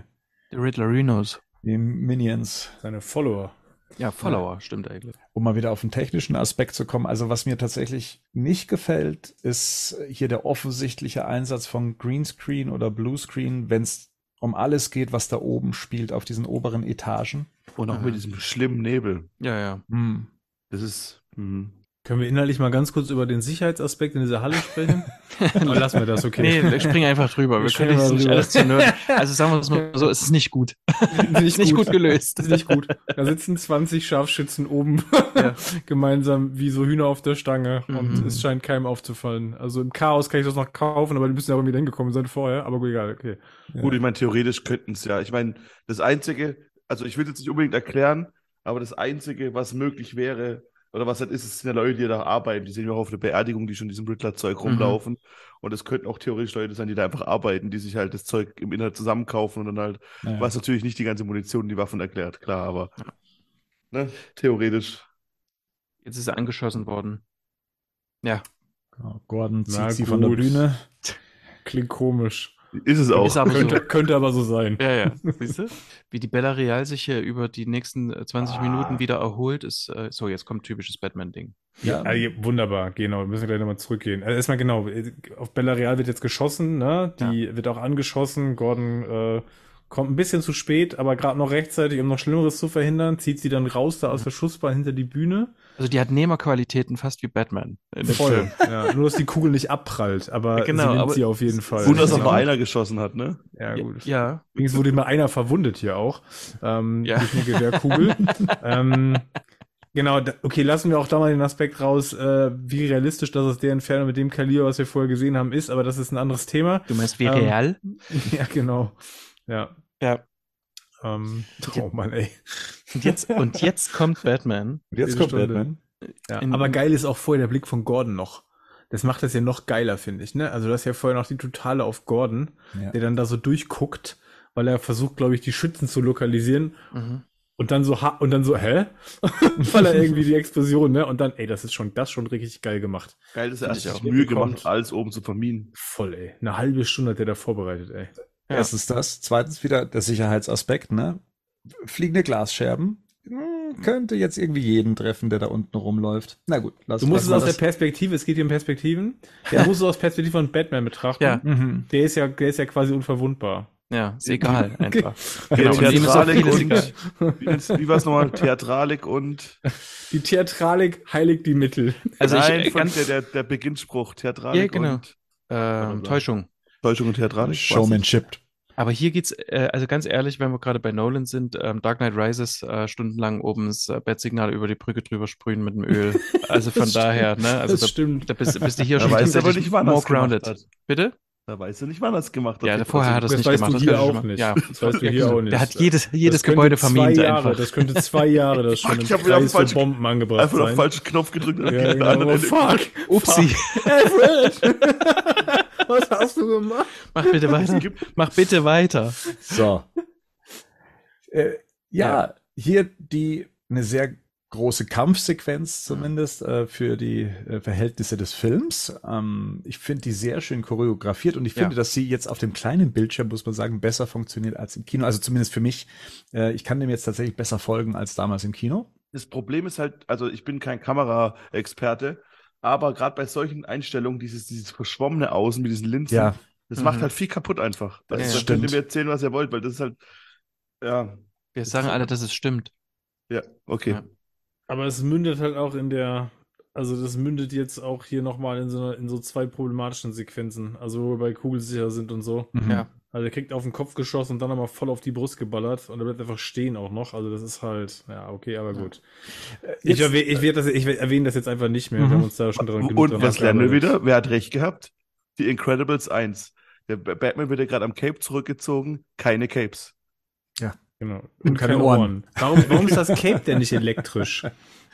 Die Riddlerinos. die Minions. Seine Follower. Ja, Follower, stimmt eigentlich. um mal wieder auf den technischen Aspekt zu kommen. Also was mir tatsächlich nicht gefällt, ist hier der offensichtliche Einsatz von Greenscreen oder Bluescreen, wenn es um alles geht, was da oben spielt, auf diesen oberen Etagen. Und auch Mhm. mit diesem schlimmen Nebel. Ja, ja. Hm. Das ist. mhm. Können wir inhaltlich mal ganz kurz über den Sicherheitsaspekt in dieser Halle sprechen? <laughs> Aber lassen wir das, okay. Nee, wir springen einfach drüber. Wir Wir können mal nicht alles zu nerden. Also sagen wir es mal so, es ist nicht gut. nicht, <laughs> Nicht gut gelöst. Ist nicht gut. Da sitzen 20 Scharfschützen oben <laughs> Ja. gemeinsam wie so Hühner auf der Stange und Mhm. es scheint keinem aufzufallen. Also im Chaos kann ich das noch kaufen, aber die müssen ja auch irgendwie hingekommen sein vorher. Aber gut, egal, okay. Gut, ich meine, theoretisch könnten es ja. Ich meine, das Einzige, also ich will jetzt nicht unbedingt erklären, aber das Einzige, was möglich wäre, oder was halt ist, es sind ja Leute, die da arbeiten. Die sehen wir auch auf der Beerdigung, die schon diesem Riddler-Zeug rumlaufen. Und es könnten auch theoretisch Leute sein, die da einfach arbeiten, die sich halt das Zeug im Internet zusammenkaufen und dann halt, Naja. was natürlich nicht die ganze Munition und die Waffen erklärt, klar, aber ne, theoretisch. Jetzt ist er angeschossen worden. Ja, Genau. Gordon zieht Na sie von der gut. Bühne. <laughs> Klingt komisch. Ist es auch. Ist aber so. Könnte, könnte aber so sein. Ja, ja. <laughs> Siehst du? Wie die Bella Real sich hier über die nächsten äh, 20 Ah. Minuten wieder erholt, ist, äh, so, jetzt kommt typisches Batman-Ding. Ja, ja, wunderbar, genau. Wir müssen gleich nochmal zurückgehen. Also erstmal genau, auf Bella Real wird jetzt geschossen, ne? Die wird auch angeschossen. Gordon äh, kommt ein bisschen zu spät, aber gerade noch rechtzeitig, um noch Schlimmeres zu verhindern, zieht sie dann raus da aus der Schussbahn hinter die Bühne. Also die hat Nehmerqualitäten fast wie Batman. in Film. Ja, nur dass die Kugel nicht abprallt, aber Ja, genau, sie nimmt aber- sie auf jeden Fall. Gut, dass auch mal einer geschossen hat, ne? Ja, gut. Ja, Übrigens wurde mal einer verwundet hier auch. Ähm, Ja. Durch eine Gewehrkugel. <laughs> ähm, genau, okay, lassen wir auch da mal den Aspekt raus, äh, wie realistisch das aus der Entfernung mit dem Kaliber, was wir vorher gesehen haben, ist, aber das ist ein anderes Thema. du meinst wie Ähm, real? <laughs> ja, genau. Ja. Ja. Ähm, oh Mann, ey. Und jetzt, und jetzt kommt Batman. <laughs> Und jetzt kommt Stunde. Batman. Ja, In- aber geil ist auch vorher der Blick von Gordon noch. Das macht das ja noch geiler, finde ich, ne? Also, das ist ja vorher noch die totale auf Gordon, Ja. der dann da so durchguckt, weil er versucht, glaube ich, die Schützen zu lokalisieren Mhm. und dann so ha und dann so, hä? <laughs> weil er irgendwie die Explosion, ne? Und dann, ey, das ist schon, das schon richtig geil gemacht. Geil, dass er sich auch. Mühe Bekommt. gemacht, alles oben zu vermieden. Voll, ey. Eine halbe Stunde hat er da vorbereitet, ey. Ja. Erstens das, zweitens wieder der Sicherheitsaspekt, ne? Fliegende Glasscherben. Hm, könnte jetzt irgendwie jeden treffen, der da unten rumläuft. Na gut, lass Du musst lass es aus der das- Perspektive, es geht hier um Perspektiven. Der muss es aus Perspektive von Batman betrachten. Ja. Mhm. Der ist ja, der ist ja quasi unverwundbar. Ja, ist egal, <laughs> einfach. Genau, ist auch Theatralik und, <laughs> wie, war es nochmal? Theatralik und Die Theatralik heiligt die Mittel. Also Nein, ich, äh, von ganz, der, der, der Beginnspruch, Theatralik Ja, genau. und äh, Täuschung. Täuschung und Theatralik. Showmanship. Aber hier geht's, äh, also ganz ehrlich, wenn wir gerade bei Nolan sind, ähm, Dark Knight Rises äh, stundenlang oben das äh, Bettsignal über die Brücke drüber sprühen mit dem Öl. <laughs> Also von Das daher, ne? Also das da, stimmt. da bist, bist du hier Da schon weiß er aber nicht, wann more grounded. hat. Bitte? Da weißt du nicht, wann er es gemacht hat. Ja, Die vorher hat er es Das nicht weißt gemacht. du das hier kann ich auch nicht. Ja. Das weißt du <laughs> hier auch nicht. Der hat jedes, jedes Gebäude vermint Jahre, einfach. Das könnte zwei Jahre das <laughs> schon Fuck, im ich hab wieder auf falschen- Bomben angebracht Einfach auf den falschen Knopf gedrückt. und Ja, genau. der Oh, fuck. Upsi. <laughs> Was hast du gemacht? Mach bitte weiter. Mach bitte weiter. So. äh, ja, hier die eine sehr große Kampfsequenz zumindest äh, für die äh, Verhältnisse des Films. Ähm, ich finde die sehr schön choreografiert und ich finde, Ja. dass sie jetzt auf dem kleinen Bildschirm, muss man sagen, besser funktioniert als im Kino. Also zumindest für mich. Äh, ich kann dem jetzt tatsächlich besser folgen als damals im Kino. Das Problem ist halt, also ich bin kein Kameraexperte, aber gerade bei solchen Einstellungen, dieses, dieses verschwommene Außen mit diesen Linsen, Ja. das Mhm. macht halt viel kaputt einfach. Das Also, da stimmt. könnt ihr mir erzählen, was ihr wollt, weil das ist halt, ja, Wir sagen alle, dass es stimmt. ja, okay. Ja. Aber es mündet halt auch in der also das mündet jetzt auch hier nochmal in so, in so zwei problematischen Sequenzen, also wo wir bei kugelsicher sind und so. Mhm. Ja. Also er kriegt auf den Kopf geschossen und dann nochmal voll auf die Brust geballert und er bleibt einfach stehen auch noch. Also das ist halt, ja, okay, aber gut. Ich, Jetzt- erwäh ich, werd das, ich erwähne das jetzt einfach nicht mehr. Mhm. Wir haben uns da schon dran genug Und was lernen wir wieder? Wer hat recht gehabt? Die Incredibles 1. Der Batman wird ja gerade am Cape zurückgezogen. Keine Capes. Genau. Und keine Ohren. Warum, warum ist das <laughs> Cape denn nicht elektrisch?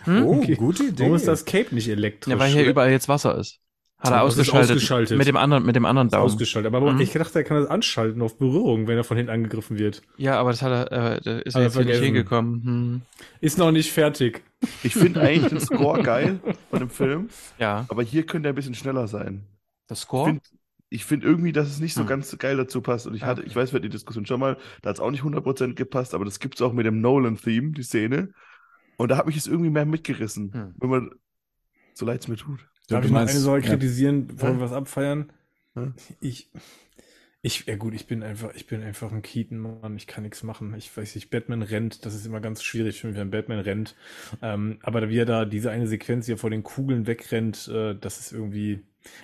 Hm? Oh, Okay. gute Idee. Warum ist das Cape nicht elektrisch? Ja, weil hier überall jetzt Wasser ist. Hat er ausgeschaltet, ausgeschaltet. Mit dem anderen, mit dem anderen Daumen. ausgeschaltet. Aber Mhm. ich dachte, er kann das anschalten auf Berührung, wenn er von hinten angegriffen wird. Ja, aber das hat er, äh, da ist Hat er jetzt hier nicht hingekommen. Hm. Ist noch nicht fertig. Ich finde eigentlich den Score geil von dem Film, Ja, aber hier könnte er ein bisschen schneller sein. das Ich Score. finde ich find irgendwie, dass es nicht so Hm. ganz geil dazu passt. Und ich hatte, okay. ich weiß, wir hatten die Diskussion schon mal, da hat es auch nicht 100% gepasst, aber das gibt es auch mit dem Nolan-Theme, die Szene. Und da hat mich es irgendwie mehr mitgerissen, Hm. wenn man, so leid es mir tut. Darf du ich noch meinst- eine Sache ja. kritisieren, bevor Ja. wir was abfeiern? Ja. Ich, ich, ja gut, ich bin einfach, ich bin einfach ein Keaton-Mann, ich kann nichts machen. Ich weiß nicht, Batman rennt, das ist immer ganz schwierig für mich, wenn Batman rennt. Ähm, aber wie er da diese eine Sequenz hier vor den Kugeln wegrennt, äh, das ist irgendwie,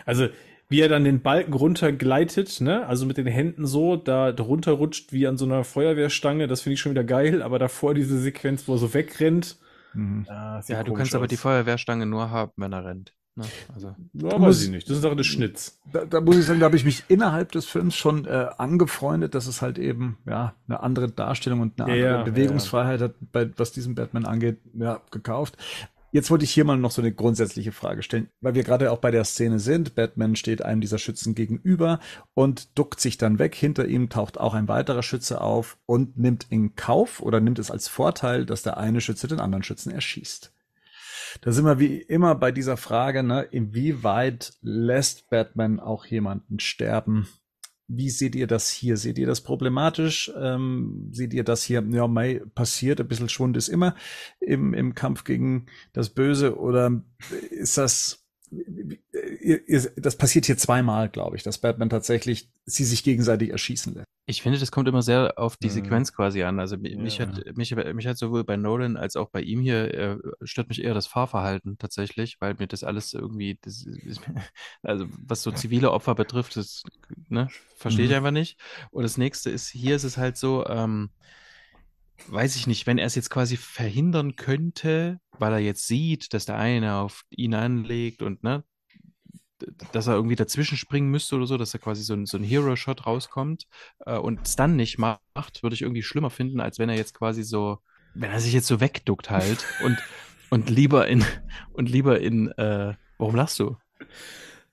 also wie er dann den Balken runtergleitet, ne, also mit den Händen so, da drunter rutscht wie an so einer Feuerwehrstange, das finde ich schon wieder geil, aber davor diese Sequenz, wo er so wegrennt, Mhm. ah, Ja, du kannst aber aus. die Feuerwehrstange nur haben, wenn er rennt. Ne? Also, Ja, weiß musst- ich nicht. Das ist eine Sache des Schnitts. Da, da muss ich sagen, da habe ich mich innerhalb des Films schon äh, angefreundet, dass es halt eben ja eine andere Darstellung und eine Ja, andere ja, Bewegungsfreiheit hat, bei, was diesen Batman angeht, ja, gekauft. Jetzt wollte ich hier mal noch so eine grundsätzliche Frage stellen, weil wir gerade auch bei der Szene sind. Batman steht einem dieser Schützen gegenüber und duckt sich dann weg. Hinter ihm taucht auch ein weiterer Schütze auf und nimmt in Kauf oder nimmt es als Vorteil, dass der eine Schütze den anderen Schützen erschießt. Da sind wir wie immer bei dieser Frage, ne, inwieweit lässt Batman auch jemanden sterben? Wie seht ihr das hier? Seht ihr das problematisch? Ähm, seht ihr das hier, ja, Mai passiert, ein bisschen Schwund ist immer im, im Kampf gegen das Böse? Oder ist das, das passiert hier zweimal, glaube ich, dass Batman tatsächlich sie sich gegenseitig erschießen lässt. ich finde, das kommt immer sehr auf die Mhm. Sequenz quasi an. Also mi- mich Ja. hat mich, mich hat sowohl bei Nolan als auch bei ihm hier äh, stört mich eher das Fahrverhalten tatsächlich, weil mir das alles irgendwie, das, ist- <laughs> also was so zivile Opfer betrifft, das ne, verstehe ich Mhm. einfach nicht. Und das nächste ist, hier ist es halt so, ähm, weiß ich nicht, wenn er es jetzt quasi verhindern könnte, weil er jetzt sieht, dass der eine auf ihn anlegt und ne, dass er irgendwie dazwischen springen müsste oder so, dass er quasi so ein, so ein Hero-Shot rauskommt äh, und es dann nicht macht, würde ich irgendwie schlimmer finden, als wenn er jetzt quasi so, wenn er sich jetzt so wegduckt halt <laughs> und, und lieber in, und lieber in, äh, warum lachst du?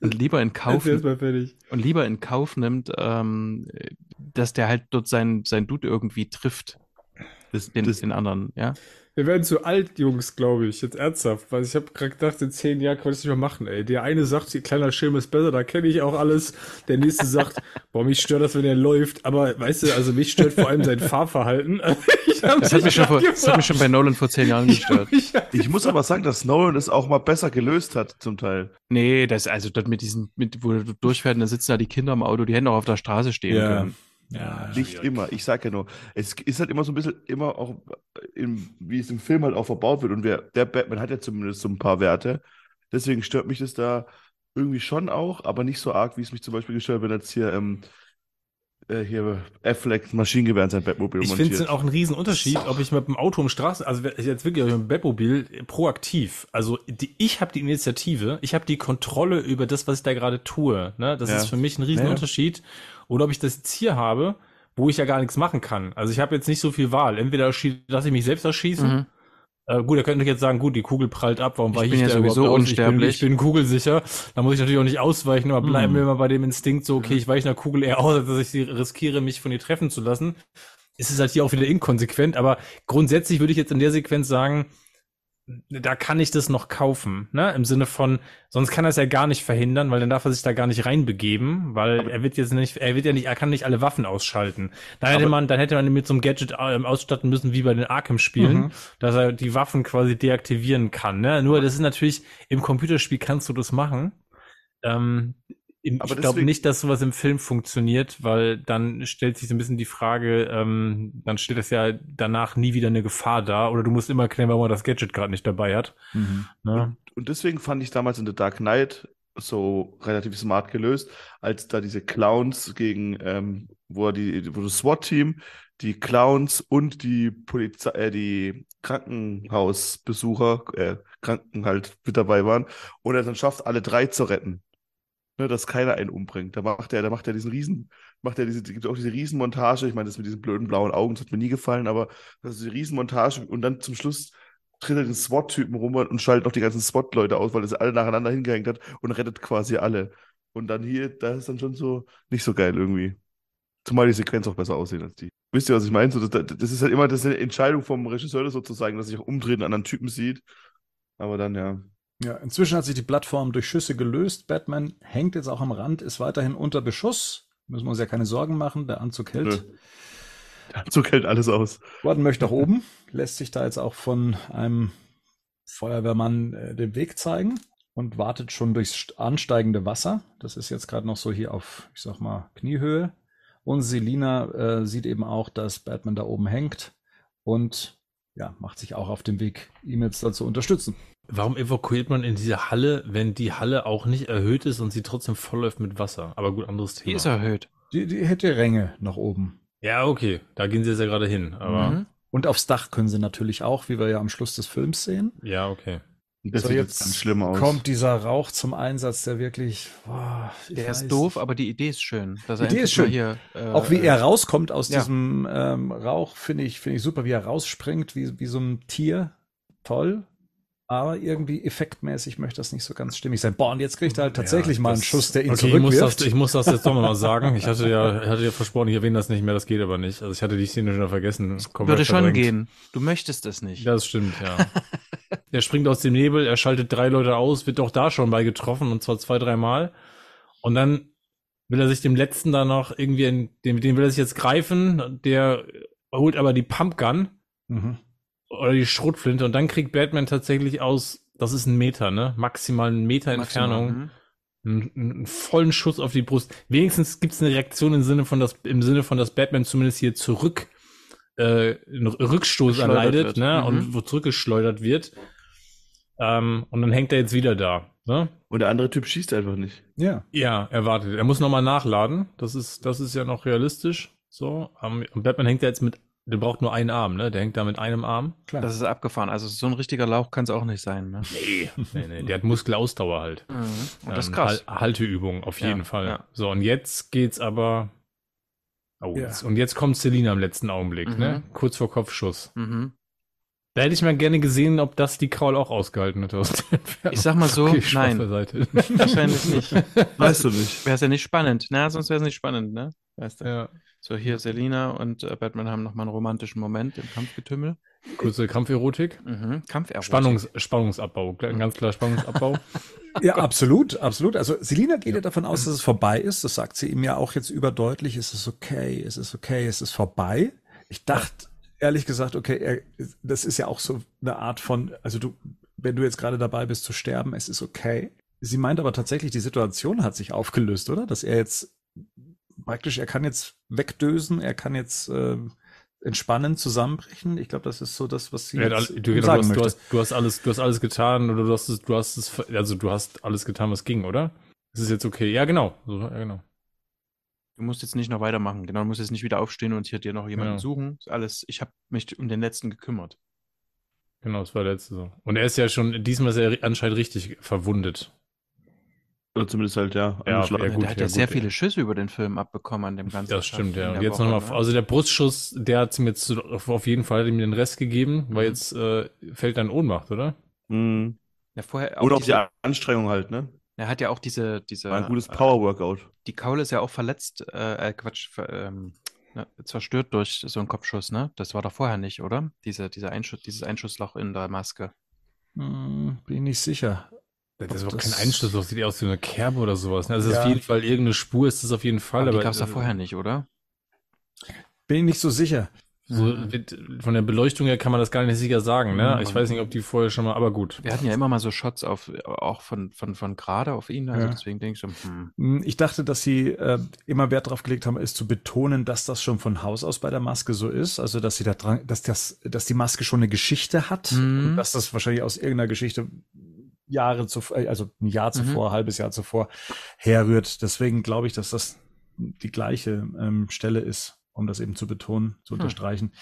Und lieber in Kauf, und lieber in Kauf nimmt, ähm, dass der halt dort sein, sein Dude irgendwie trifft, Das, den, das, den anderen, ja? Wir werden zu alt, Jungs, glaube ich. Jetzt ernsthaft. Weil ich habe gerade gedacht, in zehn Jahren kann ich das nicht mehr machen, ey. Der eine sagt, kleiner Schirm ist besser, da kenne ich auch alles. Der nächste sagt, <laughs> boah, mich stört das, wenn er läuft. Aber weißt du, also mich stört vor allem sein Fahrverhalten. <laughs> Ich Das hat mich schon, vor, das hat mich schon bei Nolan vor zehn Jahren <laughs> gestört. ich muss aber sagen, dass Nolan es auch mal besser gelöst hat, zum Teil. Nee, das, also dort mit diesen, mit, wo du durchfährst, dann sitzen da die Kinder im Auto, die hätten auch auf der Straße stehen Ja. können. Ja, Nicht immer. Ich sag ja nur, es ist halt immer so ein bisschen, immer auch, im, wie es im Film halt auch verbaut wird. Und wer, der Batman hat ja zumindest so ein paar Werte. Deswegen stört mich das da irgendwie schon auch, aber nicht so arg, wie es mich zum Beispiel gestört, wenn jetzt hier, ähm, äh, hier Affleck ein Maschinengewehr in sein Batmobil Ich finde es montiert. auch einen Riesenunterschied, ob ich mit dem Auto um Straße, also jetzt wirklich mit dem Batmobil proaktiv. Also die, ich habe die Initiative, ich habe die Kontrolle über das, was ich da gerade tue. Ne? Das Ja. ist für mich ein Riesenunterschied. Oder ob ich das jetzt hier habe, wo ich ja gar nichts machen kann. Also ich habe jetzt nicht so viel Wahl. Entweder lasse ich mich selbst erschießen. Mhm. Äh, gut, ihr könnt euch jetzt sagen, gut, die Kugel prallt ab, warum Ich weiche bin ja da sowieso aus? Ich bin, unsterblich. ich bin kugelsicher. Da muss ich natürlich auch nicht ausweichen, aber bleiben Mhm. wir mal bei dem Instinkt so, okay, ich weiche einer Kugel eher aus, als dass ich sie riskiere, mich von ihr treffen zu lassen. Es ist halt hier auch wieder inkonsequent, aber grundsätzlich würde ich jetzt in der Sequenz sagen, da kann ich das noch kaufen, ne? Im Sinne von, sonst kann er es ja gar nicht verhindern, weil dann darf er sich da gar nicht reinbegeben, weil er wird jetzt nicht, er wird ja nicht, er kann nicht alle Waffen ausschalten. Dann hätte Aber- man, dann hätte man ihn mit so einem Gadget ähm, ausstatten müssen, wie bei den Arkham-Spielen, Mhm. dass er die Waffen quasi deaktivieren kann, ne? Nur das ist natürlich, im Computerspiel kannst du das machen. Ähm, Ich Aber glaube nicht, dass sowas im Film funktioniert, weil dann stellt sich so ein bisschen die Frage, ähm, dann steht das ja danach nie wieder eine Gefahr da oder du musst immer erklären, warum er das Gadget gerade nicht dabei hat. Mhm. Ne? Und deswegen fand ich damals in The Dark Knight so relativ smart gelöst, als da diese Clowns gegen, ähm, wo die, wo das SWAT-Team, die Clowns und die Polizei, äh, die Krankenhausbesucher, äh, Kranken halt mit dabei waren und er dann schafft, alle drei zu retten. Ne, dass keiner einen umbringt. Da macht er, da macht er diesen Riesen, macht er diese, gibt auch diese Riesenmontage. Ich meine, das mit diesen blöden blauen Augen, das hat mir nie gefallen, aber das ist die Riesenmontage und dann zum Schluss tritt er den SWAT-Typen rum und schaltet auch die ganzen SWAT-Leute aus, weil er sie alle nacheinander hingehängt hat und rettet quasi alle. Und dann hier, da ist dann schon so nicht so geil irgendwie. Zumal die Sequenz auch besser aussehen als die. Wisst ihr, was ich meine? So, das, das ist halt immer das ist eine Entscheidung vom Regisseur, sozusagen, dass sich auch umdreht und einen anderen Typen sieht. Aber dann, ja. Ja, inzwischen hat sich die Plattform durch Schüsse gelöst. Batman hängt jetzt auch am Rand, ist weiterhin unter Beschuss. Müssen wir uns ja keine Sorgen machen, der Anzug hält. Nö. Der Anzug hält alles aus. Gordon möchte nach <laughs> oben, lässt sich da jetzt auch von einem Feuerwehrmann äh, den Weg zeigen und wartet schon durchs st- ansteigende Wasser. Das ist jetzt gerade noch so hier auf, ich sag mal, Kniehöhe. Und Selina äh, sieht eben auch, dass Batman da oben hängt und ja, macht sich auch auf den Weg, ihm jetzt da zu unterstützen. Warum evakuiert man in diese Halle, wenn die Halle auch nicht erhöht ist und sie trotzdem vollläuft mit Wasser? Aber gut, anderes Thema. Die ist erhöht. Die, die hätte Ränge nach oben. Ja, okay, da gehen sie jetzt ja gerade hin. Aber Mhm. Und aufs Dach können sie natürlich auch, wie wir ja am Schluss des Films sehen. ja, okay. Das So, sieht jetzt ganz schlimm aus. Kommt dieser Rauch zum Einsatz, der wirklich. Boah, Der ist doof, nicht. aber die Idee ist schön. Dass Die er Idee ist schön. Hier, äh, Auch wie er rauskommt aus ja. diesem ähm, Rauch, finde ich, finde ich super, wie er rausspringt, wie, wie so ein Tier. Toll. Aber irgendwie effektmäßig möchte das nicht so ganz stimmig sein. Boah, und jetzt kriegt er halt tatsächlich Ja, mal einen das- Schuss, der ihn okay, ich muss, das, zurückwirft. ich muss das jetzt doch nochmal sagen. Ich hatte ja, <laughs> hatte ja versprochen, ich erwähne das nicht mehr, das geht aber nicht. Also ich hatte die Szene schon vergessen. komplett Würde schon verdrängt. gehen. Du möchtest es nicht. Das stimmt, ja. er springt aus dem Nebel, er schaltet drei Leute aus, wird auch da schon bei getroffen und zwar zwei, dreimal. Und dann will er sich dem letzten da noch irgendwie, in, den, den will er sich jetzt greifen, der holt aber die Pumpgun Mhm. Oder die Schrotflinte und dann kriegt Batman tatsächlich aus, das ist ein Meter, ne? Maximal einen Meter Maximal, Entfernung. mhm. einen, einen vollen Schuss auf die Brust. Wenigstens gibt es eine Reaktion im Sinne von, dass, im Sinne von, dass Batman zumindest hier zurück äh, einen Rückstoß erleidet, wird. ne? Mhm. Und wo zurückgeschleudert wird. Ähm, und dann hängt er jetzt wieder da. Ne? Und der andere Typ schießt einfach nicht. Ja. Ja, er wartet. Er muss nochmal nachladen. Das ist, das ist ja noch realistisch. So. Ähm, und Batman hängt ja jetzt mit, der braucht nur einen Arm, ne? Der hängt da mit einem Arm. Klar. Das ist abgefahren. Also so ein richtiger Lauch kann es auch nicht sein. Ne? Nee, nee, nee. Der hat Muskelausdauer halt. Mhm. Und das ist Ähm, krass. Hal- Halteübung, auf Ja, jeden Fall. ja. So, und jetzt geht's aber. Oh, Ja. jetzt, und jetzt kommt Selina im letzten Augenblick, Mhm. ne? Kurz vor Kopfschuss. Mhm. Da hätte ich mal gerne gesehen, ob das die Kraul auch ausgehalten hätte aus. Ich sag mal so, Okay, nein. beiseite. Wahrscheinlich nicht. <laughs> Weißt du nicht. Wäre es ja nicht spannend. Na, sonst wäre es nicht spannend, ne? Weißt du? ja. So, hier Selina und äh, Batman haben nochmal einen romantischen Moment im Kampfgetümmel. Kurze Kampferotik. Mhm. Kampferotik. Spannungs, Spannungsabbau, ganz klar Spannungsabbau. <laughs> Ja, absolut, absolut. Also Selina geht ja davon aus, dass es vorbei ist. Das sagt sie ihm ja auch jetzt überdeutlich. Es ist okay, es ist okay, es ist vorbei. Ich dachte ehrlich gesagt, okay, er, das ist ja auch so eine Art von, also du, wenn du jetzt gerade dabei bist zu sterben, es ist okay. Sie meint aber tatsächlich, die Situation hat sich aufgelöst, oder? Dass er jetzt praktisch, er kann jetzt wegdösen, er kann jetzt äh, entspannen, zusammenbrechen. Ich glaube, das ist so das, was sie Ja, jetzt du, genau, du, sagen hast, du, hast, du hast alles, du hast alles getan oder du hast es, du hast es, also du hast alles getan, was ging, oder? Es ist jetzt okay. Ja, genau. So, ja, genau. Du musst jetzt nicht noch weitermachen. Genau, du musst jetzt nicht wieder aufstehen und hier dir noch jemanden Ja. suchen. Ist Alles, ich habe mich um den letzten gekümmert. Genau, das war der letzte so. Und er ist ja schon, diesmal ist er anscheinend richtig verwundet. Oder zumindest halt, ja, Ja, angeschlagen. ja, gut, der hat ja, ja, sehr gut, viele ja. Schüsse über den Film abbekommen an dem ganzen Das stimmt, ja. jetzt Woche, nochmal, ne? also der Brustschuss, der hat ihm jetzt auf jeden Fall ihm den Rest gegeben, weil Mhm. jetzt äh, fällt er in Ohnmacht, oder? Mhm. Ja, vorher auch Oder auch diese, die Anstrengung halt, ne? er hat ja auch diese, diese War ein gutes äh, Power-Workout. Die Kaule ist ja auch verletzt, äh, äh, Quatsch, ver, ähm, ne, zerstört durch so einen Kopfschuss, ne? Das war doch vorher nicht, oder? Diese, diese Einschuss, dieses Einschussloch in der Maske. Hm, bin ich nicht sicher. Das ist das- kein Einschluss, das sieht eher aus wie eine Kerbe oder sowas. Ne? Also es ist Ja. auf jeden Fall irgendeine Spur, ist das auf jeden Fall. Aber Aber, die gab es ja äh, vorher nicht, oder? Bin ich nicht so sicher. So von der Beleuchtung her kann man das gar nicht sicher sagen, ne? Mhm. Ich weiß nicht, ob die vorher schon mal, aber gut. Wir hatten ja immer mal so Shots auf, auch von, von, von gerade auf ihn. Also Ja. deswegen denke ich so, hm. Hm, Ich dachte, dass sie äh, immer Wert darauf gelegt haben, ist zu betonen, dass das schon von Haus aus bei der Maske so ist. Also, dass sie da dran, dass das, dass die Maske schon eine Geschichte hat Mhm. und dass das wahrscheinlich aus irgendeiner Geschichte Jahre zuvor, äh, also ein Jahr zuvor, halbes Jahr zuvor herrührt. Deswegen glaube ich, dass das die gleiche ähm, Stelle ist, um das eben zu betonen, zu Hm. unterstreichen.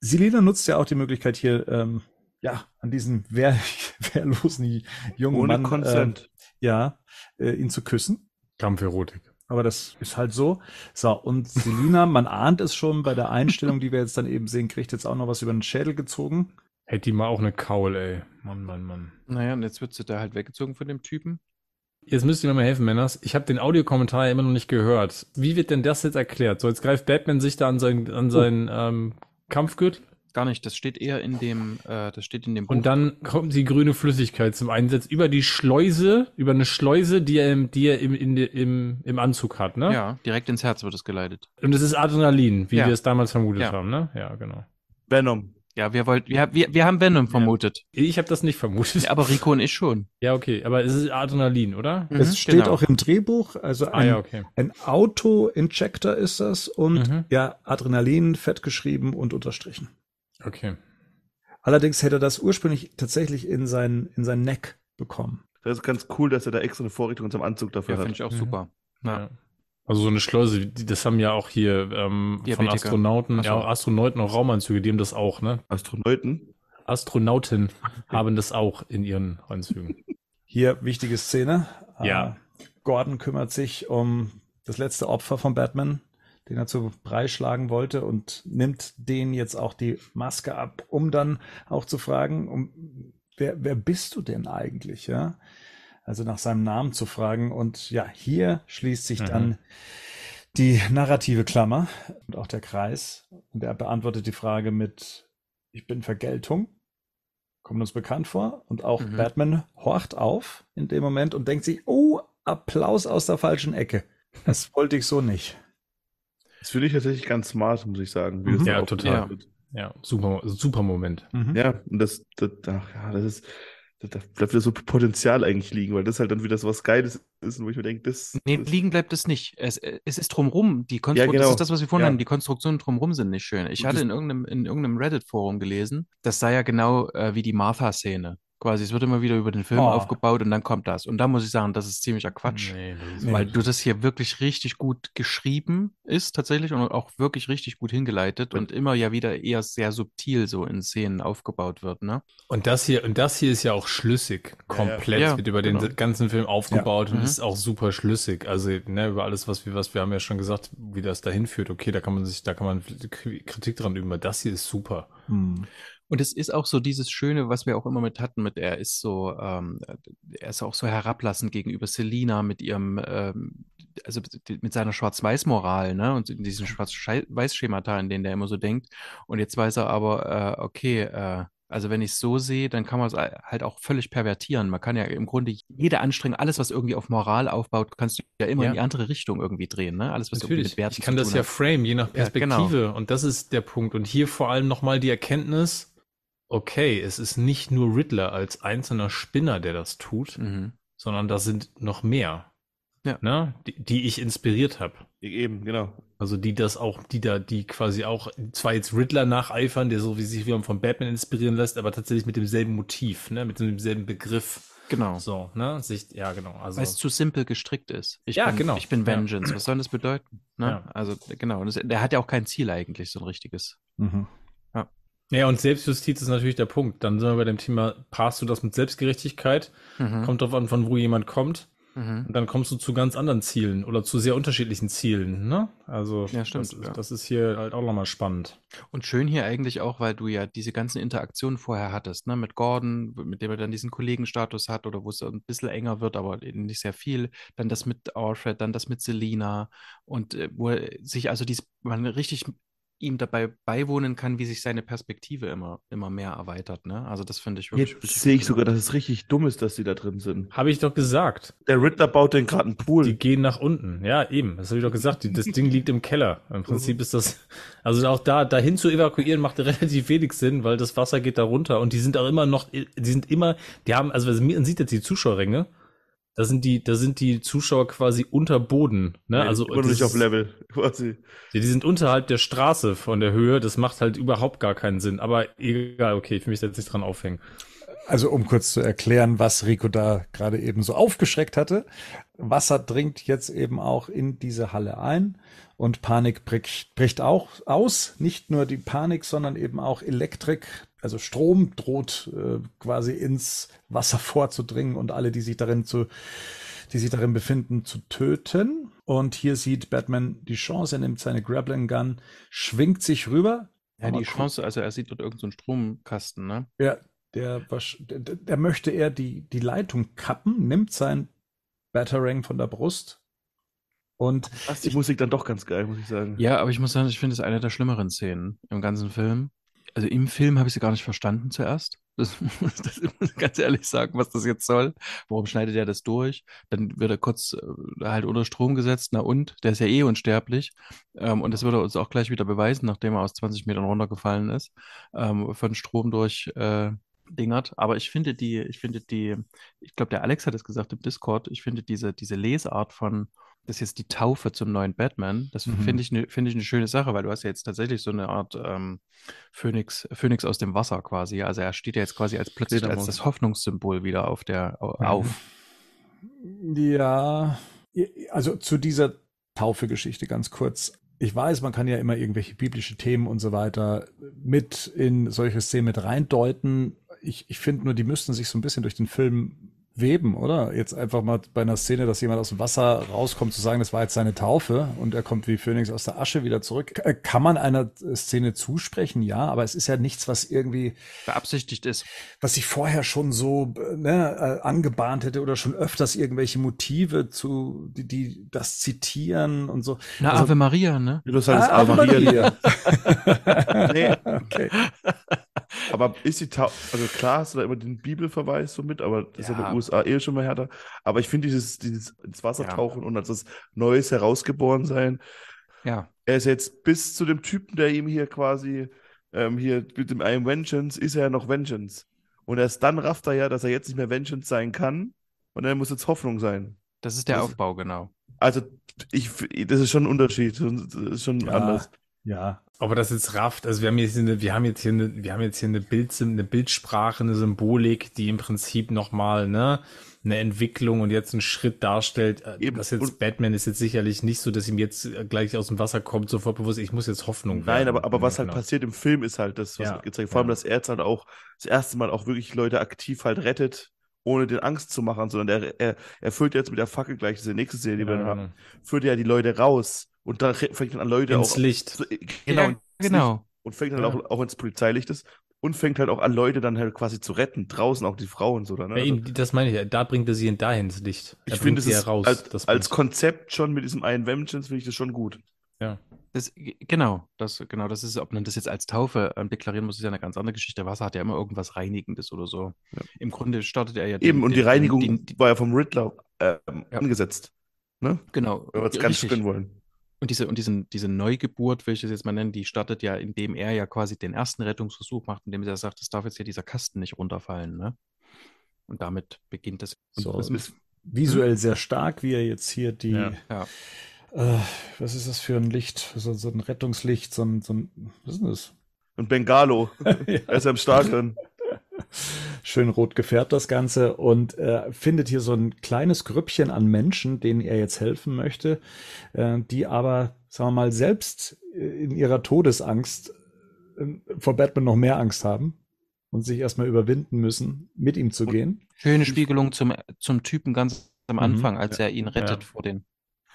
Selina nutzt ja auch die Möglichkeit hier, ähm, ja, an diesen wehr, <laughs> wehrlosen jungen Ohne Mann, Consent. Äh, ja, äh, ihn zu küssen. Kampferotik. Aber das ist halt so. So, und Selina, man ahnt es schon bei der Einstellung, die wir jetzt dann eben sehen, kriegt jetzt auch noch was über den Schädel gezogen. Hätte die mal auch eine Kaul, ey. Mann, Mann, Mann. Naja, und jetzt wird sie da halt weggezogen von dem Typen. Jetzt müsst ihr mir mal helfen, Männers. Ich habe den Audiokommentar ja immer noch nicht gehört. Wie wird denn das jetzt erklärt? So, jetzt greift Batman sich da an seinen, an seinen ähm, Kampfgürtel Gar nicht, das steht eher in dem, äh, das steht in dem Buch. und dann kommt die grüne Flüssigkeit zum Einsatz über die Schleuse, über eine Schleuse, die er im, die er im, in, im, im Anzug hat, ne? Ja, direkt ins Herz wird es geleitet. Und es ist Adrenalin, wie Ja. wir es damals vermutet Ja. haben, ne? Ja, genau. Venom. Ja, wir wollten, wir, wir, wir haben Venom vermutet. Ich habe das nicht vermutet. Ja, aber Rico und ich schon. Ja, okay, aber es ist Adrenalin, oder? Mhm, es steht genau. auch im Drehbuch, also Ah ein, ja, okay. ein Auto-Injector ist das und Mhm. ja, Adrenalin, fett geschrieben und unterstrichen. Okay. Allerdings hätte er das ursprünglich tatsächlich in sein, in sein Neck bekommen. Das ist ganz cool, dass er da extra eine Vorrichtung zum Anzug dafür Ja, hat. finde ich auch Mhm. super. Ja. Also so eine Schleuse, die- das haben ja auch hier ähm, von. Astronauten, so. ja, auch Astronauten auch Raumanzüge, die haben das auch, ne? Astronauten. Astronauten haben das auch in ihren Anzügen. Hier wichtige Szene. Ja. Äh, Gordon kümmert sich um das letzte Opfer von Batman, den er zu Brei schlagen wollte und nimmt den jetzt auch die Maske ab, um dann auch zu fragen, um wer, wer bist du denn eigentlich, ja? Also nach seinem Namen zu fragen und ja, hier schließt sich Mhm. dann die narrative Klammer und auch der Kreis und er beantwortet die Frage mit ich bin Vergeltung. Kommt uns bekannt vor. Und auch Mhm. Batman horcht auf in dem Moment und denkt sich, oh, Applaus aus der falschen Ecke. Das <laughs> wollte ich so nicht. Das finde ich tatsächlich ganz smart, muss ich sagen. Mhm. Ja, total. wird. Ja, super, super Moment. Mhm. Ja, und das, das, ach, ja, das ist, da bleibt wieder so Potenzial eigentlich liegen, weil das halt dann wieder so was Geiles ist, wo ich mir denke, das, Nee, das liegen bleibt es nicht. Es, es ist drumrum. Die Konstruktion, genau. das ist das, was wir vorhin Ja. hatten. Die Konstruktionen drumrum sind nicht schön. Ich hatte in irgendeinem, in irgendeinem Reddit-Forum gelesen, das sei ja genau äh, wie die Martha-Szene. Quasi, es wird immer wieder über den Film Oh. aufgebaut und dann kommt das. Und da muss ich sagen, das ist ziemlicher Quatsch. Nee, das ist Nee. Weil du das hier wirklich richtig gut geschrieben ist tatsächlich und auch wirklich richtig gut hingeleitet und immer ja wieder eher sehr subtil so in Szenen aufgebaut wird, ne? Und das hier, und das hier ist ja auch schlüssig. Komplett. Ja, wird über den genau. ganzen Film aufgebaut und Mhm. ist auch super schlüssig. Also, ne, über alles, was wir, was wir haben ja schon gesagt, wie das dahin führt. Okay, da kann man sich, da kann man Kritik dran üben. Aber das hier ist super. Hm. Und es ist auch so dieses Schöne, was wir auch immer mit hatten, mit er ist so, ähm, er ist auch so herablassend gegenüber Selina mit ihrem, ähm, also mit seiner Schwarz-Weiß-Moral, ne? Und in diesen Schwarz-Weiß-Schemata, in denen der immer so denkt. Und jetzt weiß er aber, äh, okay, äh, also wenn ich es so sehe, dann kann man es halt auch völlig pervertieren. Man kann ja im Grunde jede Anstrengung, alles, was irgendwie auf Moral aufbaut, kannst du ja immer Ja. in die andere Richtung irgendwie drehen, ne? Alles, was irgendwie Natürlich. mit Werten Ich kann das ja frame, je nach Ja, genau. Perspektive. Und das ist der Punkt. Und hier vor allem nochmal die Erkenntnis, okay, es ist nicht nur Riddler als einzelner Spinner, der das tut, Mhm. sondern da sind noch mehr. Ja. Ne? Die, die ich inspiriert habe. eben, genau. Also die das auch, die da, die quasi auch zwar jetzt Riddler nacheifern, der so wie sich wieder von Batman inspirieren lässt, aber tatsächlich mit demselben Motiv, ne, mit demselben Begriff. Genau. So, ne, sich, ja genau. Also Weil es zu simpel gestrickt ist. Ich Ja, bin, genau. Ich bin Ja. Vengeance. Was soll das bedeuten? Ne? Ja. Also, genau. Und das, der hat ja auch kein Ziel eigentlich, so ein richtiges. Mhm. ja und Selbstjustiz ist natürlich der Punkt. Dann sind wir bei dem Thema, passt du das mit Selbstgerechtigkeit? Mhm. Kommt drauf an, von wo jemand kommt. Mhm. Und dann kommst du zu ganz anderen Zielen oder zu sehr unterschiedlichen Zielen, ne? Also Ja, stimmt, das, ist, ja. das ist hier halt auch nochmal spannend. Und schön hier eigentlich auch, weil du ja diese ganzen Interaktionen vorher hattest, ne? Mit Gordon, mit dem er dann diesen Kollegenstatus hat oder wo es ein bisschen enger wird, aber nicht sehr viel. Dann das mit Alfred, dann das mit Selina und äh, wo sich also dies, man richtig ihm dabei beiwohnen kann, wie sich seine Perspektive immer, immer mehr erweitert. Ne? Also das finde ich wirklich. Jetzt sehe ich sogar, dass es richtig dumm ist, dass die da drin sind. Habe ich doch gesagt. Der Riddler baut den gerade einen Pool. Die gehen nach unten. Ja, eben. Das habe ich doch gesagt. Die- Das Ding liegt im Keller. Im Prinzip ist das, also auch da, dahin zu evakuieren macht <laughs> relativ wenig Sinn, weil das Wasser geht da runter und die sind auch immer noch, die sind immer, die haben, also man sieht jetzt die Zuschauerränge. Da sind die, da sind die Zuschauer quasi unter Boden, ne? Nee, also das nicht auf Level, <laughs> quasi. Ja, die sind unterhalb der Straße von der Höhe. Das macht halt überhaupt gar keinen Sinn. Aber egal, okay, ich will mich jetzt nicht dran aufhängen. Also um kurz zu erklären, was Rico da gerade eben so aufgeschreckt hatte. Wasser dringt jetzt eben auch in diese Halle ein und Panik bricht, bricht auch aus. Nicht nur die Panik, sondern eben auch Elektrik, also Strom droht äh, quasi ins Wasser <laughs> vorzudringen und alle, die sich darin zu, die sich darin befinden, zu töten. Und hier sieht Batman die Chance, er nimmt seine Grappling Gun, schwingt sich rüber. Ja, die Chance, also er sieht dort irgendeinen so einen Stromkasten, ne? Ja, der, der, der möchte er die, die Leitung kappen, nimmt sein Batarang von der Brust und Das ist die Musik dann doch ganz geil, muss ich sagen. Ja, aber ich muss sagen, ich finde es eine der schlimmeren Szenen im ganzen Film. Also im Film habe ich sie gar nicht verstanden zuerst. Das, <laughs> das muss <laughs> ich ganz ehrlich sagen, was das jetzt soll. Warum schneidet er das durch? Dann wird er kurz äh, halt unter Strom gesetzt. Na und? Der ist ja eh unsterblich. Ähm, und das wird er uns auch gleich wieder beweisen, nachdem er aus 20 Metern runtergefallen ist. Ähm, von Strom durch äh, dingert. Aber ich finde die, ich finde die, ich glaube, der Alex hat es gesagt im Discord, ich finde diese, diese Lesart von, das ist jetzt die Taufe zum neuen Batman, das Mhm. finde ich, ne, finde ich eine schöne Sache, weil du hast ja jetzt tatsächlich so eine Art ähm, Phönix, Phönix aus dem Wasser quasi. Also er steht ja jetzt quasi als plötzlich als das Hoffnungssymbol wieder auf der Mhm. auf. ja, also zu dieser Taufe-Geschichte ganz kurz. Ich weiß, man kann ja immer irgendwelche biblische Themen und so weiter mit in solche Szenen mit reindeuten. Ich, ich finde nur, die müssten sich so ein bisschen durch den Film weben, oder? Jetzt einfach mal bei einer Szene, dass jemand aus dem Wasser rauskommt, zu sagen, das war jetzt seine Taufe und er kommt wie Phönix aus der Asche wieder zurück. Äh, Kann man einer Szene zusprechen? Ja, aber es ist ja nichts, was irgendwie beabsichtigt ist. was ich vorher schon so äh, ne, äh, angebahnt hätte oder schon öfters irgendwelche Motive zu, die, die das zitieren und so. Na, Also- Ave Maria, ne? Du hast halt das Ah, Ave Maria. Maria. <laughs> <laughs> Nee, okay. <laughs> <laughs> aber ist die Tau also klar hast du da immer den Bibelverweis so mit, aber das ist ja in Ja. den USA eh schon mal härter. Aber ich finde dieses, dieses ins Wasser tauchen und als das Neues herausgeboren sein, Ja. er ist jetzt bis zu dem Typen, der ihm hier quasi ähm, hier mit dem I am Vengeance, ist er ja noch Vengeance. Und erst dann rafft er ja, dass er jetzt nicht mehr Vengeance sein kann. Und dann muss jetzt Hoffnung sein. Das ist der Das- Aufbau, genau. Also, ich, das ist schon ein Unterschied. Das ist schon Ja. anders. Ja. Ob er das jetzt rafft, also wir haben jetzt hier eine, wir haben jetzt hier eine, wir haben jetzt hier eine Bild, eine Bildsprache, eine Symbolik, die im Prinzip nochmal, ne, eine Entwicklung und jetzt einen Schritt darstellt. Äh, Eben. Das jetzt Und- Batman ist jetzt sicherlich nicht so, dass ihm jetzt äh, gleich aus dem Wasser kommt, sofort bewusst, ich muss jetzt Hoffnung Nein, werden. aber, aber was halt genau. passiert im Film ist halt das, was Ja, gezeigt Vor allem, ja. dass er jetzt halt auch das erste Mal auch wirklich Leute aktiv halt rettet, ohne den Angst zu machen, sondern er, er, er führt jetzt mit der Fackel gleich, das ist die nächste Serie, die wir Ja, dann haben, genau. führt ja die Leute raus und re- fängt dann an Leute Ins auch. Licht. So, äh, genau, Ja, ins genau. Licht und fängt dann Ja. auch, auch ins Polizeilicht ist und fängt halt auch an, Leute dann halt quasi zu retten, draußen auch die Frauen so dann. Ne? Ja, Also, eben, das meine ich, ja, da bringt er sie in dahin ins Licht. Er ich finde, es ja raus. als, das als. Konzept schon mit diesem einen Vengeance finde ich das schon gut. Das, genau, das, genau, das ist, ob man das jetzt als Taufe ähm, deklarieren muss, ist ja eine ganz andere Geschichte. Wasser hat ja immer irgendwas Reinigendes oder so. Ja. Im Grunde startet er ja Eben, den- und die den- Reinigung den- die, war ja vom Riddler ähm, Ja. angesetzt. Ne? genau, Wenn wir es ganz springen wollen. Und diese, und diesen, diese Neugeburt, will ich es jetzt mal nennen, die startet ja, indem er ja quasi den ersten Rettungsversuch macht, indem er sagt, es darf jetzt hier dieser Kasten nicht runterfallen, ne? Und damit beginnt das. So, Das ist, Visuell sehr stark, wie er jetzt hier die, Ja. Ja. äh, was ist das für ein Licht? So, so ein Rettungslicht, so ein, so ein, was ist denn das? und Bengalo, Ja. <laughs> er ist ja im Stadion. Schön rot gefärbt das Ganze und äh, findet hier so ein kleines Grüppchen an Menschen, denen er jetzt helfen möchte, äh, die aber, sagen wir mal, selbst äh, in ihrer Todesangst äh, vor Batman noch mehr Angst haben und sich erstmal überwinden müssen, mit ihm zu Und- gehen. Schöne Spiegelung zum, zum Typen ganz am Mhm. Anfang, als er ihn rettet Ja. vor den.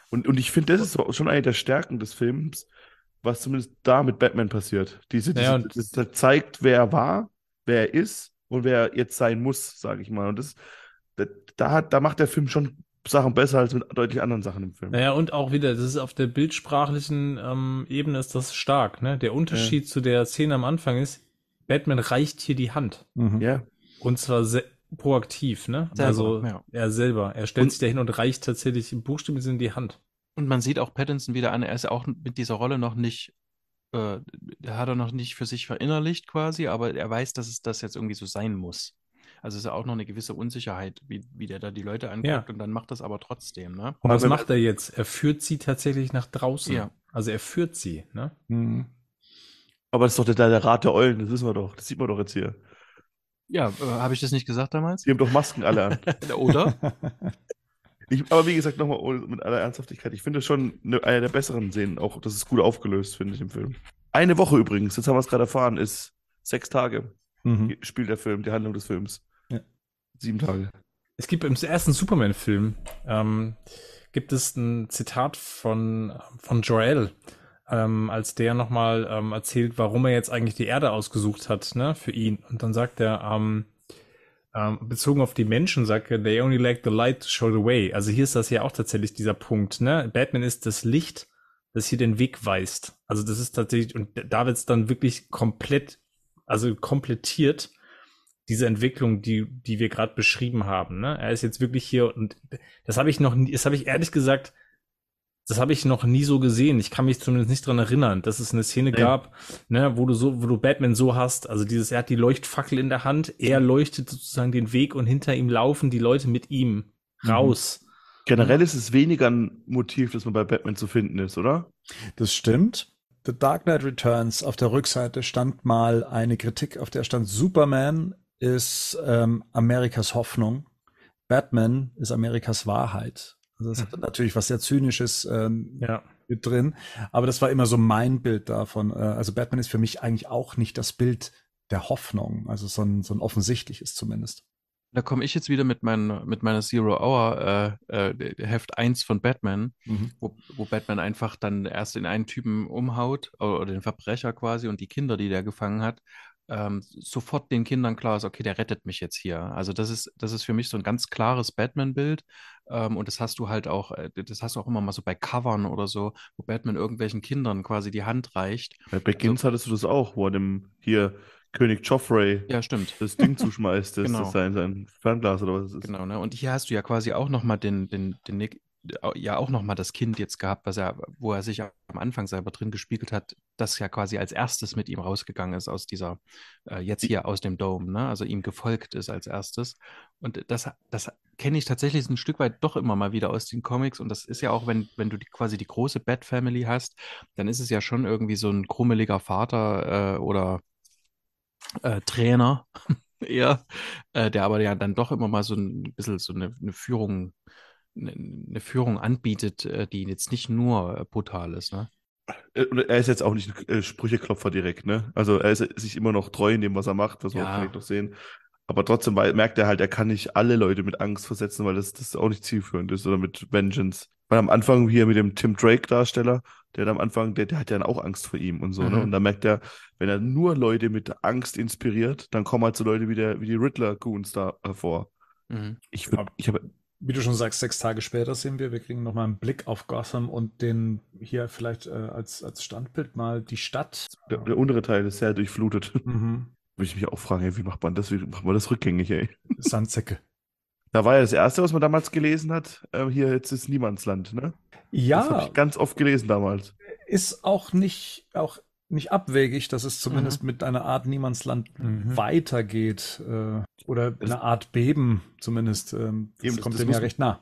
Und, und ich finde, das ist schon eine der Stärken des Films, was zumindest da mit Batman passiert. Diese, diese, Ja, das zeigt, wer er war, wer er ist und wer er jetzt sein muss, sage ich mal. Und das, da, da, hat, da macht der Film schon Sachen besser als mit deutlich anderen Sachen im Film. Naja, und auch wieder, das ist auf der bildsprachlichen ähm, Ebene ist das stark, ne? Der Unterschied zu der Szene am Anfang ist, Batman reicht hier die Hand. Mhm. Ja. Und zwar se- proaktiv, ne? Selber, also ja. er selber. Er stellt Und- sich dahin und reicht tatsächlich im buchstäblichen Sinne die Hand. Und man sieht auch Pattinson wieder an, er ist ja auch mit dieser Rolle noch nicht, äh, der hat er noch nicht für sich verinnerlicht quasi, aber er weiß, dass es das jetzt irgendwie so sein muss. Also es ist ja auch noch eine gewisse Unsicherheit, wie, wie der da die Leute anguckt Ja. und dann macht das aber trotzdem, ne? Und was macht er jetzt? Er führt sie tatsächlich nach draußen. Ja. Also er führt sie, ne? Mhm. Aber das ist doch der, der Rat der Eulen, das wissen wir doch. Das sieht man doch jetzt hier. Ja, äh, habe ich das nicht gesagt damals? Die haben doch Masken alle an. <laughs> Oder? <laughs> Ich, aber wie gesagt, nochmal mit aller Ernsthaftigkeit, ich finde es schon eine, eine der besseren Szenen, auch das ist gut aufgelöst, finde ich, im Film. Eine Woche übrigens, jetzt haben wir es gerade erfahren, ist sechs Tage Mhm. spielt der Film, die Handlung des Films. Ja. Sieben Tage. Es gibt im ersten Superman-Film ähm, gibt es ein Zitat von von Joel, ähm, als der nochmal ähm, erzählt, warum er jetzt eigentlich die Erde ausgesucht hat, ne, für ihn. Und dann sagt er, ähm, ähm, bezogen auf die Menschen, sagt they only lack the light to show the way. Also hier ist das ja auch tatsächlich dieser Punkt, ne? Batman ist das Licht, das hier den Weg weist. Also das ist tatsächlich, und da wird's dann wirklich komplett, also komplettiert, diese Entwicklung, die, die wir gerade beschrieben haben. Ne? Er ist jetzt wirklich hier und das habe ich noch nie, das habe ich ehrlich gesagt, das habe ich noch nie so gesehen. Ich kann mich zumindest nicht dran erinnern, dass es eine Szene Nee. gab, ne, wo du so, wo du Batman so hast. Also dieses, er hat die Leuchtfackel in der Hand, er leuchtet sozusagen den Weg und hinter ihm laufen die Leute mit ihm raus. Generell ist es weniger ein Motiv, das man bei Batman zu finden ist, oder? Das stimmt. The Dark Knight Returns auf der Rückseite stand mal eine Kritik, auf der stand Superman ist ähm, Amerikas Hoffnung, Batman ist Amerikas Wahrheit. Also das hat natürlich was sehr Zynisches ähm, Ja. mit drin, aber das war immer so mein Bild davon. Äh, also Batman ist für mich eigentlich auch nicht das Bild der Hoffnung, also so ein, so ein offensichtliches zumindest. Da komme ich jetzt wieder mit, mein, mit meiner Zero Hour äh, äh, Heft 1 von Batman, Mhm. wo, wo Batman einfach dann erst den einen Typen umhaut, oder, oder den Verbrecher quasi und die Kinder, die der gefangen hat, ähm, sofort den Kindern klar ist, okay, der rettet mich jetzt hier. Also das ist, das ist für mich so ein ganz klares Batman-Bild. Ähm, und das hast du halt auch, äh, das hast du auch immer mal so bei Covern oder so, wo Batman irgendwelchen Kindern quasi die Hand reicht. Bei Begins hattest du das auch, wo er dem hier König Joffrey Ja, stimmt. das Ding zuschmeißt, <laughs> das, Genau. das sein, sein Fernglas oder was es ist. Genau, ne? Und hier hast du ja quasi auch nochmal den, den, den Nick, ja auch nochmal das Kind jetzt gehabt, was er, wo er sich am Anfang selber drin gespiegelt hat, das ja quasi als erstes mit ihm rausgegangen ist aus dieser, äh, jetzt hier aus dem Dome, ne? Also ihm gefolgt ist als erstes. Und das, das kenne ich tatsächlich ein Stück weit doch immer mal wieder aus den Comics. Und das ist ja auch, wenn, wenn du die, quasi die große Bat-Family hast, dann ist es ja schon irgendwie so ein krummeliger Vater äh, oder äh, Trainer <laughs> eher, äh, der aber ja dann doch immer mal so ein bisschen so eine, eine Führung, eine, eine Führung anbietet, äh, die jetzt nicht nur äh, brutal ist, ne? Äh, und Er ist jetzt auch nicht ein Sprücheklopfer direkt, ne? Also er ist sich immer noch treu in dem, was er macht, was wir Ja. auch vielleicht noch sehen. Aber trotzdem merkt er halt, er kann nicht alle Leute mit Angst versetzen, weil das, das auch nicht zielführend ist oder mit Vengeance. Weil am Anfang hier mit dem Tim Drake-Darsteller, der hat am Anfang, der, der hat ja dann auch Angst vor ihm und so, ne? Mhm. Und dann merkt er, wenn er nur Leute mit Angst inspiriert, dann kommen halt so Leute wie, der, wie die Riddler-Goons da hervor. Mhm. Ich, ich habe Wie du schon sagst, sechs Tage später sehen wir, wir kriegen nochmal einen Blick auf Gotham und den hier vielleicht äh, als, als Standbild mal die Stadt. der, der untere Teil ist sehr durchflutet. <laughs> Mhm. Würde ich mich auch fragen, ey, wie macht man das? Wie macht man das rückgängig, ey? Sandsäcke. Da war ja das Erste, was man damals gelesen hat, äh, hier jetzt ist Niemandsland, ne? Das habe Ja, ich ganz oft gelesen damals. ist auch nicht, auch nicht abwegig, dass es zumindest mit einer Art Niemandsland Mhm. weitergeht. Äh, oder Das- eine Art Beben zumindest. Ähm, das Eben, kommt das dem muss ja man- recht nah.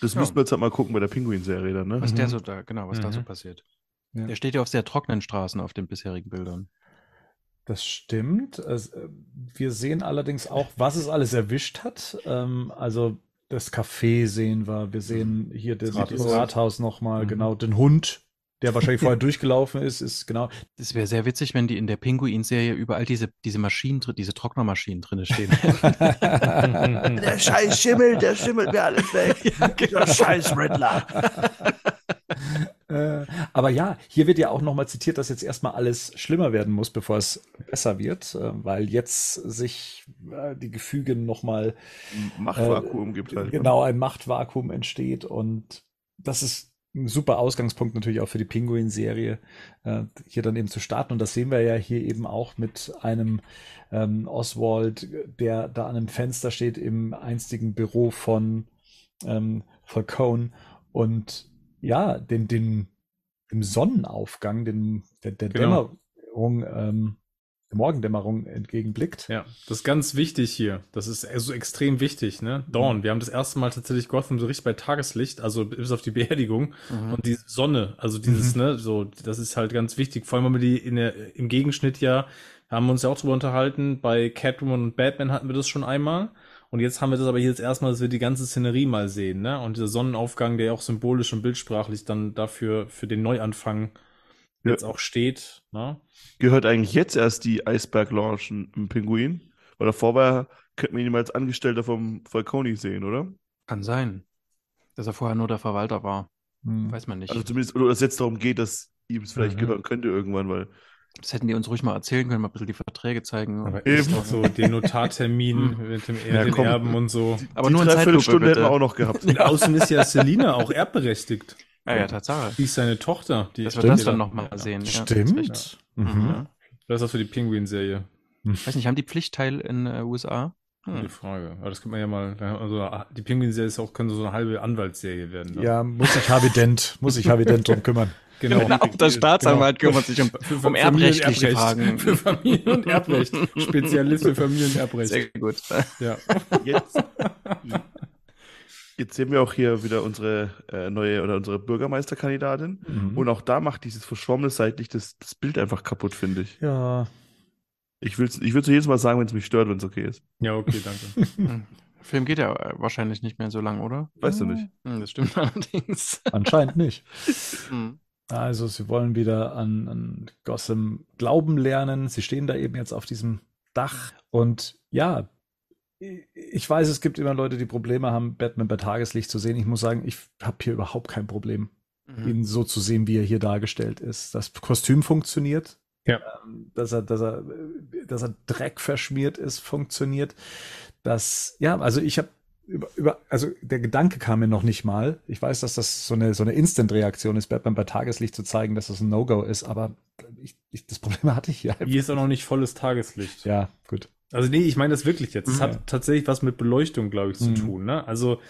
Das Ja. müssen wir jetzt halt mal gucken bei der Pinguin-Serie dann, ne? Was der Mhm. so da, genau, was da so Mhm. passiert. Ja. Der steht ja auf sehr trockenen Straßen auf den bisherigen Bildern. Das stimmt. Äh, wir sehen allerdings auch, was es alles erwischt hat. Ähm, also das Café sehen wir, wir sehen hier das, Rathaus. das Rathaus nochmal, Mhm. genau, den Hund, der wahrscheinlich <laughs> vorher durchgelaufen ist, ist genau. Das wäre sehr witzig, wenn die in der Pinguin-Serie überall diese, diese Maschinen, drin- diese Trocknermaschinen drin stehen. <laughs> Der scheiß Schimmel, der schimmelt mir alles weg. <laughs> Der scheiß Riddler. Äh, Aber ja, hier wird ja auch nochmal zitiert, dass jetzt erstmal alles schlimmer werden muss, bevor es besser wird, äh, weil jetzt sich äh, die Gefüge nochmal Machtvakuum gibt halt. Genau, ein Machtvakuum entsteht und das ist super Ausgangspunkt natürlich auch für die Pinguin-Serie, äh, hier dann eben zu starten. Und das sehen wir ja hier eben auch mit einem ähm, Oswald, der da an einem Fenster steht im einstigen Büro von ähm, Falcone und ja, den, den, dem Sonnenaufgang, den, der, der Genau. Dämmerung, ähm, Morgendämmerung entgegenblickt. Ja, das ist ganz wichtig hier. Das ist also extrem wichtig, ne? Dawn. Wir haben das erste Mal tatsächlich Gotham so richtig bei Tageslicht, also bis auf die Beerdigung Mhm. und die Sonne, also dieses, Mhm. ne, so, das ist halt ganz wichtig. Vor allem, wenn wir die in der, im Gegenschnitt ja, haben wir uns ja auch drüber unterhalten, bei Catwoman und Batman hatten wir das schon einmal. Und jetzt haben wir das aber hier jetzt erstmal, dass wir die ganze Szenerie mal sehen, ne? Und dieser Sonnenaufgang, der ja auch symbolisch und bildsprachlich dann dafür, für den Neuanfang Ja. jetzt auch steht, ne? Gehört eigentlich jetzt erst die Eisberg-Launch im Pinguin? Oder vorher könnte man ihn mal als Angestellter vom Falcone sehen, oder? Kann sein, dass er vorher nur der Verwalter war. Hm. Weiß man nicht. Also zumindest, oder dass es jetzt darum geht, dass ihm es vielleicht Mhm. gehören könnte irgendwann, weil Das hätten die uns ruhig mal erzählen können, mal ein bisschen die Verträge zeigen. Aber Eben. so den Notartermin mit dem Ja, den komm. Erben und so. Aber die nur in Zeitlupe, Dreiviertelstunde hätten wir auch noch gehabt. <laughs> Und außerdem ist ja Selina auch erbberechtigt. Ja, ja, Tatsache. Die ist seine Tochter. Die Dass wir das dann nochmal Ja. sehen. Ja, Stimmt. richtig. Mhm. Mhm. Das ist das für die Pinguin-Serie. Ich weiß nicht, haben die Pflichtteil in äh, USA? Die Hm. Frage. Aber das könnte man ja mal. Also die Pinguin-Serie ist auch, könnte so eine halbe Anwaltsserie werden. dann. Ja, muss sich Harvey Dent, muss sich Harvey Dent drum kümmern. <laughs> genau. Genau, der Staatsanwalt kümmert sich um, Für, um erbrechtliche Familien- Fragen. Für Familien- und Erbrecht. Spezialist für Familienerbrecht. Sehr gut. Ja. <laughs> Jetzt, <laughs> jetzt sehen wir auch hier wieder unsere äh, neue oder unsere Bürgermeisterkandidatin. Mhm. Und auch da macht dieses verschwommene Seitlicht das, das Bild einfach kaputt, finde ich. Ja, Ich, würde so jedes Mal sagen, wenn es mich stört, wenn es okay ist. ja, okay, danke. <laughs> Hm. Der Film geht ja äh, wahrscheinlich nicht mehr so lang, oder? Weißt du nicht. Hm, Das stimmt <laughs> allerdings. anscheinend nicht. <laughs> Hm. Also, sie wollen wieder an, an Gotham glauben lernen. Sie stehen da eben jetzt auf diesem Dach. Und ja, ich weiß, es gibt immer Leute, die Probleme haben, Batman bei Tageslicht zu sehen. Ich muss sagen, ich habe hier überhaupt kein Problem, Mhm. ihn so zu sehen, wie er hier dargestellt ist. Das Kostüm funktioniert. Ja. Ähm, Dass er, dass er, dass er Dreck verschmiert ist, funktioniert. Das, ja, also ich habe über, über, also der Gedanke kam mir noch nicht mal. Ich weiß, dass das so eine, so eine Instant-Reaktion ist, Batman bei Tageslicht zu zeigen, dass das ein No-Go ist, aber ich, ich, das Problem <laughs> hatte ich hier einfach. Hier ist auch noch nicht volles Tageslicht. Ja, gut. Also nee, ich meine das wirklich jetzt. Es Mhm. hat tatsächlich was mit Beleuchtung, glaube ich, zu Mhm. tun. Ne? Also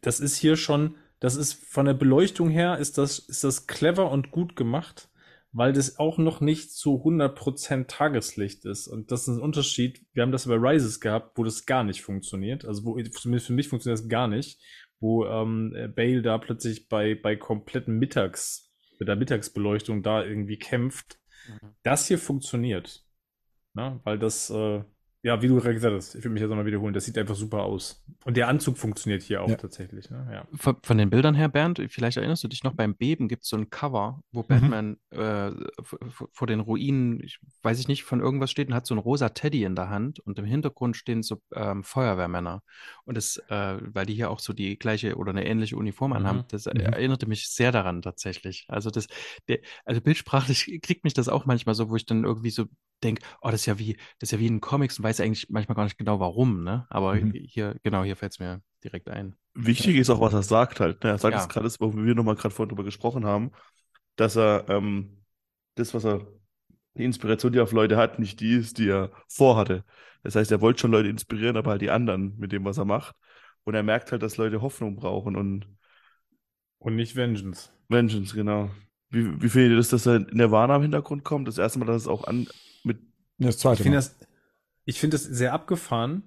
das ist hier schon, das ist von der Beleuchtung her ist das, ist das clever und gut gemacht, weil das auch noch nicht zu 100% Tageslicht ist. Und das ist ein Unterschied. Wir haben das bei Rises gehabt, wo das gar nicht funktioniert. Also wo, zumindest für mich funktioniert das gar nicht, wo ähm, Bale da plötzlich bei, bei kompletten Mittags, mit der Mittagsbeleuchtung da irgendwie kämpft. Mhm. Das hier funktioniert. Ne? Weil das, äh, ja, wie du gerade gesagt hast, ich will mich jetzt nochmal wiederholen, das sieht einfach super aus. Und der Anzug funktioniert hier auch Ja. tatsächlich. Ne? Ja. Von, von den Bildern her, Bernd, vielleicht erinnerst du dich noch, beim Beben gibt es so ein Cover, wo Batman äh, vor den Ruinen, ich weiß ich nicht, von irgendwas steht und hat so ein rosa Teddy in der Hand und im Hintergrund stehen so ähm, Feuerwehrmänner. Und das, äh, weil die hier auch so die gleiche oder eine ähnliche Uniform anhaben, Mhm. das Mhm. erinnerte mich sehr daran tatsächlich. Also das, der, also bildsprachlich <laughs> kriegt mich das auch manchmal so, wo ich dann irgendwie so denke, oh, das ist ja wie, das ist ja wie in Comics und weiß eigentlich manchmal gar nicht genau warum, ne? Aber Mhm. hier, genau, hier fällt es mir direkt ein. Wichtig ist auch, was er sagt halt. ne? Er sagt Ja. es gerade, wo wir nochmal gerade vorhin drüber gesprochen haben, dass er ähm, das, was er, die Inspiration, die er auf Leute hat, nicht die ist, die er vorhatte. Das heißt, er wollte schon Leute inspirieren, aber halt die anderen mit dem, was er macht. Und er merkt halt, dass Leute Hoffnung brauchen und Und nicht Vengeance. Vengeance, genau. Wie, wie findet ihr das, dass er in Nirvana im Hintergrund kommt? Das erste Mal, dass es auch an mit Das Ich zweite finde Mal. das, ich finde es sehr abgefahren,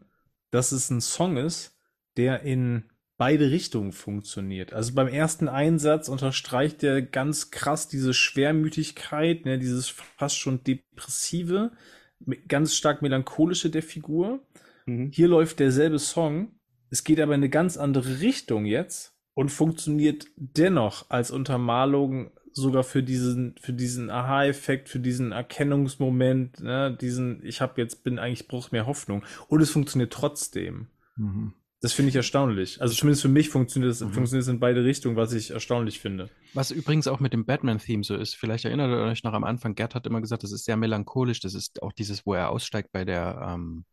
dass es ein Song ist, der in beide Richtungen funktioniert. Also beim ersten Einsatz unterstreicht er ganz krass diese Schwermütigkeit, ne, dieses fast schon depressive, ganz stark melancholische der Figur. Mhm. Hier läuft derselbe Song, es geht aber in eine ganz andere Richtung jetzt und funktioniert dennoch als Untermalung sogar für diesen, für diesen Aha-Effekt, für diesen Erkennungsmoment, ne, diesen, ich habe jetzt, bin eigentlich, brauche mehr Hoffnung. Und es funktioniert trotzdem. Mhm. Das finde ich erstaunlich. Also zumindest für mich funktioniert es Mhm. funktioniert es in beide Richtungen, was ich erstaunlich finde. Was übrigens auch mit dem Batman-Theme so ist, vielleicht erinnert ihr euch noch am Anfang, Gerd hat immer gesagt, das ist sehr melancholisch, das ist auch dieses, wo er aussteigt bei der, ähm,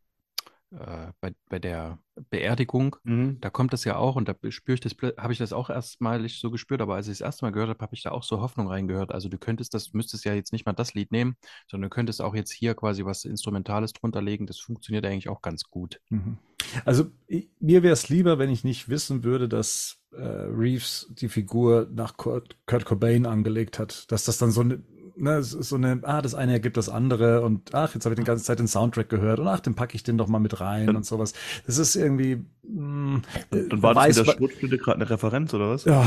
äh, bei, bei der Beerdigung. Mhm. Da kommt das ja auch und da spüre ich das, habe ich das auch erstmalig so gespürt, aber als ich das erste Mal gehört habe, habe ich da auch so Hoffnung reingehört. Also du könntest das, müsstest ja jetzt nicht mal das Lied nehmen, sondern du könntest auch jetzt hier quasi was Instrumentales drunter legen. Das funktioniert eigentlich auch ganz gut. Mhm. Also ich, mir wäre es lieber, wenn ich nicht wissen würde, dass äh, Reeves die Figur nach Kurt, Kurt Cobain angelegt hat, dass das dann so eine, ne, so eine, ah, das eine ergibt das andere und ach, jetzt habe ich die ganze Zeit den Soundtrack gehört und ach, den packe ich den doch mal mit rein und sowas. Das ist irgendwie, mh, äh, Dann war das mit der Schrotflinte gerade eine Referenz, oder was? ja.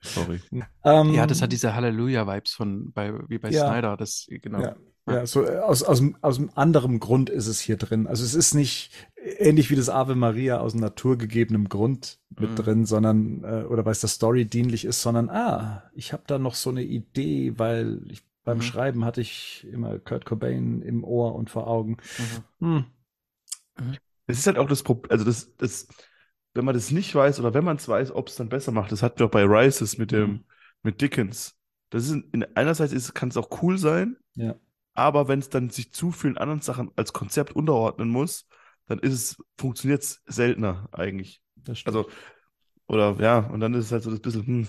Sorry. <laughs> ähm, Ja, das hat diese Halleluja-Vibes von, bei, wie bei Ja. Snyder, das, genau. Ja, ja so äh, aus, aus, aus einem anderen Grund ist es hier drin. Also es ist nicht ähnlich wie das Ave Maria aus naturgegebenem Grund mit Mhm. drin, sondern äh, oder weil es der Story dienlich ist, sondern ah, ich habe da noch so eine Idee, weil ich, beim Mhm. Schreiben hatte ich immer Kurt Cobain im Ohr und vor Augen. Mhm. Hm. Es ist halt auch das Problem, also das, das, wenn man das nicht weiß oder wenn man es weiß, ob es dann besser macht. Das hatten wir auch bei Rises mit dem, Mhm. mit Dickens. Das ist in, in einerseits ist, kann es auch cool sein, Ja. Aber wenn es dann sich zu vielen anderen Sachen als Konzept unterordnen muss, dann ist es, funktioniert es seltener eigentlich. Das stimmt. Also, oder ja, und dann ist es halt so das bisschen, hm.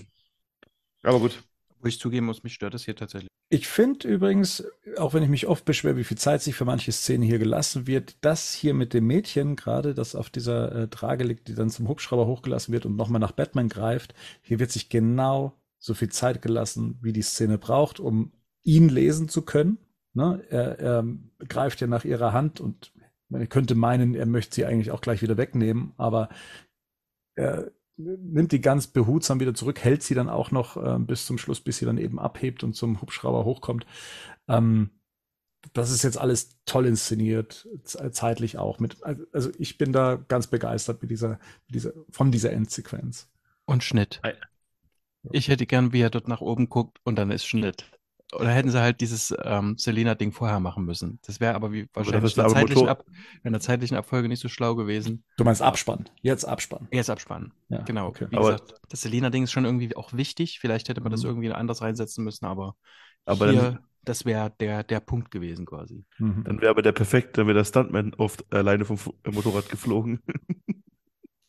Aber gut. Wo ich zugeben muss, mich stört das hier tatsächlich. Ich finde übrigens, auch wenn ich mich oft beschwere, wie viel Zeit sich für manche Szenen hier gelassen wird, das hier mit dem Mädchen gerade, das auf dieser äh, Trage liegt, die dann zum Hubschrauber hochgelassen wird und nochmal nach Batman greift, hier wird sich genau so viel Zeit gelassen, wie die Szene braucht, um ihn lesen zu können. Ne? Er, er greift ja nach ihrer Hand und man könnte meinen, er möchte sie eigentlich auch gleich wieder wegnehmen, aber er nimmt die ganz behutsam wieder zurück, hält sie dann auch noch äh, bis zum Schluss, bis sie dann eben abhebt und zum Hubschrauber hochkommt. Ähm, das ist jetzt alles toll inszeniert, ze- zeitlich auch mit. Also ich bin da ganz begeistert mit dieser, mit dieser, von dieser Endsequenz. Und Schnitt. Ich hätte gern, wie er dort nach oben guckt und dann ist Schnitt. Oder hätten sie halt dieses ähm, Selena-Ding vorher machen müssen. Das wäre aber wie wahrscheinlich in der, aber zeitlichen Ab in der zeitlichen Abfolge nicht so schlau gewesen. Du meinst Abspann, jetzt Abspann. Jetzt abspannen. Ja, Genau. okay. Wie Aber- gesagt, das Selena-Ding ist schon irgendwie auch wichtig. Vielleicht hätte man das Mhm. irgendwie anders reinsetzen müssen, aber, Aber hier, dann- das wäre der, der Punkt gewesen quasi. Mhm. Dann wäre aber der perfekt, dann wäre der Stuntman oft alleine vom Fu- Motorrad geflogen. <laughs>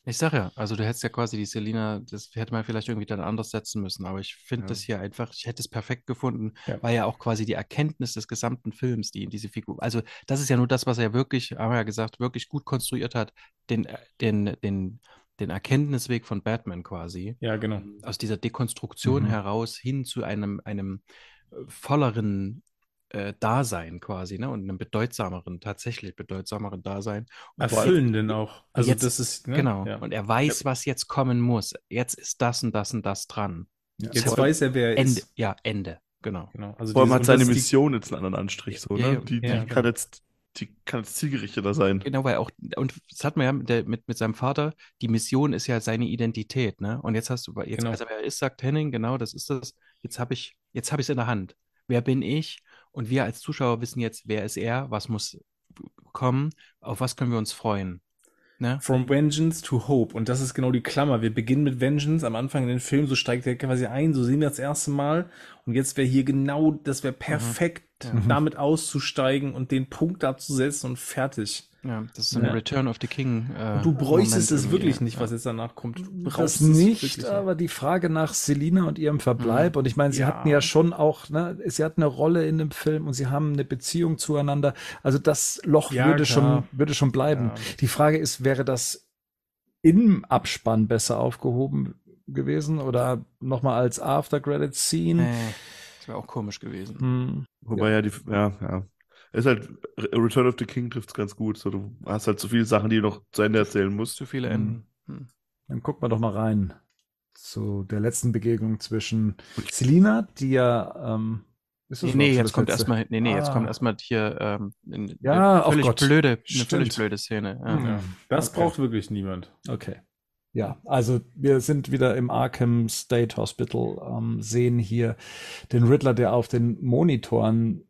Ich sag ja, also du hättest ja quasi die Selina, das hätte man vielleicht irgendwie dann anders setzen müssen, aber ich finde Ja. das hier einfach, ich hätte es perfekt gefunden, Ja. weil ja auch quasi die Erkenntnis des gesamten Films, die in diese Figur, also das ist ja nur das, was er wirklich, haben wir ja gesagt, wirklich gut konstruiert hat, den, äh, den, den, den Erkenntnisweg von Batman quasi, Ja, genau. aus dieser Dekonstruktion Mhm. heraus hin zu einem, einem äh, volleren äh, Dasein quasi, ne, und einem bedeutsameren, tatsächlich bedeutsameren Dasein. Und Erfüllenden auch. Also Jetzt- das ist, ne? Genau. Ja. Und er weiß, was jetzt kommen muss. Jetzt ist das und das und das dran. Ja. Jetzt Vor- weiß er, wer er Ende. ist. Ja, Ende. Genau. Genau. Also Vor allem hat seine die- Mission jetzt einen anderen Anstrich, so, Ja, ne? Die, die ja, kann jetzt, die kann jetzt zielgerichteter sein. Genau, weil auch, und das hat man ja mit, der, mit, mit seinem Vater, die Mission ist ja seine Identität, ne? Und jetzt hast du, jetzt Genau. weiß er, wer er ist, sagt Henning, genau, das ist das. Jetzt habe ich, jetzt habe ich es in der Hand. Wer bin ich? Und wir als Zuschauer wissen jetzt, wer ist er, was muss kommen, auf was können wir uns freuen. Ne? From Vengeance to Hope. Und das ist genau die Klammer. Wir beginnen mit Vengeance am Anfang in den Film, so steigt er quasi ein, so sehen wir das erste Mal. Und jetzt wäre hier genau, das wäre perfekt, Ja. damit auszusteigen und den Punkt abzusetzen und fertig. Ja, das ist ein Ja. Return of the King. Äh, Und du bräuchtest Moment es wirklich ja. nicht, was jetzt danach kommt. Du brauchst Das es nicht, aber die Frage nach Selina und ihrem Verbleib. Und ich meine, sie Ja. hatten ja schon auch, ne, sie hatten eine Rolle in dem Film und sie haben eine Beziehung zueinander. Also das Loch Ja, würde klar. schon, würde schon bleiben. Ja. Die Frage ist, wäre das im Abspann besser aufgehoben gewesen oder nochmal als After Credit Scene? Nee, das wäre auch komisch gewesen. Hm. Wobei ja, die, ja, ja. Ist halt, Return of the King trifft es ganz gut. So, du hast halt so viele Sachen, die du noch zu Ende erzählen musst. Zu viele. Enden. Hm. Dann gucken wir doch mal rein zu der letzten Begegnung zwischen Selina, die ja, ähm, ist das Nee, nee, jetzt kommt erstmal, nee, nee, jetzt Ah. kommt erstmal hier ähm, eine, Ja, eine oh völlig Gott. blöde, eine Stimmt. völlig blöde Szene. Ja. Hm. Ja. Das Okay. braucht wirklich niemand. Okay. Ja, also wir sind wieder im Arkham State Hospital, ähm, sehen hier den Riddler, der auf den Monitoren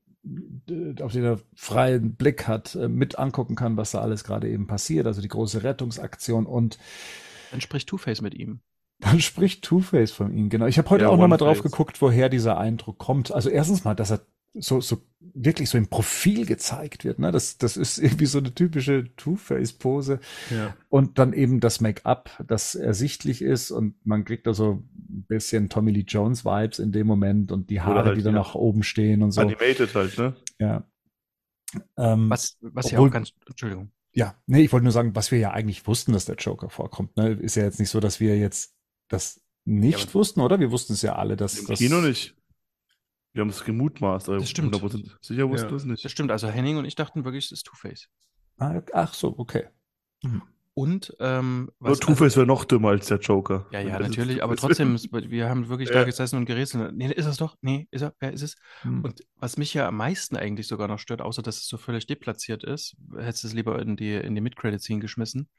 auf den er freien Blick hat, äh, mit angucken kann, was da alles gerade eben passiert. Also die große Rettungsaktion und Dann spricht Two-Face mit ihm. dann spricht Two-Face von ihm. Genau. Ich habe heute Ja, auch nochmal drauf geguckt, woher dieser Eindruck kommt. Also erstens mal, dass er so, so wirklich so im Profil gezeigt wird. Ne? Das, das ist <laughs> irgendwie so eine typische Two-Face-Pose. Ja. Und dann eben das Make-up, das ersichtlich ist und man kriegt da so ein bisschen Tommy Lee Jones Vibes in dem Moment und die Haare, halt, die dann ja. nach oben stehen und so. Animated halt, ne? Ja. Ähm, Was, was ja Obwohl- auch ganz, Entschuldigung. ja, nee, ich wollte nur sagen, was wir ja eigentlich wussten, dass der Joker vorkommt. Ne? Ist ja jetzt nicht so, dass wir jetzt das nicht Ja, wussten, oder? Wir wussten es ja alle, dass Im das Kino nicht. Wir haben es gemutmaßt, aber Das stimmt. 100% sicher wussten Ja. wir es nicht. Das stimmt, also Henning und ich dachten wirklich, es ist Two-Face. Ah, Ach so, okay. Und, ähm, was, Two-Face wäre noch dümmer als der Joker. ja, ja, natürlich, <laughs> aber trotzdem, wir haben wirklich Ja. da gesessen und gerätselt. Nee, ist es doch? Nee, ist er? Wer ist es? Hm. Und was mich ja am meisten eigentlich sogar noch stört, außer dass es so völlig deplatziert ist, hättest du es lieber in die, in die Mid-Credit-Scene geschmissen,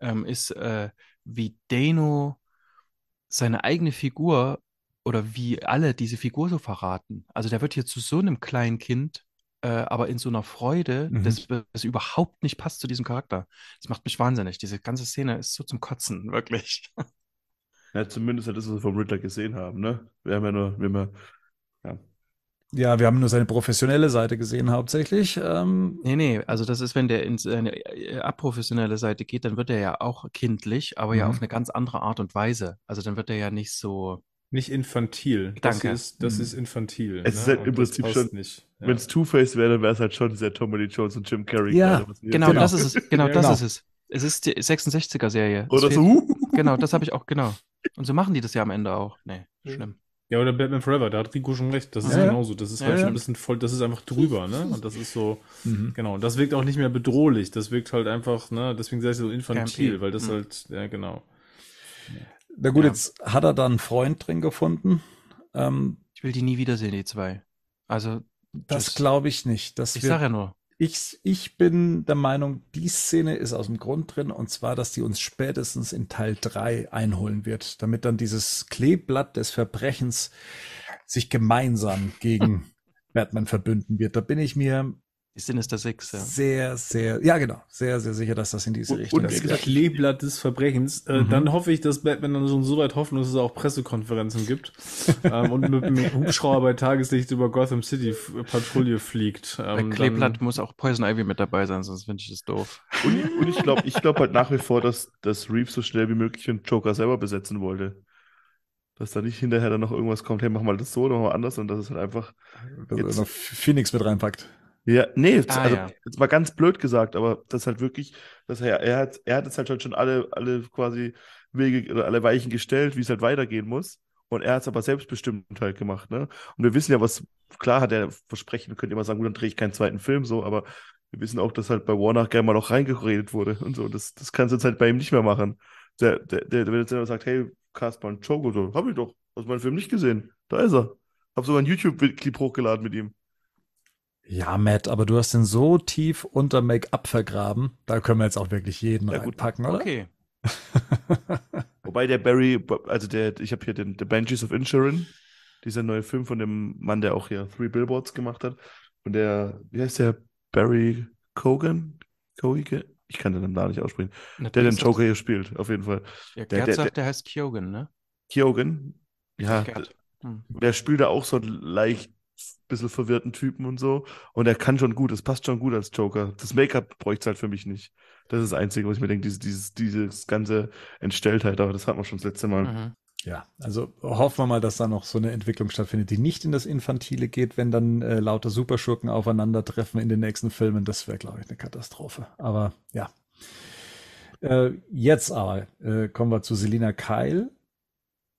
ähm, ist, äh, wie Dano seine eigene Figur oder wie alle diese Figur so verraten. Also der wird hier zu so einem kleinen Kind, äh, aber in so einer Freude, Mhm. das, das überhaupt nicht passt zu diesem Charakter. Das macht mich wahnsinnig. Diese ganze Szene ist so zum Kotzen, <laughs> wirklich. Ja, zumindest das, was wir vom Riddler gesehen haben, ne? Wir haben ja nur, wir haben ja, ja. Ja, wir haben nur seine professionelle Seite gesehen hauptsächlich. Ähm, Nee, nee, also das ist, wenn der in seine äh, abprofessionelle Seite geht, dann wird er ja auch kindlich, aber ja Mhm. auf eine ganz andere Art und Weise. Also dann wird er ja nicht so. Nicht infantil. Das Danke. ist, das Mhm. ist infantil. Es ist ne? halt im Und das Prinzip schon- Nicht. Ja. Wenn es Two-Face wäre, dann wäre es halt schon sehr Tommy Lee Jones und Jim Carrey. Ja, Genau, Genau. das ist es. Genau, Ja, das genau. ist es. Es ist die 66er-Serie. Es Oder so, uh, Genau, das habe ich auch, genau. Und so machen die das ja am Ende auch. Nee, schlimm. Ja, oder Batman Forever, da hat Rico schon recht. Das ist Ja, genauso. Das ist Ja, halt schon ein bisschen voll, das ist einfach drüber, ne? <laughs> Und das ist so, mhm. genau. Das wirkt auch nicht mehr bedrohlich. Das wirkt halt einfach, ne? Deswegen sage ich so infantil, Campy. weil das Mhm. halt, ja, genau. Na gut, Ja. jetzt hat er da einen Freund drin gefunden. Ähm, Ich will die nie wiedersehen, die zwei. Also, das glaube ich nicht. Das ich sage ja nur. Ich, ich bin der Meinung, die Szene ist aus dem Grund drin, und zwar, dass die uns spätestens in Teil 3 einholen wird, damit dann dieses Kleeblatt des Verbrechens sich gemeinsam gegen <laughs> Batman verbünden wird. Da bin ich mir Sinister Six, ja. sehr, sehr, ja genau, sehr, sehr sicher, dass das in diese Und- Richtung und Das wie geht. gesagt, Kleeblatt des Verbrechens. Äh, Mhm. Dann hoffe ich, dass Batman dann schon so weit hoffnung, dass es auch Pressekonferenzen gibt <laughs> ähm, und mit dem Hubschrauber bei Tageslicht über Gotham City Patrouille fliegt. Bei Ähm, Kleeblatt dann- muss auch Poison Ivy mit dabei sein, sonst finde ich das doof. Und, und ich glaube ich glaub halt nach wie vor, dass, dass Reeves so schnell wie möglich den Joker selber besetzen wollte. Dass da nicht hinterher dann noch irgendwas kommt, hey, mach mal das so oder mach mal anders und das ist halt einfach. Dass er Jetzt- noch Phoenix mit reinpackt. Ja, nee, Ah, also ja. jetzt mal ganz blöd gesagt, aber das halt wirklich, dass er, er hat, er hat jetzt halt schon alle, alle quasi Wege oder alle Weichen gestellt, wie es halt weitergehen muss. Und er hat es aber selbstbestimmt halt gemacht, ne? Und wir wissen ja, was, klar hat er Versprechen, könnt ihr immer sagen, gut, dann drehe ich keinen zweiten Film so, aber wir wissen auch, dass halt bei Warner gerne mal noch reingeredet wurde und so. Das, das kannst du jetzt halt bei ihm nicht mehr machen. Der, der, der, wenn jetzt jemand sagt, hey, Caspar und Choco, so, hab ich doch, hast meinen Film nicht gesehen. Da ist er. Hab sogar ein YouTube-Clip hochgeladen mit ihm. Ja, Matt, aber du hast den so tief unter Make-up vergraben, da können wir jetzt auch wirklich jeden Ja, gut. reinpacken, oder? Okay. <laughs> Wobei der Barry, also der, ich habe hier den The Banshees of Inisherin, dieser neue Film von dem Mann, der auch hier Three Billboards gemacht hat. Und der, wie heißt der? Barry Cogan? Cogan? Ich kann den Namen nicht aussprechen. Na, Der den das- Joker hier spielt, auf jeden Fall. Ja, der- der- sagt, der heißt Kyogen, ne? Kyogan? Ja. Hm. der spielt da auch so leicht bisschen verwirrten Typen und so. Und er kann schon gut, es passt schon gut als Joker. Das Make-up bräuchte es halt für mich nicht. Das ist das Einzige, was ich mir denke, dieses, dieses, dieses ganze Entstelltheit, aber das hat man schon das letzte Mal. Mhm. Ja, also hoffen wir mal, dass da noch so eine Entwicklung stattfindet, die nicht in das Infantile geht, wenn dann äh, lauter Superschurken aufeinandertreffen in den nächsten Filmen. Das wäre, glaube ich, eine Katastrophe. Aber ja. Äh, jetzt aber äh, kommen wir zu Selina Keil,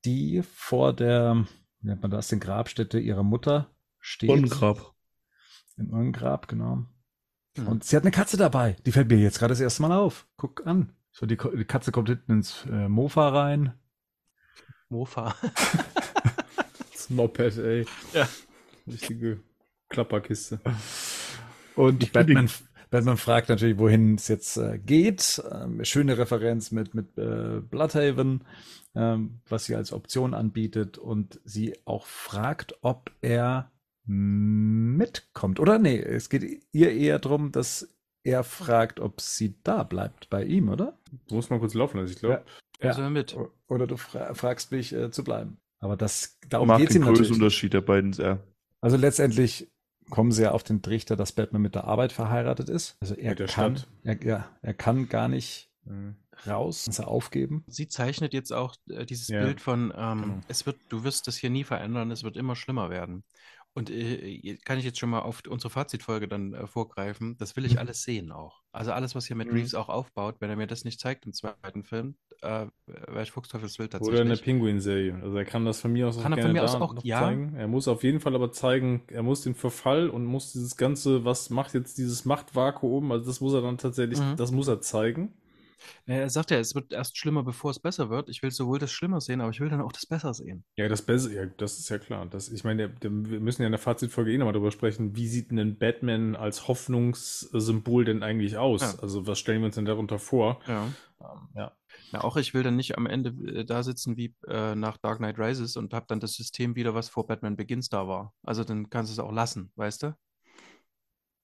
die vor der, wie nennt man das, den Grabstätte ihrer Mutter steht. Urnengrab. Im Urnengrab, genau. Mhm. Und sie hat eine Katze dabei. Die fällt mir jetzt gerade das erste Mal auf. Guck an. So, die, die Katze kommt hinten ins äh, Mofa rein. Mofa. <laughs> Das Moped, ey. Ja. Richtige Klapperkiste. Und Ich Batman, Batman fragt natürlich, wohin es jetzt äh, geht. Ähm, schöne Referenz mit, mit äh, Bloodhaven, ähm, was sie als Option anbietet. Und sie auch fragt, ob er mitkommt. Oder nee, es geht ihr eher darum, dass er fragt, ob sie da bleibt bei ihm, oder? Du musst mal kurz laufen lassen, ich glaube. Ja. soll mit. Oder du fra fragst mich äh, zu bleiben. Aber das, darum geht es den ihm natürlich. Größenunterschied der beiden sehr. Also letztendlich kommen sie ja auf den Trichter, dass Batman mit der Arbeit verheiratet ist. Also er Mit der kann, Stadt. er, ja, er kann gar nicht Mhm. raus, muss er aufgeben. Sie zeichnet jetzt auch äh, dieses Ja, Bild von, ähm, genau. es wird, du wirst das hier nie verändern, es wird immer schlimmer werden. Und äh, kann ich jetzt schon mal auf unsere Fazitfolge dann äh, vorgreifen? Das will ich alles sehen auch. Also alles, was hier mit Mhm. Reeves auch aufbaut, wenn er mir das nicht zeigt im zweiten Film, äh, wäre ich Fuchsteufelswild Oder in der tatsächlich. Pinguin-Serie. Also er kann das von mir aus Kann auch er von gerne mir aus da auch- noch ja. zeigen. Er muss auf jeden Fall aber zeigen, er muss den Verfall und muss dieses ganze, was macht jetzt dieses Machtvakuum, also das muss er dann tatsächlich, Mhm. das muss er zeigen. Ja, Er sagt ja, es wird erst schlimmer, bevor es besser wird. Ich will sowohl das Schlimmer sehen, aber ich will dann auch das Besser sehen. Ja, das Beste, ja, das ist ja klar. Das, ich meine, wir müssen ja in der Fazitfolge eh nochmal drüber sprechen, wie sieht denn ein Batman als Hoffnungssymbol denn eigentlich aus? Ja. Also was stellen wir uns denn darunter vor? Ja. Ähm, ja. Na, auch ich will dann nicht am Ende äh, da sitzen wie äh, nach Dark Knight Rises und habe dann das System wieder, was vor Batman Begins da war. Also dann kannst du es auch lassen, weißt du?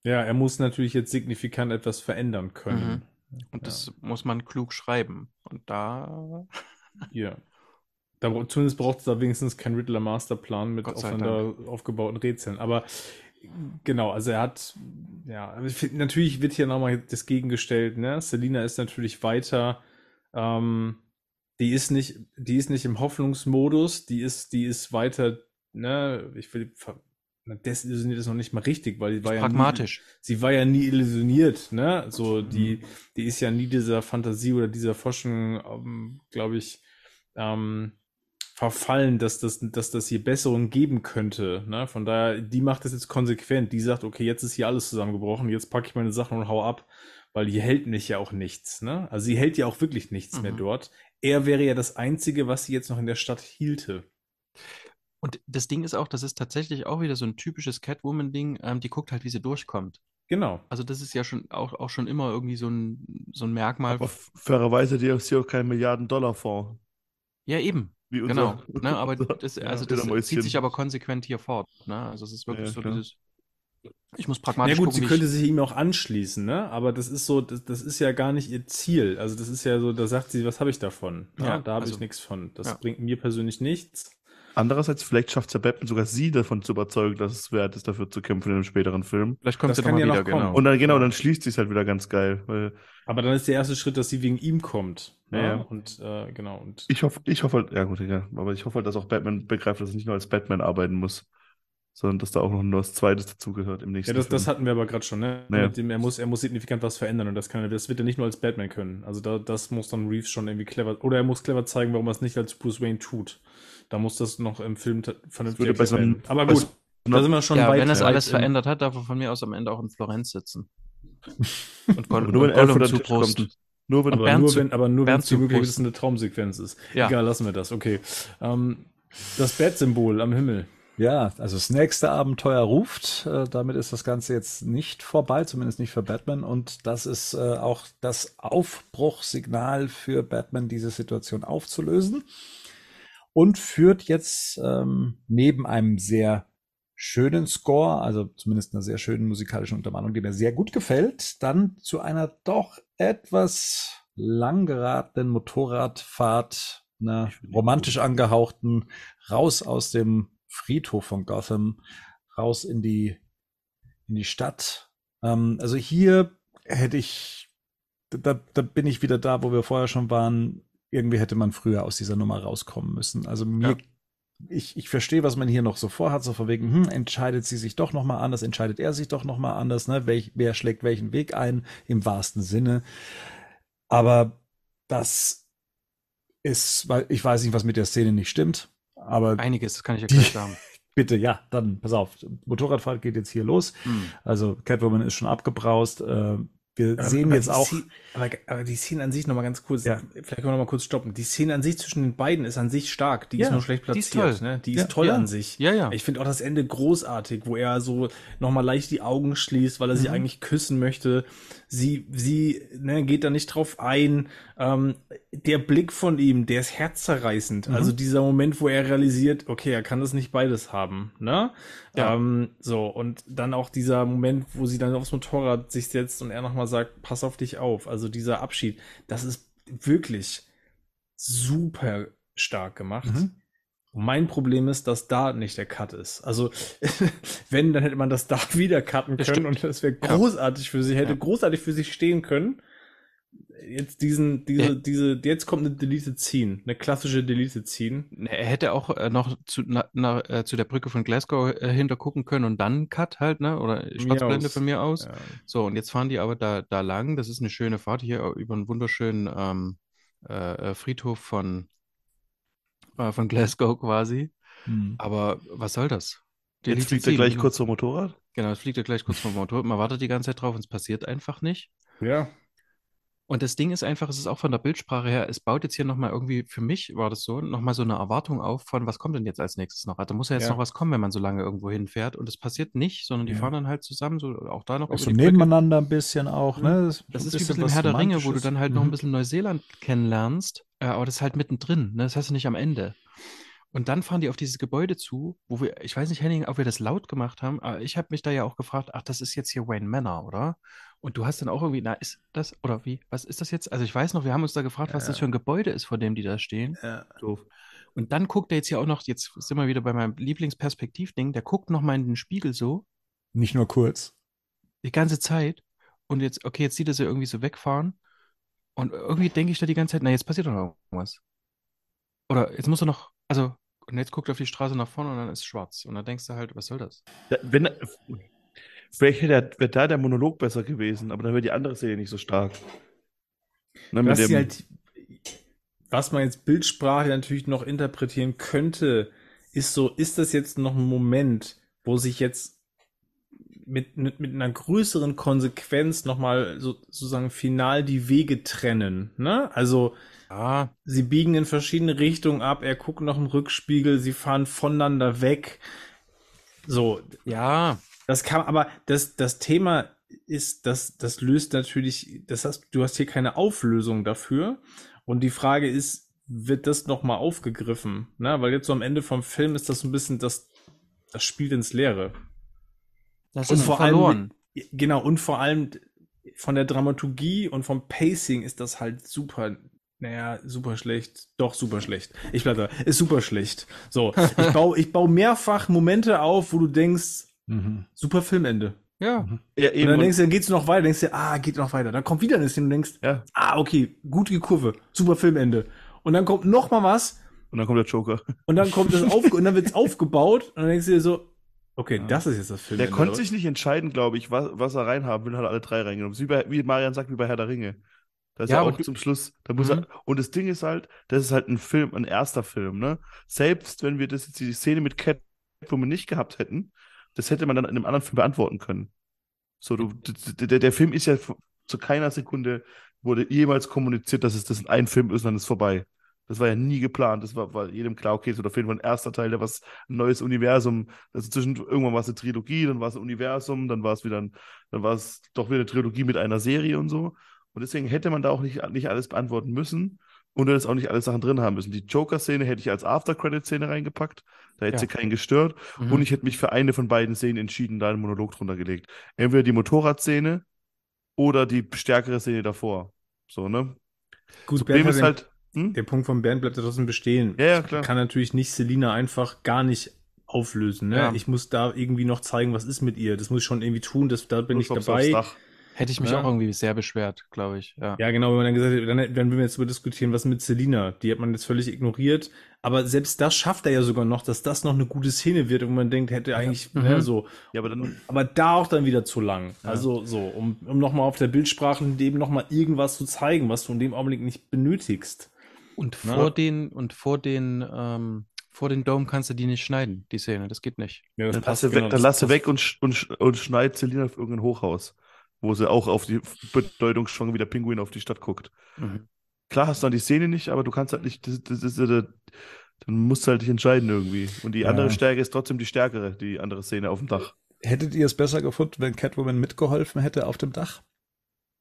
ja, er muss natürlich jetzt signifikant etwas verändern können. Und Ja. das muss man klug schreiben. Und da, <laughs> Ja. Da, zumindest braucht es da wenigstens keinen Riddler Masterplan mit aufeinander aufgebauten Rätseln. Aber genau, also er hat, ja, natürlich wird hier nochmal das gegengestellt, ne? Selina ist natürlich weiter, ähm, die ist nicht, die ist nicht im Hoffnungsmodus, die ist, die ist weiter, ne, ich will, desillusioniert ist noch nicht mal richtig, weil die war ja nie, pragmatisch. sie war ja nie illusioniert, ne? So, die, die ist ja nie dieser Fantasie oder dieser Forschung, ähm, glaube ich, ähm, verfallen, dass das, dass das hier Besserungen geben könnte. Ne? Von daher, die macht das jetzt konsequent. Die sagt, okay, jetzt ist hier alles zusammengebrochen, jetzt packe ich meine Sachen und hau ab, weil hier hält mich ja auch nichts. Ne? Also sie hält ja auch wirklich nichts mehr Mhm. dort. Er wäre ja das Einzige, was sie jetzt noch in der Stadt hielte. Und das Ding ist auch, das ist tatsächlich auch wieder so ein typisches Catwoman-Ding, ähm, die guckt halt, wie sie durchkommt. Genau. Also das ist ja schon auch, auch schon immer irgendwie so ein, so ein Merkmal. Aber fairerweise, die ist hier auch kein Milliarden-Dollar-Fonds. Ja, eben. Wie Genau. unser, <laughs> Ne, aber unser- das, ja, also das Fledermäuschen. zieht sich aber konsequent hier fort. Ne? Also es ist wirklich Ja, so klar. dieses, ich muss Na pragmatisch gut, gucken, sie könnte ich, sich ihm auch anschließen, ne? Aber das ist so, das, das ist ja gar nicht ihr Ziel. Also das ist ja so, da sagt sie, was habe ich davon? Ne? Ja, da habe also- ich nichts von. Das ja. bringt mir persönlich nichts. Andererseits, vielleicht schafft es ja Batman sogar sie davon zu überzeugen, dass es wert ist, dafür zu kämpfen in einem späteren Film. vielleicht kommt das sie kann nochmal ja wieder, noch genau. Und dann, genau, dann schließt sich halt wieder ganz geil. Weil Aber dann ist der erste Schritt, dass sie wegen ihm kommt. Ja, ne? ja. Und äh, genau. Und ich hoffe, ich hoffe halt, ja gut, egal. Aber ich hoffe halt, dass auch Batman begreift, dass er nicht nur als Batman arbeiten muss, sondern dass da auch noch ein was Zweites dazugehört im nächsten ja, das, das Film. hatten wir aber gerade schon, ne? Naja. Mit dem, er, muss, er muss signifikant was verändern und das kann er, das wird er nicht nur als Batman können. Also da, das muss dann Reeves schon irgendwie clever, oder er muss clever zeigen, warum er es nicht als Bruce Wayne tut. Da muss das noch im Film vernünftig würde bei so einem- werden. Aber bei gut, da sind wir schon ja, weit. wenn es weit alles verändert hat, darf er von mir aus am Ende auch in Florenz sitzen. <laughs> Und, Goll Aber nur wenn und Gollum zuprosten. kommt. Nur wenn Aber nur, zu- wenn, aber nur wenn es die Möglichkeit ist, eine Traumsequenz ist. Ja. Egal, lassen wir das. Okay. Ähm, das Bat-Symbol am Himmel. Ja, also das nächste Abenteuer ruft. Äh, damit ist das Ganze jetzt nicht vorbei, zumindest nicht für Batman. Und das ist äh, auch das Aufbruchsignal für Batman, diese Situation aufzulösen. Und führt jetzt ähm, neben einem sehr schönen Score, also zumindest einer sehr schönen musikalischen Untermalung, die mir sehr gut gefällt, dann zu einer doch etwas lang geratenen Motorradfahrt, einer romantisch gut. angehauchten, raus aus dem Friedhof von Gotham, raus in die, in die Stadt. Ähm, also hier hätte ich, da, da bin ich wieder da, wo wir vorher schon waren. Irgendwie hätte man früher aus dieser Nummer rauskommen müssen. Also mir, Ja. ich, ich verstehe, was man hier noch so vorhat, so von wegen, hm, entscheidet sie sich doch noch mal anders, entscheidet er sich doch noch mal anders, ne? Welch, wer schlägt welchen Weg ein, im wahrsten Sinne. Aber das ist, weil ich weiß nicht, was mit der Szene nicht stimmt, aber Einiges, das kann ich ja gleich sagen. <laughs> bitte, ja, dann pass auf, Motorradfahrt geht jetzt hier los. Hm. Also Catwoman ist schon abgebraust. Äh, Wir Aber- sehen aber jetzt auch. Szene- aber, aber die Szene an sich noch mal ganz kurz, Ja. vielleicht können wir noch mal kurz stoppen. Die Szene an sich zwischen den beiden ist an sich stark. Die Ja, ist nur schlecht die ist platziert. toll. Ne? Die Ja, ist toll an sich. Ja, ja. Ich finde auch das Ende großartig, wo er so noch mal leicht die Augen schließt, weil er sie Mhm. eigentlich küssen möchte. Sie, sie ne, geht da nicht drauf ein. Ähm, der Blick von ihm, der ist herzzerreißend. Mhm. Also dieser Moment, wo er realisiert, okay, er kann das nicht beides haben. Ne? Ja. Ähm, so, und dann auch dieser Moment, wo sie dann aufs Motorrad sich setzt und er nochmal sagt, pass auf dich auf. Also dieser Abschied, das ist wirklich super stark gemacht. Mhm. Mein Problem ist, dass da nicht der Cut ist. Also, <laughs> wenn, dann hätte man das da <laughs> wieder cutten können und das wäre Ja. großartig für sie, hätte Ja. großartig für sich stehen können. Jetzt diesen, diese, Ja. diese, jetzt kommt eine Deleted Scene, eine klassische Deleted Scene. Er hätte auch äh, noch zu, na, na, äh, zu der Brücke von Glasgow äh, hintergucken können und dann Cut halt, ne? Oder Schwarzblende von mir aus. Ja. So, und jetzt fahren die aber da, da lang. Das ist eine schöne Fahrt hier über einen wunderschönen ähm, äh, äh, Friedhof von, äh, von Glasgow quasi. Mhm. Aber was soll das? Jetzt Deleted fliegt er Scene, gleich genau. kurz vom Motorrad. Genau, es fliegt er gleich kurz vom Motor. Man wartet die ganze Zeit drauf und es passiert einfach nicht. ja. Und das Ding ist einfach, es ist auch von der Bildsprache her, es baut jetzt hier nochmal irgendwie, für mich war das so, nochmal so eine Erwartung auf von, was kommt denn jetzt als nächstes noch? Also muss ja jetzt Ja. noch was kommen, wenn man so lange irgendwo hinfährt. Und das passiert nicht, sondern die Ja. fahren dann halt zusammen, so auch da noch Auch so nebeneinander ein bisschen auch, ne? Das ein ist wie ein bisschen bisschen was Herr der Ringe, wo du dann halt noch ein Mhm. bisschen Neuseeland kennenlernst, äh, aber das ist halt mittendrin, ne? Das hast du nicht am Ende. Und dann fahren die auf dieses Gebäude zu, wo wir, ich weiß nicht, Henning, ob wir das laut gemacht haben, aber ich habe mich da ja auch gefragt, ach, das ist jetzt hier Wayne Manor, oder? Und du hast dann auch irgendwie, na, ist das, oder wie, was ist das jetzt? Also ich weiß noch, wir haben uns da gefragt, was das Ja. für ein Gebäude ist, vor dem die da stehen. Ja. Doof. Und dann guckt er jetzt hier auch noch, jetzt sind wir wieder bei meinem Lieblingsperspektivding, der guckt noch mal in den Spiegel so, Nicht nur kurz. die ganze Zeit. Und jetzt, okay, jetzt sieht er sie irgendwie so wegfahren. Und irgendwie denke ich da die ganze Zeit, na, jetzt passiert doch noch irgendwas. Oder jetzt muss er noch, also, und jetzt guckt er auf die Straße nach vorne und dann ist es schwarz. Und dann denkst du halt, was soll das? Ja, wenn, vielleicht wäre da der Monolog besser gewesen, aber dann wäre die andere Szene nicht so stark. Ne, mit Was, dem, halt, was man jetzt Bildsprache natürlich noch interpretieren könnte, ist so, ist das jetzt noch ein Moment, wo sich jetzt mit, mit, mit einer größeren Konsequenz nochmal so, sozusagen final die Wege trennen, ne? Also, Ah, sie biegen in verschiedene Richtungen ab, er guckt noch im Rückspiegel, sie fahren voneinander weg. So, ja, das kann, aber das, das Thema ist, das, das löst natürlich, das hast, du hast hier keine Auflösung dafür. Und die Frage ist, wird das nochmal aufgegriffen? Ne? Weil jetzt so am Ende vom Film ist das so ein bisschen, das, das spielt ins Leere. das Und ist vor verloren. allem, genau, und vor allem von der Dramaturgie und vom Pacing ist das halt super, naja, super schlecht. Doch, super schlecht. Ich bleib da. Ist super schlecht. So, ich <laughs> baue, ich baue mehrfach Momente auf, wo du denkst, Mhm. super Filmende. Ja, ja, Und eben, dann und- denkst du, dann geht's noch weiter, denkst du, ah, geht noch weiter. Dann kommt wieder eine Szene und denkst, ja, ah, okay, gute Kurve, super Filmende. Und dann kommt noch mal was und dann kommt der Joker. und dann kommt das auf und dann wird's <laughs> aufgebaut und dann denkst du dir so, okay, Ja. das ist jetzt das Filmende. Der konnte sich nicht entscheiden, glaube ich, was, was er reinhaben will, hat er alle drei reingenommen. Wie, bei, wie Marian sagt, wie bei Herr der Ringe. Da ist Ja, ja, auch zum Schluss, da muss Mhm. er, und das Ding ist halt, das ist halt ein Film, ein erster Film, ne? Selbst wenn wir das jetzt, die Szene mit Catwoman nicht gehabt hätten, das hätte man dann in einem anderen Film beantworten können. So, du, der, der Film ist ja zu keiner Sekunde wurde jemals kommuniziert, dass es das ein Film ist und dann ist vorbei. Das war ja nie geplant. Das war, war jedem klar, okay, es wird auf jeden Fall ein erster Teil, der was ein neues Universum. Also zwischen irgendwann war es eine Trilogie, dann war es ein Universum, dann war es wieder ein, dann war es doch wieder eine Trilogie mit einer Serie und so. Und deswegen hätte man da auch nicht, nicht alles beantworten müssen und dann jetzt auch nicht alle Sachen drin haben müssen. Die Joker-Szene hätte ich als After-Credit-Szene reingepackt. Da hätte Ja. sie keinen gestört. Mhm. Und ich hätte mich für eine von beiden Szenen entschieden, da einen Monolog drunter gelegt. Entweder die Motorradszene oder die stärkere Szene davor. So, ne? Gut, Das Problem Bernd ist halt, hm? der Punkt von Bernd bleibt ja trotzdem bestehen. Ja, ja, klar. Kann natürlich nicht Selina einfach gar nicht auflösen. Ne? Ja. Ich muss da irgendwie noch zeigen, was ist mit ihr. Das muss ich schon irgendwie tun, das, da bin Nur ich dabei. Hätte ich mich Ja. auch irgendwie sehr beschwert, glaube ich. Ja. Ja, genau, wenn man dann gesagt hätte, dann, dann würden wir jetzt über diskutieren, was mit Selina. Die hat man jetzt völlig ignoriert. Aber selbst das schafft er ja sogar noch, dass das noch eine gute Szene wird, wo man denkt, hätte eigentlich Mhm. ne, so. Ja, aber dann, Aber da auch dann wieder zu lang. Ja. Also so, um, um nochmal auf der Bildsprache eben nochmal irgendwas zu zeigen, was du in dem Augenblick nicht benötigst. Und Na? vor den, und vor den, ähm, vor den Dome kannst du die nicht schneiden, die Szene. Das geht nicht. Ja, das dann passt lass sie genau, weg, dann lass sie weg und, sch- und, sch- und schneid Selina auf irgendein Hochhaus. Wo sie auch auf die Bedeutung schon wie der Pinguin auf die Stadt guckt. Mhm. Klar hast du dann die Szene nicht, aber du kannst halt nicht, das, das, das, das, dann musst du halt dich entscheiden irgendwie. Und die Ja. andere Stärke ist trotzdem die stärkere, die andere Szene auf dem Dach. Hättet ihr es besser gefunden, wenn Catwoman mitgeholfen hätte auf dem Dach?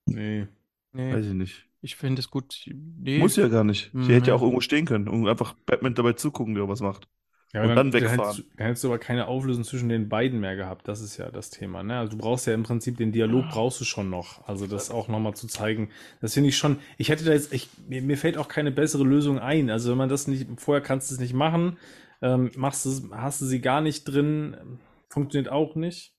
Nee. Nee, Weiß ich nicht. ich finde es gut. Nee, Muss ja gar nicht. Sie Mhm. hätte ja auch irgendwo stehen können und einfach Batman dabei zugucken, der was macht. Ja, Und dann dann wegfahren. hättest, du- dann hättest du aber keine Auflösung zwischen den beiden mehr gehabt. Das ist ja das Thema. Ne? Also du brauchst ja im Prinzip den Dialog brauchst du schon noch. Also das auch nochmal zu zeigen. Das finde ich schon. Ich hätte da jetzt, ich, mir, mir fällt auch keine bessere Lösung ein. Also wenn man das nicht, vorher kannst du es nicht machen, ähm, machst du, hast du sie gar nicht drin, funktioniert auch nicht.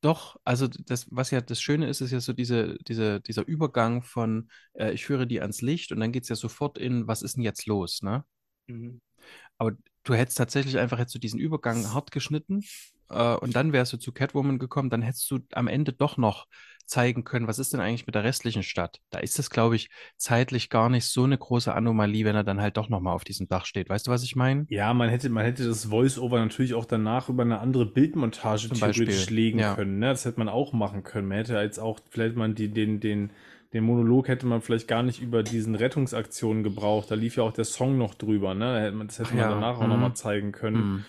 Doch, also das, was ja das Schöne ist, ist ja so diese, diese, dieser Übergang von äh, ich führe die ans Licht und dann geht es ja sofort in, was ist denn jetzt los, ne? Aber du hättest tatsächlich einfach jetzt so diesen Übergang hart geschnitten äh, und dann wärst du zu Catwoman gekommen, dann hättest du am Ende doch noch zeigen können, was ist denn eigentlich mit der restlichen Stadt? Da ist das, glaube ich, zeitlich gar nicht so eine große Anomalie, wenn er dann halt doch nochmal auf diesem Dach steht. Weißt du, was ich meine? Ja, man hätte, man hätte das Voice-Over natürlich auch danach über eine andere Bildmontage Zum theoretisch Beispiel, legen ja. können. Ne? Das hätte man auch machen können. Man hätte jetzt auch, vielleicht man die, den, den, den Monolog hätte man vielleicht gar nicht über diesen Rettungsaktionen gebraucht. Da lief ja auch der Song noch drüber. Ne? Da hätte man- Das hätte man Ja, danach auch mhm. nochmal zeigen können. Hm.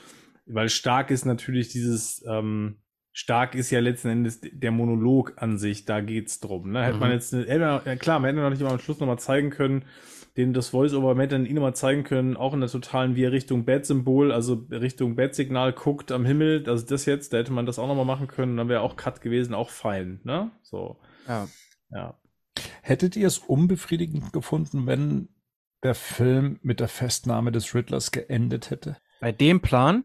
Weil stark ist natürlich dieses, ähm, stark ist ja letzten Endes der Monolog an sich, da geht's drum. Ne? Hätte man Mhm. jetzt, hätte man, klar, man hätte noch nicht mal am Schluss nochmal zeigen können, den das Voice-Over, man hätte dann ihn nochmal zeigen können, auch in der totalen, wie er Richtung Bat-Symbol, also Richtung Bat-Signal guckt am Himmel, also das jetzt, da hätte man das auch nochmal machen können, dann wäre auch Cut gewesen, auch fein, ne? So, Ja. ja. Hättet ihr es unbefriedigend gefunden, wenn der Film mit der Festnahme des Riddlers geendet hätte? Bei dem Plan,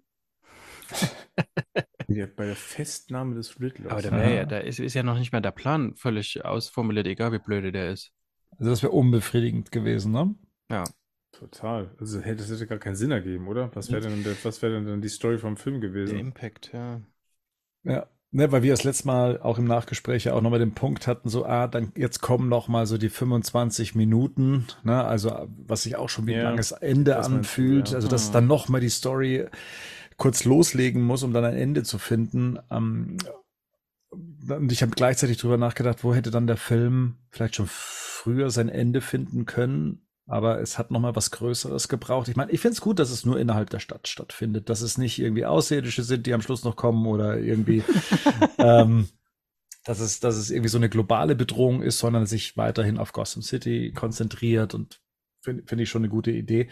<laughs> Ja, Bei der Festnahme des Riddlers. aber da, Ja. wär ja, da ist, ist ja noch nicht mal der Plan völlig ausformuliert, egal wie blöde der ist. Also das wäre unbefriedigend gewesen, ne? Ja. Total. Also hätte, das hätte gar keinen Sinn ergeben, oder? Was wäre denn, der- was wäre denn dann die Story vom Film Der gewesen? Impact, ja. Ja. Ne, weil wir das letzte Mal auch im Nachgespräch ja auch nochmal den Punkt hatten, so, ah, dann jetzt kommen noch mal so die 25 Minuten, ne, also was sich auch schon wie ein Ja, langes Ende das meinst du, anfühlt, ja. also dass Mhm. dann noch mal die Story kurz loslegen muss, um dann ein Ende zu finden. Ähm, und ich habe gleichzeitig drüber nachgedacht, wo hätte dann der Film vielleicht schon früher sein Ende finden können, aber es hat noch mal was Größeres gebraucht. Ich meine, ich finde es gut, dass es nur innerhalb der Stadt stattfindet, dass es nicht irgendwie Außerirdische sind, die am Schluss noch kommen oder irgendwie, <laughs> ähm, dass es, dass es irgendwie so eine globale Bedrohung ist, sondern sich weiterhin auf Gotham City konzentriert und finde find ich schon eine gute Idee.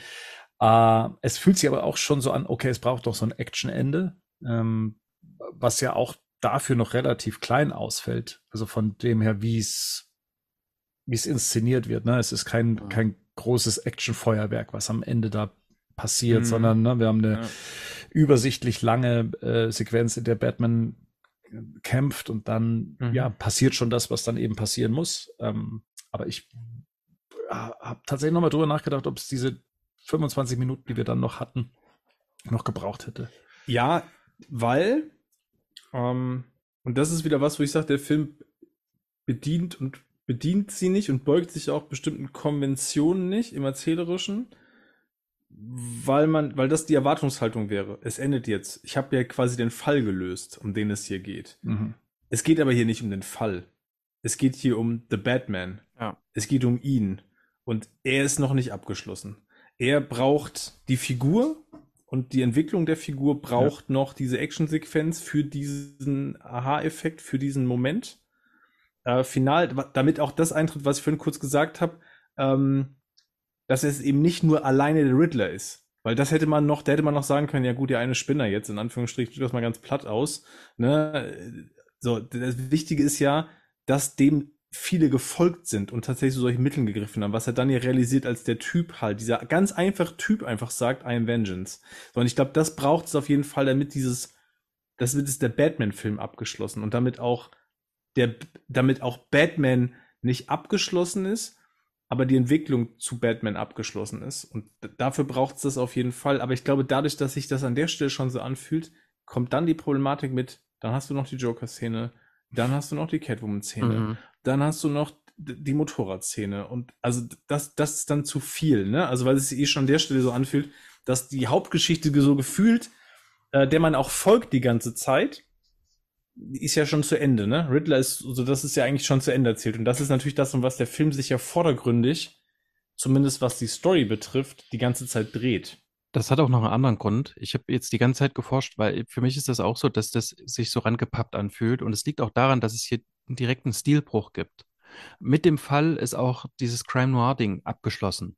Äh, es fühlt sich aber auch schon so an, okay, es braucht doch so ein Actionende, ähm, was ja auch dafür noch relativ klein ausfällt. Also von dem her, wie es wie es inszeniert wird. Ne? Es ist kein, kein großes Actionfeuerwerk, was am Ende da passiert, Mhm. sondern ne, wir haben eine Ja. übersichtlich lange äh, Sequenz, in der Batman äh, kämpft und dann Mhm. ja passiert schon das, was dann eben passieren muss. Ähm, aber ich habe tatsächlich nochmal drüber nachgedacht, ob es diese 25 Minuten, die wir dann noch hatten, noch gebraucht hätte. Ja, weil, ähm, und das ist wieder was, wo ich sage, der Film bedient und bedient sie nicht und beugt sich auch bestimmten Konventionen nicht im Erzählerischen, weil man, weil das die Erwartungshaltung wäre. Es endet jetzt. Ich habe ja quasi den Fall gelöst, um den es hier geht. Mhm. Es geht aber hier nicht um den Fall. Es geht hier um The Batman. Ja. Es geht um ihn. Und er ist noch nicht abgeschlossen. Er braucht die Figur und die Entwicklung der Figur braucht noch diese Actionsequenz für diesen Aha-Effekt, für diesen Moment. Äh, final, damit auch das eintritt, was ich vorhin kurz gesagt habe, ähm, dass es eben nicht nur alleine der Riddler ist. Weil das hätte man noch, da hätte man noch sagen können, ja gut, der eine Spinner jetzt, in Anführungsstrichen, drückt das mal ganz platt aus. Ne? So, das Wichtige ist ja, dass dem viele gefolgt sind und tatsächlich zu solchen Mitteln gegriffen haben, was er dann ja realisiert, als der Typ halt, dieser ganz einfach Typ einfach sagt, I am Vengeance. So, und ich glaube, das braucht es auf jeden Fall, damit dieses, das wird es der Batman-Film abgeschlossen und damit auch der, damit auch Batman nicht abgeschlossen ist, aber die Entwicklung zu Batman abgeschlossen ist. Und dafür braucht es das auf jeden Fall. Aber ich glaube, dadurch, dass sich das an der Stelle schon so anfühlt, kommt dann die Problematik mit, dann hast du noch die Joker-Szene, dann hast du noch die Catwoman-Szene, Mhm. dann hast du noch die Motorradszene und also das, das ist dann zu viel, ne? Also weil es sich eh schon an der Stelle so anfühlt, dass die Hauptgeschichte so gefühlt, äh, der man auch folgt die ganze Zeit, ist ja schon zu Ende, ne? Riddler ist, also das ist ja eigentlich schon zu Ende erzählt. Und das ist natürlich das, um was der Film sich ja vordergründig, zumindest was die Story betrifft, die ganze Zeit dreht. Das hat auch noch einen anderen Grund. Ich habe jetzt die ganze Zeit geforscht, weil für mich ist das auch so, dass das sich so rangepappt anfühlt. Und es liegt auch daran, dass es hier einen direkten Stilbruch gibt. Mit dem Fall ist auch dieses Crime Noir-Ding abgeschlossen.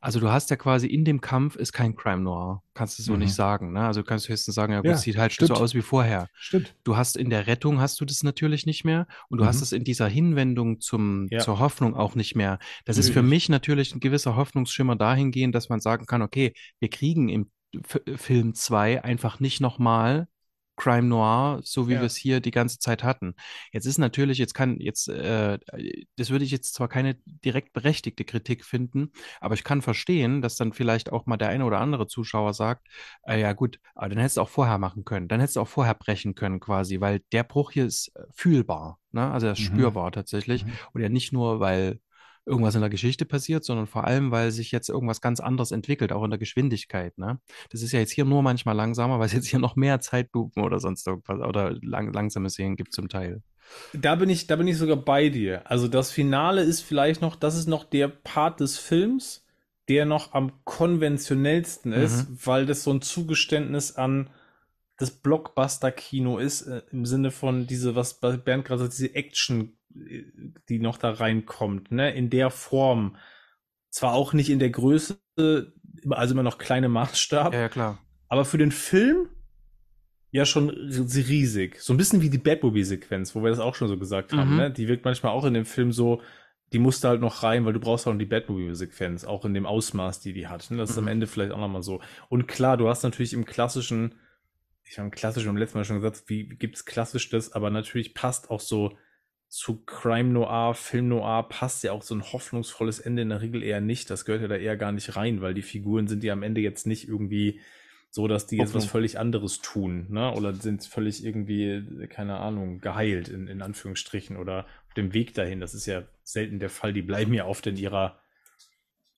Also du hast ja quasi in dem Kampf ist kein Crime Noir. Kannst du so Mhm. nicht sagen. Ne? Also kannst du höchstens sagen, ja gut, Ja, es sieht halt stimmt. so aus wie vorher. Stimmt. Du hast in der Rettung hast du das natürlich nicht mehr und du hast Mhm. es in dieser Hinwendung zum, Ja. zur Hoffnung auch nicht mehr. Das ist für Natürlich. mich natürlich ein gewisser Hoffnungsschimmer dahingehend, dass man sagen kann, okay, wir kriegen im F Film 2 einfach nicht nochmal Crime Noir, so wie Ja. wir es hier die ganze Zeit hatten. Jetzt ist natürlich, jetzt kann jetzt, äh, das würde ich jetzt zwar keine direkt berechtigte Kritik finden, aber ich kann verstehen, dass dann vielleicht auch mal der eine oder andere Zuschauer sagt, äh, ja gut, aber dann hättest du auch vorher machen können, dann hättest du auch vorher brechen können quasi, weil der Bruch hier ist äh, fühlbar, ne? Also er ist Mhm. spürbar tatsächlich Mhm. und ja nicht nur, weil irgendwas in der Geschichte passiert, sondern vor allem, weil sich jetzt irgendwas ganz anderes entwickelt, auch in der Geschwindigkeit. Ne? Das ist ja jetzt hier nur manchmal langsamer, weil es jetzt hier noch mehr Zeitlupen oder sonst irgendwas oder lang, langsame Szenen gibt zum Teil. Da bin ich, da bin ich sogar bei dir. Also das Finale ist vielleicht noch, das ist noch der Part des Films, der noch am konventionellsten ist, weil das so ein Zugeständnis an das Blockbuster-Kino ist, äh, im Sinne von diese, was Bernd gerade sagt, diese Action, die noch da reinkommt, ne, in der Form. Zwar auch nicht in der Größe, also immer noch kleine Maßstab, Ja, ja, klar. aber für den Film ja schon riesig. So ein bisschen wie die Batmobile-Sequenz, wo wir das auch schon so gesagt haben. Mhm. Ne? Die wirkt manchmal auch in dem Film so, die musste halt noch rein, weil du brauchst auch noch die Batmobile-Sequenz, auch in dem Ausmaß, die die hat. Ne? Das ist am Mhm. Ende vielleicht auch nochmal so. Und klar, du hast natürlich im klassischen, ich habe im klassischen im letzten Mal schon gesagt, wie gibt's klassisch das, aber natürlich passt auch so zu Crime Noir, Film Noir passt ja auch so ein hoffnungsvolles Ende in der Regel eher nicht. Das gehört ja da eher gar nicht rein, weil die Figuren sind ja am Ende jetzt nicht irgendwie so, dass die jetzt was Hoffnung. völlig anderes tun, ne? Oder sind völlig irgendwie, keine Ahnung, geheilt, in, in Anführungsstrichen, oder auf dem Weg dahin. Das ist ja selten der Fall. Die bleiben ja oft in ihrer,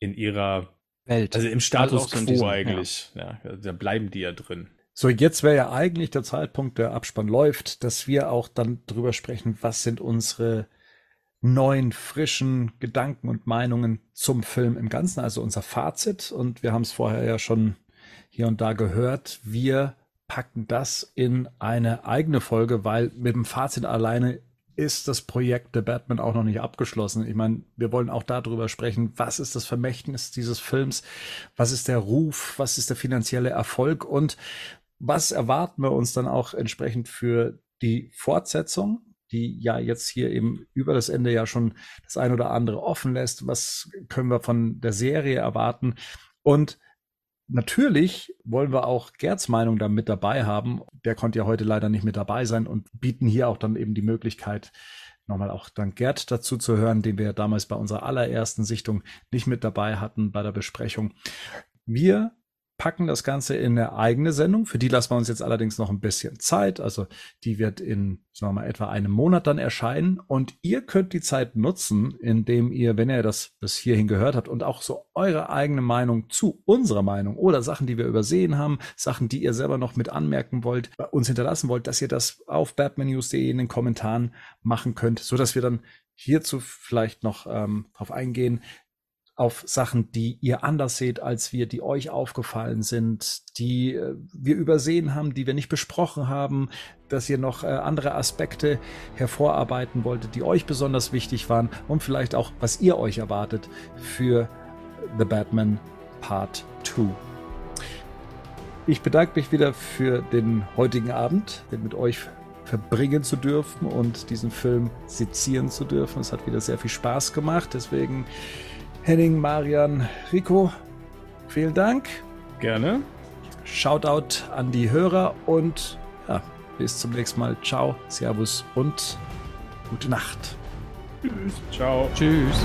in ihrer, Welt. also im Status auch so in quo diesem- eigentlich. Ja. da bleiben die ja drin. So, jetzt wäre ja eigentlich der Zeitpunkt, der Abspann läuft, dass wir auch dann drüber sprechen, was sind unsere neuen, frischen Gedanken und Meinungen zum Film im Ganzen, also unser Fazit. Und wir haben es vorher ja schon hier und da gehört. Wir packen das in eine eigene Folge, weil mit dem Fazit alleine ist das Projekt The Batman auch noch nicht abgeschlossen. Ich meine, wir wollen auch darüber sprechen, was ist das Vermächtnis dieses Films, was ist der Ruf, was ist der finanzielle Erfolg und was erwarten wir uns dann auch entsprechend für die Fortsetzung, die ja jetzt hier eben über das Ende ja schon das ein oder andere offen lässt. Was können wir von der Serie erwarten? Und Natürlich wollen wir auch Gerds Meinung da mit dabei haben. Der konnte ja heute leider nicht mit dabei sein und bieten hier auch dann eben die Möglichkeit, nochmal auch dann Gerd dazu zu hören, den wir damals bei unserer allerersten Sichtung nicht mit dabei hatten bei der Besprechung. Wir packen das Ganze in eine eigene Sendung. Für die lassen wir uns jetzt allerdings noch ein bisschen Zeit. Also die wird in, sagen wir mal, etwa einem Monat dann erscheinen. Und ihr könnt die Zeit nutzen, indem ihr, wenn ihr das bis hierhin gehört habt und auch so eure eigene Meinung zu unserer Meinung oder Sachen, die wir übersehen haben, Sachen, die ihr selber noch mit anmerken wollt, bei uns hinterlassen wollt, dass ihr das auf batmannews.de in den Kommentaren machen könnt, so dass wir dann hierzu vielleicht noch ähm, drauf eingehen, auf Sachen, die ihr anders seht als wir, die euch aufgefallen sind, die äh, wir übersehen haben, die wir nicht besprochen haben, dass ihr noch äh, andere Aspekte hervorarbeiten wolltet, die euch besonders wichtig waren und vielleicht auch, was ihr euch erwartet für The Batman Part 2. Ich bedanke mich wieder für den heutigen Abend, den mit euch verbringen zu dürfen und diesen Film sezieren zu dürfen. Es hat wieder sehr viel Spaß gemacht. Deswegen Henning, Marian, Rico, vielen Dank. Gerne. Shoutout an die Hörer und ja, bis zum nächsten Mal. Ciao, Servus und gute Nacht. Ciao. Tschüss.